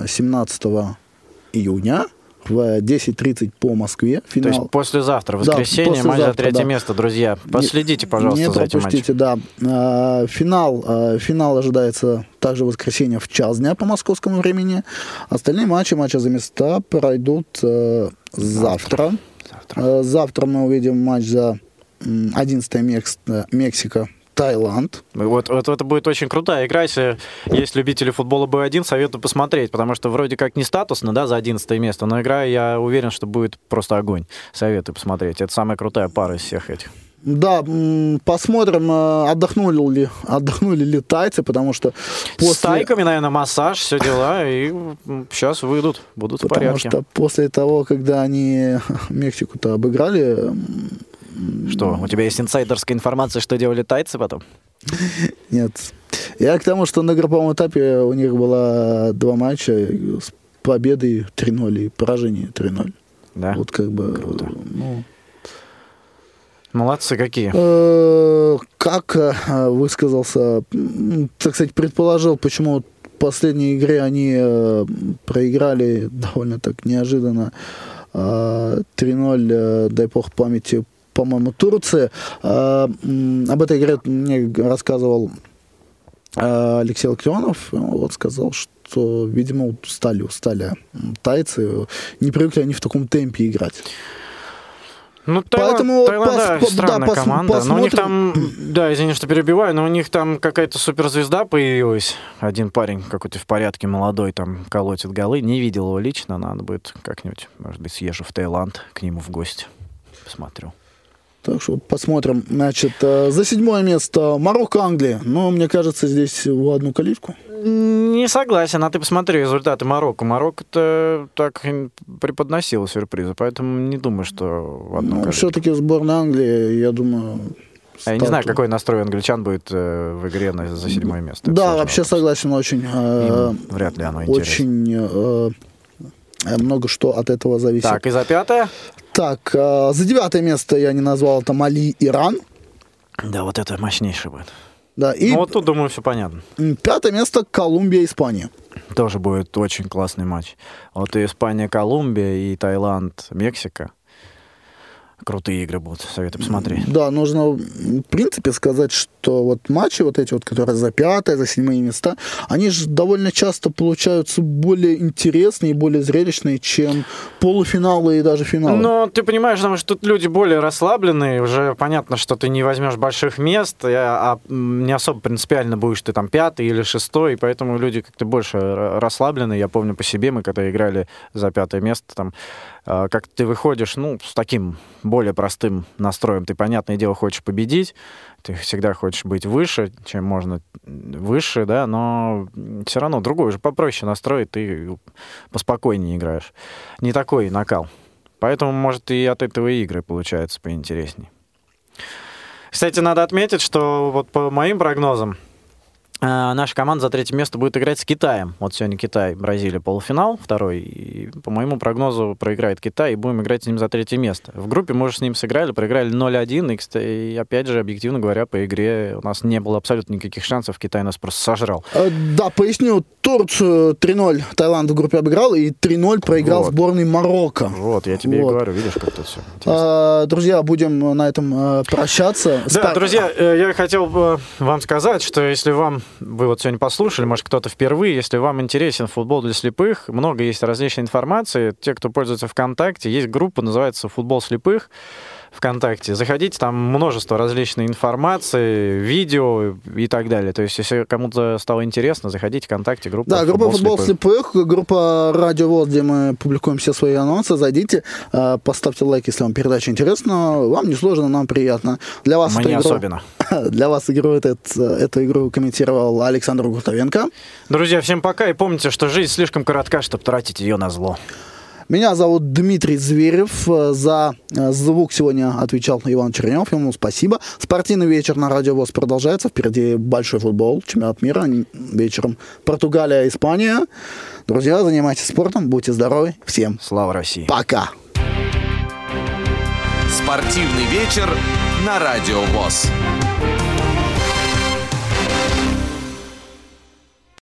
[SPEAKER 2] 17 э, июня в 10.30 по Москве.
[SPEAKER 3] Финал. То есть послезавтра, воскресенье, да, матч за третье да. место, друзья. Последите, пожалуйста,
[SPEAKER 2] не, не
[SPEAKER 3] за этим
[SPEAKER 2] пропустите, да. А, финал, а, финал ожидается также в воскресенье в час дня по московскому времени. Остальные матчи, матчи за места пройдут э, завтра. Завтра. Э, завтра мы увидим матч за 11 Мексика Таиланд.
[SPEAKER 3] Вот, вот это будет очень крутая игра, если есть любители футбола Б1, советую посмотреть, потому что вроде как не статусно, да, за 11 место, но игра, я уверен, что будет просто огонь. Советую посмотреть. Это самая крутая пара из всех этих.
[SPEAKER 2] Да, посмотрим, э, отдохнули ли, отдохнули ли тайцы, потому что
[SPEAKER 3] после... С тайками, наверное, массаж, все дела, и сейчас выйдут, будут
[SPEAKER 2] потому
[SPEAKER 3] в порядке.
[SPEAKER 2] Потому что после того, когда они [laughs] Мексику-то обыграли,
[SPEAKER 3] что, у тебя есть инсайдерская информация, что делали тайцы потом?
[SPEAKER 2] Нет. Я к тому, что на групповом этапе у них было два матча с победой 3-0 и поражением 3-0.
[SPEAKER 3] Да?
[SPEAKER 2] Вот как бы... Круто. Ну,
[SPEAKER 3] Молодцы какие.
[SPEAKER 2] Э, как э, высказался, так сказать, предположил, почему в последней игре они э, проиграли довольно так неожиданно 3-0, дай бог памяти, по-моему, Турции. А, об этой игре мне рассказывал а, Алексей Локтионов. Вот сказал, что, видимо, устали, устали тайцы. Не привыкли они в таком темпе играть.
[SPEAKER 3] Ну, Таиланд, Поэтому Таиланд, да, пос, странная да, команда. Посмотрим. Но у них там, да, извини, что перебиваю, но у них там какая-то суперзвезда появилась. Один парень какой-то в порядке, молодой, там колотит голы. Не видел его лично, надо будет как-нибудь, может быть, съезжу в Таиланд к нему в гости. Посмотрю.
[SPEAKER 2] Так что посмотрим. Значит, э, за седьмое место Марокко, Англия. Но мне кажется, здесь в одну калитку.
[SPEAKER 3] Не согласен. А ты посмотри результаты Марокко. Марокко-то так преподносило сюрпризы, поэтому не думаю, что в одну ну,
[SPEAKER 2] Все-таки сборная Англии, я думаю,
[SPEAKER 3] а я не знаю, какой настрой англичан будет э, в игре на, за седьмое место.
[SPEAKER 2] Да, вообще вопрос. согласен, очень. Э,
[SPEAKER 3] вряд ли оно
[SPEAKER 2] интересно. Очень э, много что от этого зависит.
[SPEAKER 3] Так, и за пятое?
[SPEAKER 2] Так, э, за девятое место я не назвал, это Мали, Иран.
[SPEAKER 3] Да, вот это мощнейший будет.
[SPEAKER 2] Да, и
[SPEAKER 3] ну, вот тут, думаю, все понятно.
[SPEAKER 2] Пятое место Колумбия, Испания.
[SPEAKER 3] Тоже будет очень классный матч. Вот и Испания, Колумбия, и Таиланд, Мексика. Крутые игры будут. Советую посмотреть.
[SPEAKER 2] Да, нужно в принципе сказать, что вот матчи вот эти вот, которые за пятое, за седьмые места, они же довольно часто получаются более интересные и более зрелищные, чем полуфиналы и даже финалы.
[SPEAKER 3] Но ты понимаешь, потому что тут люди более расслабленные, уже понятно, что ты не возьмешь больших мест, а не особо принципиально будешь ты там пятый или шестой, и поэтому люди как-то больше расслаблены. Я помню по себе, мы когда играли за пятое место, там как ты выходишь, ну, с таким более простым настроем. Ты, понятное дело, хочешь победить, ты всегда хочешь быть выше, чем можно выше, да, но все равно другой уже попроще настроить, ты поспокойнее играешь. Не такой накал. Поэтому, может, и от этого игры получается поинтереснее. Кстати, надо отметить, что вот по моим прогнозам, а, наша команда за третье место будет играть с Китаем. Вот сегодня Китай, Бразилия, полуфинал второй. И по моему прогнозу проиграет Китай, и будем играть с ним за третье место. В группе мы уже с ним сыграли, проиграли 0-1. И, кстати, и опять же, объективно говоря, по игре у нас не было абсолютно никаких шансов. Китай нас просто сожрал.
[SPEAKER 2] А, да, поясню. Турцию 3-0 Таиланд в группе обыграл, и 3-0 проиграл вот. сборной Марокко.
[SPEAKER 3] Вот, я тебе вот. и говорю, видишь, как тут все.
[SPEAKER 2] А, друзья, будем на этом а, прощаться.
[SPEAKER 3] Да, Спа... друзья, э, я хотел бы вам сказать, что если вам вы вот сегодня послушали, может, кто-то впервые, если вам интересен футбол для слепых, много есть различной информации. Те, кто пользуется ВКонтакте, есть группа, называется «Футбол слепых». ВКонтакте. Заходите, там множество различной информации, видео и так далее. То есть, если кому-то стало интересно, заходите в ВКонтакте, группа
[SPEAKER 2] Да, группа «Футбол, слепых», группа «Радио ВОЗ», где мы публикуем все свои анонсы. Зайдите, э, поставьте лайк, если вам передача интересна. Вам не сложно, нам приятно.
[SPEAKER 3] Для вас Мне игру... особенно. [laughs]
[SPEAKER 2] Для вас игру этот, эту игру комментировал Александр Гуртовенко.
[SPEAKER 3] Друзья, всем пока и помните, что жизнь слишком коротка, чтобы тратить ее на зло.
[SPEAKER 2] Меня зовут Дмитрий Зверев. За э, звук сегодня отвечал Иван Чернев. Ему спасибо. Спортивный вечер на Радио ВОЗ продолжается. Впереди большой футбол, чемпионат мира. Вечером Португалия, Испания. Друзья, занимайтесь спортом, будьте здоровы. Всем
[SPEAKER 3] слава России.
[SPEAKER 2] Пока.
[SPEAKER 1] Спортивный вечер на Радио ВОЗ.